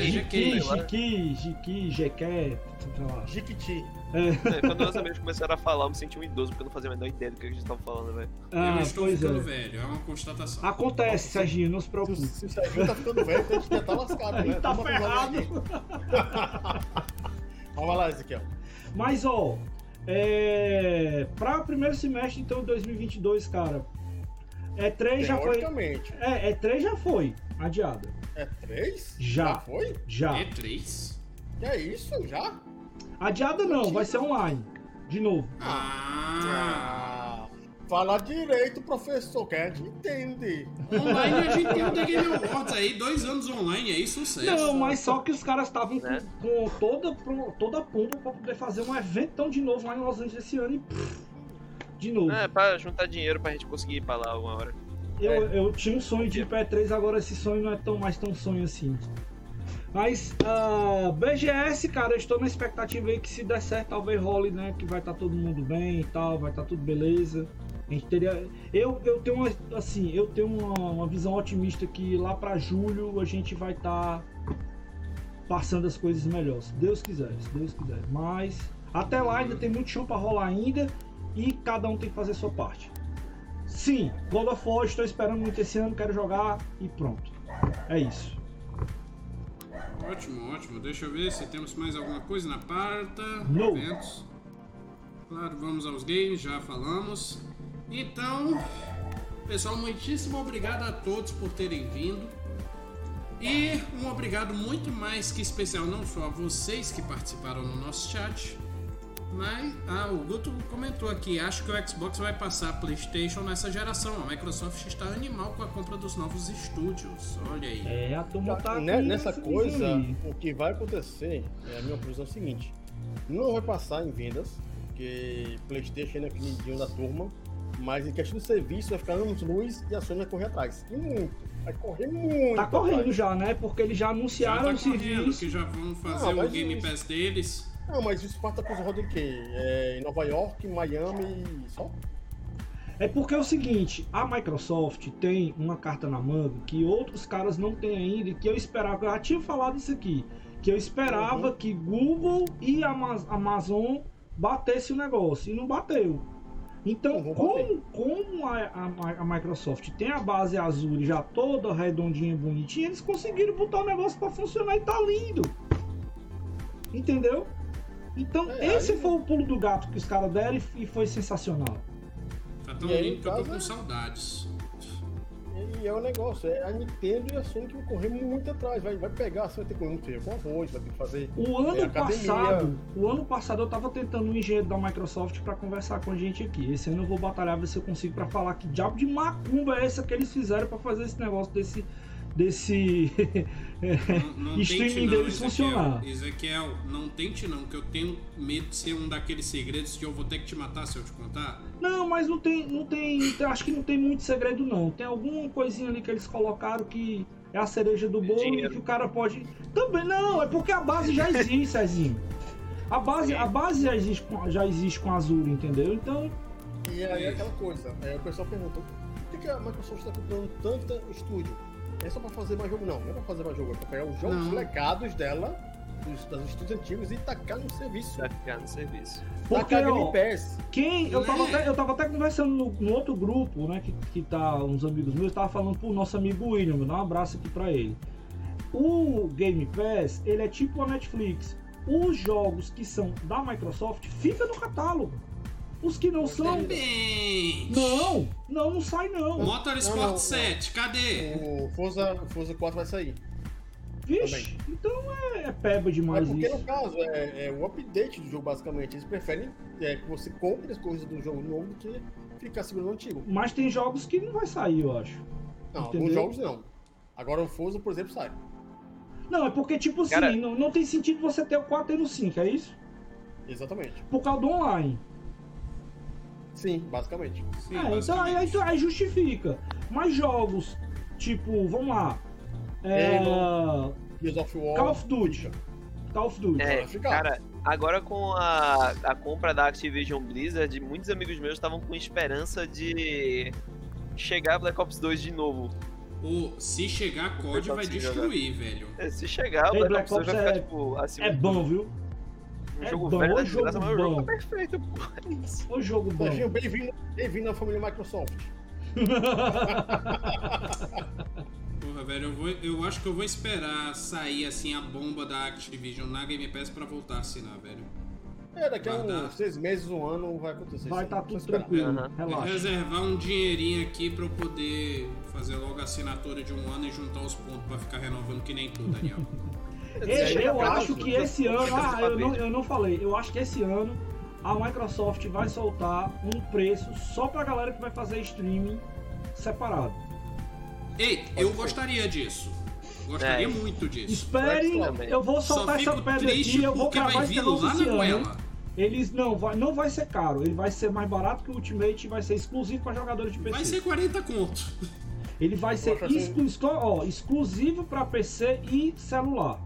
Jiquiti. É. Quando meus amigos começaram a falar, eu me senti um idoso, porque eu não fazia a menor ideia do que a gente tava falando, velho. Ah, eu estou ficando é. velho, é uma constatação. Acontece, Serginho, não se preocupe. se o Serginho tá ficando velho, a gente já tá lascado, A né? tá Toma ferrado. Vamos lá, Ezequiel. Mas, ó, é... para o primeiro semestre, então, de 2022, cara, E3 já foi. Teoricamente. É, E3 já foi adiada. É três? Já. foi? Já. É três? Que é isso? Já? Adiada não, vai ser online. De novo. Ah! Ah, fala direito, professor, que a gente entende. Online a gente tem o The Game Awards aí, dois anos online aí, sucesso. Não, mas só que os caras estavam com, Né? com toda, toda a pompa pra poder fazer um eventão de novo lá em Los Angeles esse ano e. pff, de novo. É, pra juntar dinheiro pra gente conseguir ir pra lá uma hora. Eu, eu tinha um sonho de ir pra E3, agora esse sonho não é tão mais tão sonho assim. Mas, ah, BGS, cara, eu estou na expectativa aí que se der certo, talvez role, né? Que vai estar todo mundo bem e tal, vai estar tudo beleza. A gente teria. Eu, eu tenho uma. Assim, eu tenho uma, uma visão otimista que lá pra julho a gente vai estar passando as coisas melhores. Se Deus quiser, se Deus quiser. Mas até lá ainda tem muito chão pra rolar ainda e cada um tem que fazer a sua parte. sim, God of War estou esperando muito esse ano, quero jogar e pronto. É isso. Ótimo, ótimo. Deixa eu ver se temos mais alguma coisa na pauta. Não. Eventos. Claro, vamos aos games, já falamos. Então, pessoal, muitíssimo obrigado a todos por terem vindo. E um obrigado muito mais que especial não só a vocês que participaram no nosso chat, mas ah, o Guto comentou aqui, acho que o Xbox vai passar a PlayStation nessa geração. A Microsoft está animal com a compra dos novos estúdios. Olha aí. É, a turma tá aqui Nessa coisa, aí. o que vai acontecer, é a minha previsão é o seguinte: não vai passar em vendas, porque PlayStation é queridinho da turma, mas em questão de serviço vai ficar anos luz e a Sony vai correr atrás. E muito. Vai correr muito. Tá correndo atrás. já, né? Porque eles já Já anunciaram tá o correndo, serviço. que já vão fazer Ah, o Game isso- Pass deles. Não, mas isso passa por roda em quê? É, em Nova York, Miami e só? É porque é o seguinte, a Microsoft tem uma carta na manga que outros caras não têm ainda e que eu esperava, eu já tinha falado isso aqui, que eu esperava Uhum. que Google e Ama- Amazon batesse o negócio e não bateu. Então, como, como a, a- a Microsoft tem a base Azure já toda redondinha, bonitinha, eles conseguiram botar o negócio para funcionar e tá lindo. Entendeu? Então, É, esse aí- foi o pulo do gato que os caras deram e- foi sensacional. Tá tão E lindo que eu tô com é- saudades. E é o negócio, é a Nintendo e a Sony que vão correr muito atrás. Vai, vai pegar, você vai ter que feio com arroz, vai ter que fazer. O ano É, passado, o ano passado eu tava tentando um engenheiro da Microsoft pra conversar com a gente aqui. Esse ano eu vou batalhar ver se eu consigo pra falar que diabo de macumba é essa que eles fizeram pra fazer esse negócio desse desse Não, não streaming tente não, deles Ezequiel. funcionar. Ezequiel, não tente não, que eu tenho medo de ser um daqueles segredos que eu vou ter que te matar se eu te contar. Não, mas não tem, não tem, acho que não tem muito segredo não. Tem alguma coisinha ali que eles colocaram que é a cereja do bolo e Dinheiro. que o cara pode também não, é porque a base já existe, Cezinho. A base, a base já existe, com, já existe com a Azure, entendeu? Então, E aí é aquela coisa, é, o pessoal pergunta, por que, que a Microsoft está comprando tanto estúdio? É só pra fazer mais jogo? Não, não é pra fazer mais jogo, é pra pegar os jogos Não. legados dela, dos, dos estúdios antigos, e tacar no serviço. Pra ficar no serviço. porque tacar ó, Game Pass. Quem. Eu tava, Né? até, eu tava até conversando no, no outro grupo, né? Que, que tá uns amigos meus, tava falando pro nosso amigo William, vou dar um abraço aqui pra ele. O Game Pass, ele é tipo a Netflix. Os jogos que são da Microsoft ficam no catálogo. Os que não são. Depende. Não, não, não sai não. Motorsport Não, não, 7, cadê? O Forza, o Forza 4 vai sair. Vixe, então é, é peba demais Mas porque isso. no caso é, é o update do jogo, basicamente. Eles preferem é, que você compre as coisas do jogo novo do que ficar segurando o antigo. Mas tem jogos que não vai sair, eu acho. Não, Entendeu? alguns jogos não. Agora o Forza, por exemplo, sai. Não, é porque, tipo assim, Cara- não, não tem sentido você ter o 4 e no 5, é isso? Exatamente. Por causa do online. Sim, basicamente. Sim, É, então aí, basicamente. aí, aí justifica. Mas jogos, tipo, vamos lá. É, Halo. Gears of War. Call of Duty. Call of Duty. É, vai ficar. cara, agora com a, a compra da Activision Blizzard, muitos amigos meus estavam com esperança de chegar Black Ops 2 de novo. Se chegar COD pessoal vai destruir, velho. É, Se chegar, Black, Black Ops 2 vai Ops ficar, é- tipo, acima É bom, viu? Um é jogo bom, velho é jogo desgraça, mas o jogo tá perfeito, pô. É isso. O jogo bom. Serginho, bem-vindo bem à família Microsoft. Porra, velho, eu, vou, eu acho que eu vou esperar sair assim a bomba da Activision na Game Pass pra voltar a assinar, velho. É, daqui a Guardar. uns seis meses, um ano, vai acontecer. Vai estar aí. tudo tranquilo. Aham. Relaxa. Reservar um dinheirinho aqui pra eu poder fazer logo a assinatura de um ano e juntar os pontos pra ficar renovando que nem tu, Daniel. Esse- É, eu caso, acho que esse ano. Ah, eu não, eu não falei. Eu acho que esse ano a Microsoft vai soltar um preço só pra galera que vai fazer streaming separado. Ei, eu gostaria disso. Gostaria É. muito disso. Esperem, eu vou soltar essa pedra aqui, eu vou porque vai cravar esse vir negócio lá na ano. Eles não vai, não vai ser caro, ele vai ser mais barato que o Ultimate e vai ser exclusivo para jogadores de PC. Vai ser 40 conto. Ele vai ser exclu- ó, exclusivo para PC e celular.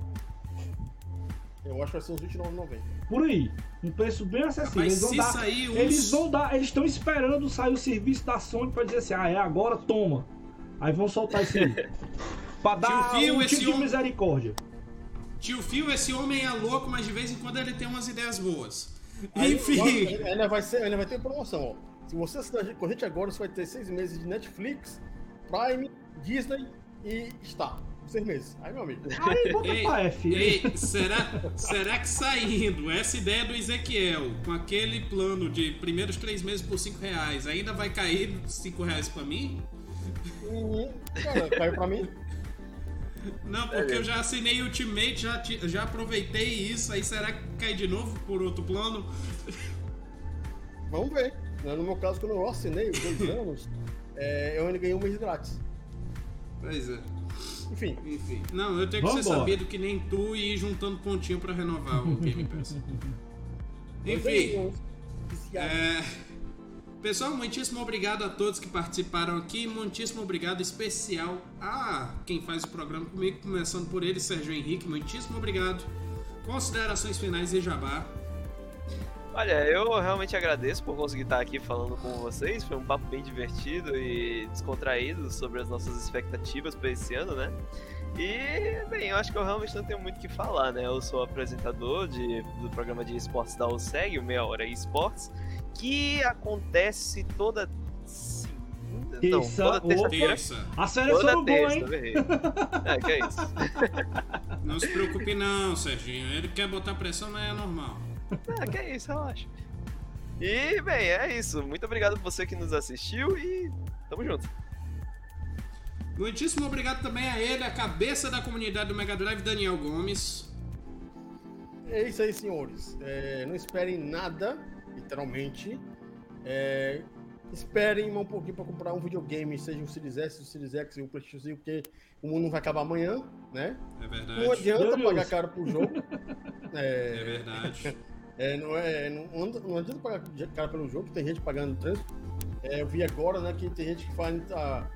Eu acho que vai ser uns R$29,90. Por aí, um preço bem acessível. Mas eles vão se dar, sair uns... eles vão dar, eles estão esperando sair o serviço da Sony para dizer assim: "Ah, é agora, toma". Aí vão soltar esse. Pra dar Tio Phil, um esse tipo de homem- misericórdia. Tio Phil, esse homem é louco, mas de vez em quando ele tem umas ideias boas. Aí, Enfim. Ainda vai, ser, ainda vai ter promoção, ó. Se você assinar com a gente agora, você vai ter seis meses de Netflix, Prime, Disney e Star. Seis meses. Aí, meu amigo. Aí bota Ei, pra F. ei, será, será que saindo essa ideia do Ezequiel com aquele plano de primeiros três meses por cinco reais ainda vai cair cinco reais pra mim? E, cara, caiu pra mim. Não, porque eu já assinei Ultimate, já, já aproveitei isso, aí será que cai de novo por outro plano? Vamos ver. Né, No meu caso, quando eu assinei os dois anos, é, eu ainda ganhei um mês grátis. Pois é, Enfim, enfim. Não, eu tenho que ser Vambora. sabido que nem tu e ir juntando pontinho pra renovar o Game Pass. Enfim. É, Pessoal, muitíssimo obrigado a todos que participaram aqui. Muitíssimo obrigado especial a quem faz o programa comigo, começando por ele, Sérgio Henrique. Muitíssimo obrigado. Considerações finais e jabá. Olha, eu realmente agradeço por conseguir estar aqui falando com vocês. Foi um papo bem divertido e descontraído sobre as nossas expectativas para esse ano, né? E, bem, eu acho que eu realmente não tenho muito o que falar, né? Eu sou apresentador de, do programa de esportes da USEG, o Meia Hora Esportes, que acontece toda segunda. Não, toda terça-feira. Terça. A série Toda no gol, terça, hein? eu errei. É, que é isso. Não se preocupe não, Serginho. Ele quer botar pressão, mas é normal. Ah, que é isso, relaxa. E, bem, é isso. Muito obrigado por você que nos assistiu e tamo junto. Muitíssimo obrigado também a ele, a cabeça da comunidade do Mega Drive, Daniel Gomes. É isso aí, senhores. É, não esperem nada, literalmente. É, esperem um pouquinho para comprar um videogame, seja o Series S, o Series X e o PlayStation 5, porque o mundo não vai acabar amanhã, né? É verdade. Não adianta Meu pagar Deus. caro pro jogo. É É, verdade. é, não, é, não, anda- não adianta pagar caro pelo jogo, tem gente pagando trânsito. É, eu vi agora né, que tem gente que faz, ah,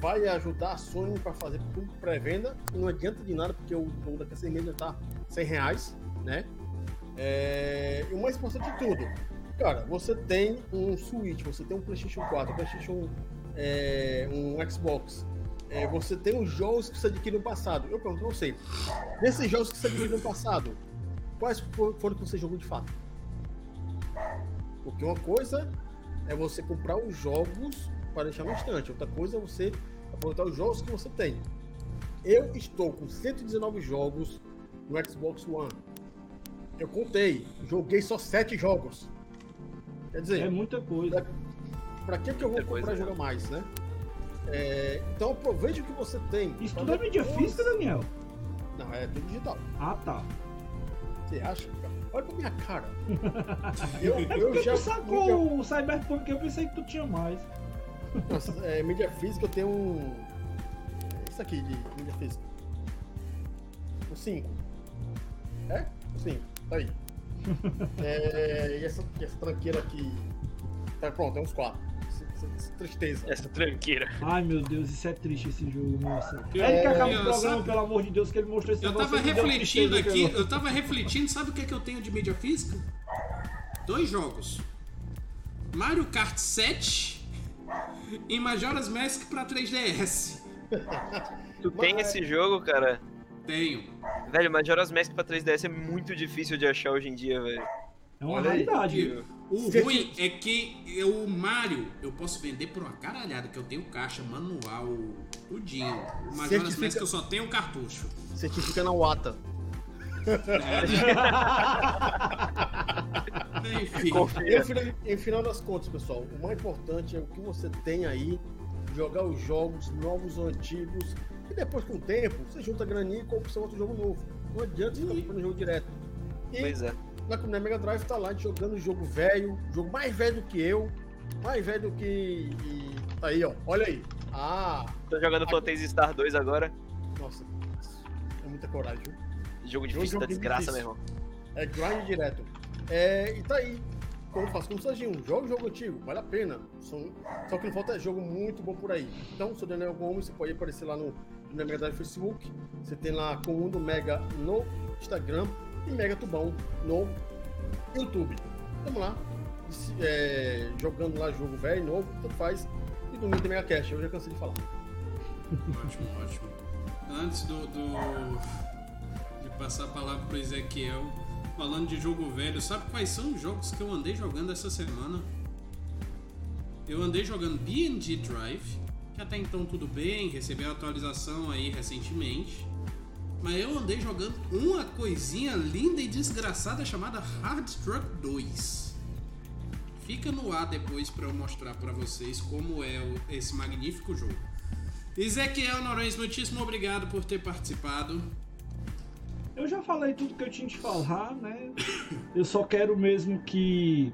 vai ajudar a Sony para fazer tudo pré-venda. Não adianta de nada, porque o jogo daqui a seis meses já tá 100 reais, né? É, e o mais importante de tudo, cara, você tem um Switch, você tem um PlayStation 4, um PlayStation, é, um Xbox. É, você tem os jogos que você adquiriu no passado. Eu pergunto pra você, desses jogos que você adquiriu no passado, quais fo- foram que você jogou de fato? Porque uma coisa é você comprar os jogos para deixar no instante, outra coisa é você aproveitar os jogos que você tem. Eu estou com 119 jogos no Xbox One. Eu contei, joguei só 7 jogos. Quer dizer, É muita coisa. Pra que, que eu vou comprar e né? jogar mais, né? É, então aproveite o que você tem. Isso tudo é mídia física, Daniel? Não, é tudo digital. Ah, tá. Você acha? Olha pra minha cara. Eu, eu já. tu sacou o Cyberpunk, eu pensei que tu tinha mais. Nossa, é, mídia física eu tenho um. Isso aqui de mídia física. O 5. É? O 5. Tá aí. É, e essa, essa tranqueira aqui. Tá pronto, é uns 4. Tristeza. Essa tranqueira. Ai meu Deus, isso é triste esse jogo, nossa. Eu- É ele que acaba eu- o programa, sabe- pelo amor de Deus, que ele mostrou esse Eu tava deu refletindo aqui, pelo- eu tava refletindo, sabe o que é que eu tenho de mídia física? Dois jogos. Mario Kart 7 e Majora's Mask pra 3DS. Tu tem Mas- esse jogo, cara? Tenho. Velho, Majora's Mask pra 3DS é muito difícil de achar hoje em dia, velho. É uma Olha aí. O Você ruim é que eu- o Mario eu posso vender por uma caralhada, que eu tenho caixa, manual, tudinho. O Majora's Certifica- Mask eu só tenho cartucho. Certifica na Wata. Enfim. E Confia. no final, em final das contas, pessoal, o mais importante é o que você tem aí, jogar os jogos novos ou antigos, e depois, com o tempo, você junta a graninha e compra seu outro jogo novo. Não adianta você ficar comprando o jogo direto. E Pois é. Na comunidade Mega Drive tá lá jogando jogo velho, jogo mais velho do que eu, mais velho do que. E tá aí, ó. Olha aí. Ah, Tô jogando Phantasy Star 2 agora. nossa. É muita coragem, viu? Jogo Jogo difícil da bem desgraça, difícil. meu irmão. É grind direto. É, e tá aí. Como eu faço com o Serginho, joga o jogo antigo, vale a pena. São- só que não falta é jogo muito bom por aí. Então, sou Daniel Gomes, você pode aparecer lá no, no Mega Drive Facebook. Você tem lá Comando Mega no Instagram e Mega Tubão no YouTube. Vamos lá. É, jogando lá jogo velho, novo, tanto faz. E domingo tem Mega Cash, eu já cansei de falar. Ótimo, ótimo. Antes do, do- de passar a palavra pro Ezequiel, falando de jogo velho, sabe quais são os jogos que eu andei jogando essa semana? eu andei jogando BNG Drive, que até então tudo bem, recebeu a atualização aí recentemente. Mas eu andei jogando uma coisinha linda e desgraçada chamada Hard Truck 2. Fica no ar depois para eu mostrar para vocês como é esse magnífico jogo. Ezequiel Noronha, muitíssimo obrigado por ter participado. Eu já falei tudo que eu tinha de falar, né? Eu só quero mesmo que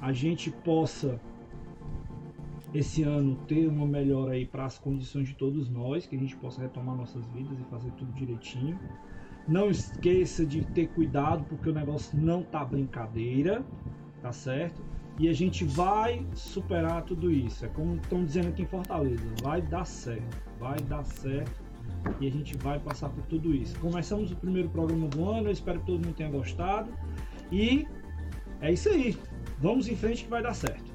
a gente possa esse ano ter uma melhora aí para as condições de todos nós, que a gente possa retomar nossas vidas e fazer tudo direitinho. Não esqueça de ter cuidado porque o negócio não tá brincadeira, tá certo? E a gente vai superar tudo isso. É como estão dizendo aqui em Fortaleza, vai dar certo, vai dar certo e a gente vai passar por tudo isso. Começamos o primeiro programa do ano, eu espero que todo mundo tenha gostado. E é isso aí. Vamos em frente que vai dar certo.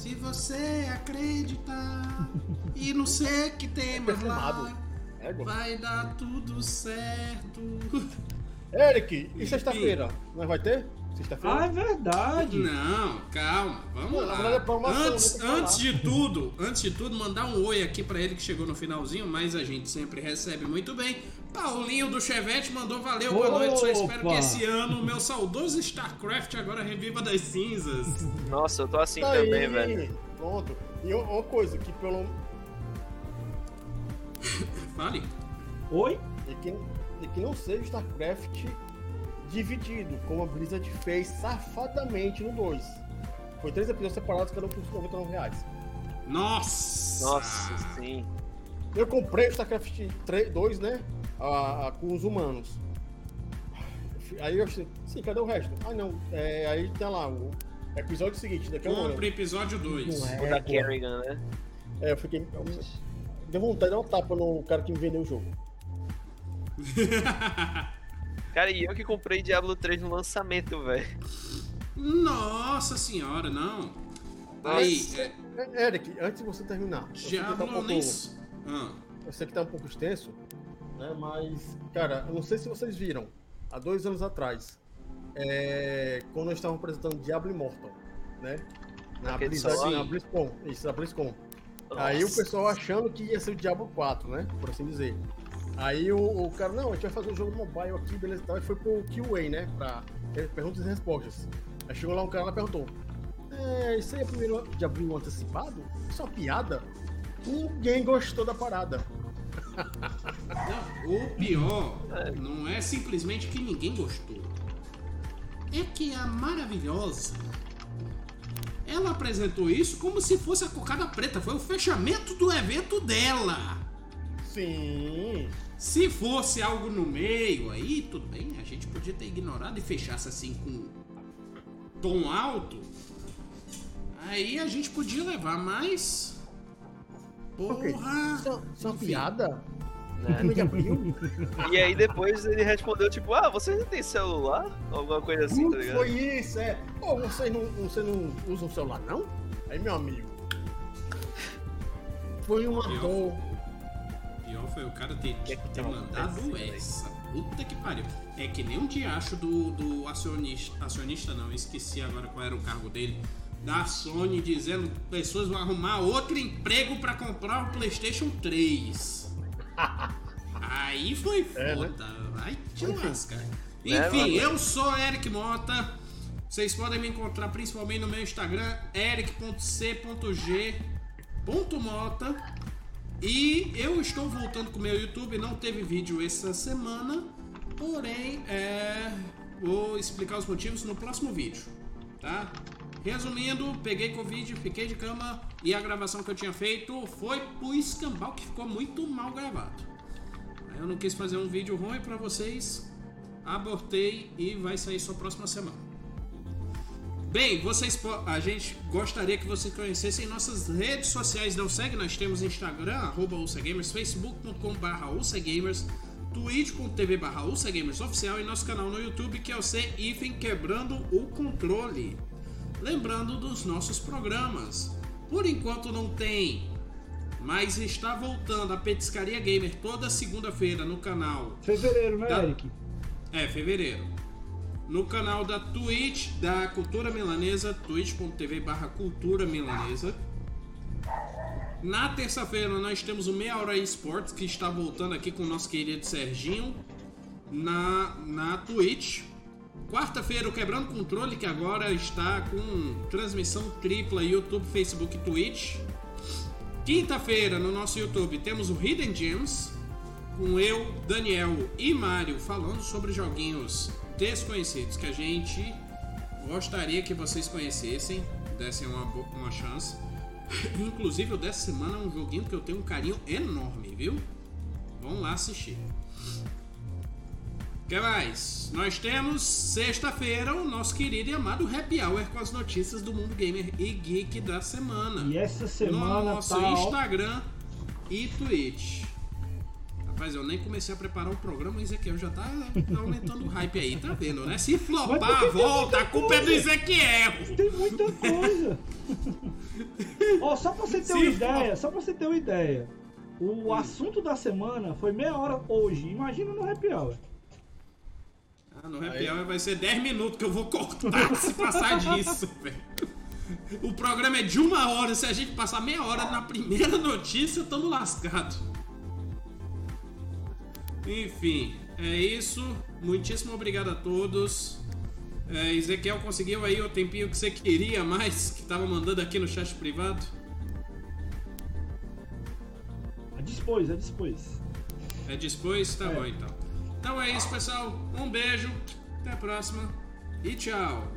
Se você acreditar e não sei que tem mais lá. É, vai dar tudo certo. Eric, e sexta-feira? Nós vai ter? Ah, é Sexta-feira? verdade. Não, calma, vamos Não, verdade é lá. promoção, Antes, antes de tudo, antes de tudo, mandar um oi aqui pra ele que chegou no finalzinho, mas a gente sempre recebe muito bem. Paulinho do Chevette mandou valeu, boa noite. Só espero que Opa! esse ano o meu saudoso StarCraft agora reviva das cinzas. Nossa, eu tô assim Tá também, aí, velho. Pronto. E uma coisa que pelo. Fale. Oi? E que, e que não seja o StarCraft dividido, como a Blizzard fez safadamente no 2. Foi três episódios separados, cada um por 99 reais. Nossa! Nossa, sim. Eu comprei o StarCraft 3, 2, né? A- a- com os humanos. Aí eu achei, sim, cadê o resto? Ah, não. É, aí tá lá, o episódio seguinte, daqui a um. Compre episódio 2. Não é, O da pô. Kerrigan, né? É, eu fiquei. Deu vontade de dar um tapa no cara que me vendeu o jogo. Cara, e eu que comprei Diablo 3 no lançamento, velho. Nossa senhora, não. Aí, é, É, Eric, antes de você terminar. eu sei que tá um Diablo pouco- nem. Ah, Eu sei que tá um pouco extenso, né? Mas, cara, eu não sei se vocês viram, há dois anos atrás, é, quando nós estávamos apresentando Diablo Immortal, né? Na, solar? na BlizzCon, isso, na BlizzCon. Aí o pessoal achando que ia ser o Diablo 4, né? Por assim dizer. Aí o, o cara, não, a gente vai fazer um jogo mobile aqui, beleza e tal, e foi pro QA, né? Pra perguntas e respostas. Aí chegou lá um cara lá e perguntou: É, isso aí é o primeiro Diablo antecipado? Isso é uma piada? Ninguém gostou da parada. Não, o pior não é simplesmente que ninguém gostou. É que a maravilhosa. Ela apresentou isso como se fosse a cocada preta. Foi o fechamento do evento dela. Sim. Se fosse algo no meio aí, tudo bem, a gente podia ter ignorado e fechasse assim com tom alto. Aí a gente podia levar, mas. Porra! Isso, isso uma Enfim. piada? Né? Primeiro de abril? E aí depois ele respondeu, tipo, ah, você não tem celular? Alguma coisa assim, tá Não ligado? foi isso, é. Pô, você não, você não usa o celular, não? Aí, meu amigo. Foi uma Eu- dor. Pior foi o cara ter, Que é que ter tá mandado aí? essa. Puta que pariu. É que nem um diacho do, do acionista. Acionista não, eu esqueci agora qual era o cargo dele. Da Sony dizendo que pessoas vão arrumar outro emprego pra comprar o PlayStation 3. Aí foi É, né? foda. Vai te lascar. Né, Enfim, mano? eu sou Eric Mota. Vocês podem me encontrar principalmente no meu Instagram, eric.c.g.mota. E eu estou voltando com o meu YouTube, não teve vídeo essa semana, porém é, vou explicar os motivos no próximo vídeo, tá? Resumindo, peguei Covid, fiquei de cama e a gravação que eu tinha feito foi pro escambau que ficou muito mal gravado. Eu não quis fazer um vídeo ruim pra vocês, abortei e vai sair só próxima semana. Bem, vocês a gente gostaria que vocês conhecessem nossas redes sociais da UCEG. Nós temos Instagram, arroba UCEGamers, facebook.com barra UCEGamers, twitch.tv barra UCEGamers oficial e nosso canal no YouTube que é o C Quebrando o Controle. Lembrando dos nossos programas. Por enquanto não tem, mas está voltando a Petiscaria Gamer toda segunda-feira no canal Fevereiro, né, Tá. Eric? é, fevereiro. no canal da Twitch da Cultura Milanesa, twitch.tv barra Cultura Milanesa. Na terça-feira nós temos o Meia Hora Esportes, que está voltando aqui com o nosso querido Serginho na, na Twitch. Quarta-feira o Quebrando Controle, que agora está com transmissão tripla YouTube, Facebook e Twitch. Quinta-feira no nosso YouTube temos o Hidden Gems, com eu, Daniel e Mário falando sobre joguinhos desconhecidos que a gente gostaria que vocês conhecessem, dessem uma, uma chance. Inclusive, o dessa semana é um joguinho que eu tenho um carinho enorme, viu? Vamos lá assistir. O que mais? Nós temos sexta-feira o nosso querido e amado Happy Hour com as notícias do mundo gamer e geek da semana. E essa semana no nosso tá, Instagram e Twitch. Rapaz, eu nem comecei a preparar o programa, o Ezequiel já tá aumentando o hype aí, tá vendo, né? Se flopar, volta, a culpa é do coisa? Ezequiel. Tem muita coisa. Ó, só pra você ter uma Se ideia, só pra você ter uma ideia. O assunto da semana foi meia hora hoje. Imagina no happy hour. Ah, no Happy. Hour vai ser 10 minutos que eu vou cortar se passar disso, velho. O programa é de uma hora, se a gente passar meia hora na primeira notícia, tamo lascado. Enfim, é isso. Muitíssimo obrigado a todos. É, Ezequiel conseguiu aí o tempinho que você queria mais, que tava mandando aqui no chat privado. A dispôs, a dispôs. É depois? Tá É. bom então. Então é isso, pessoal. Um beijo, até a próxima e tchau.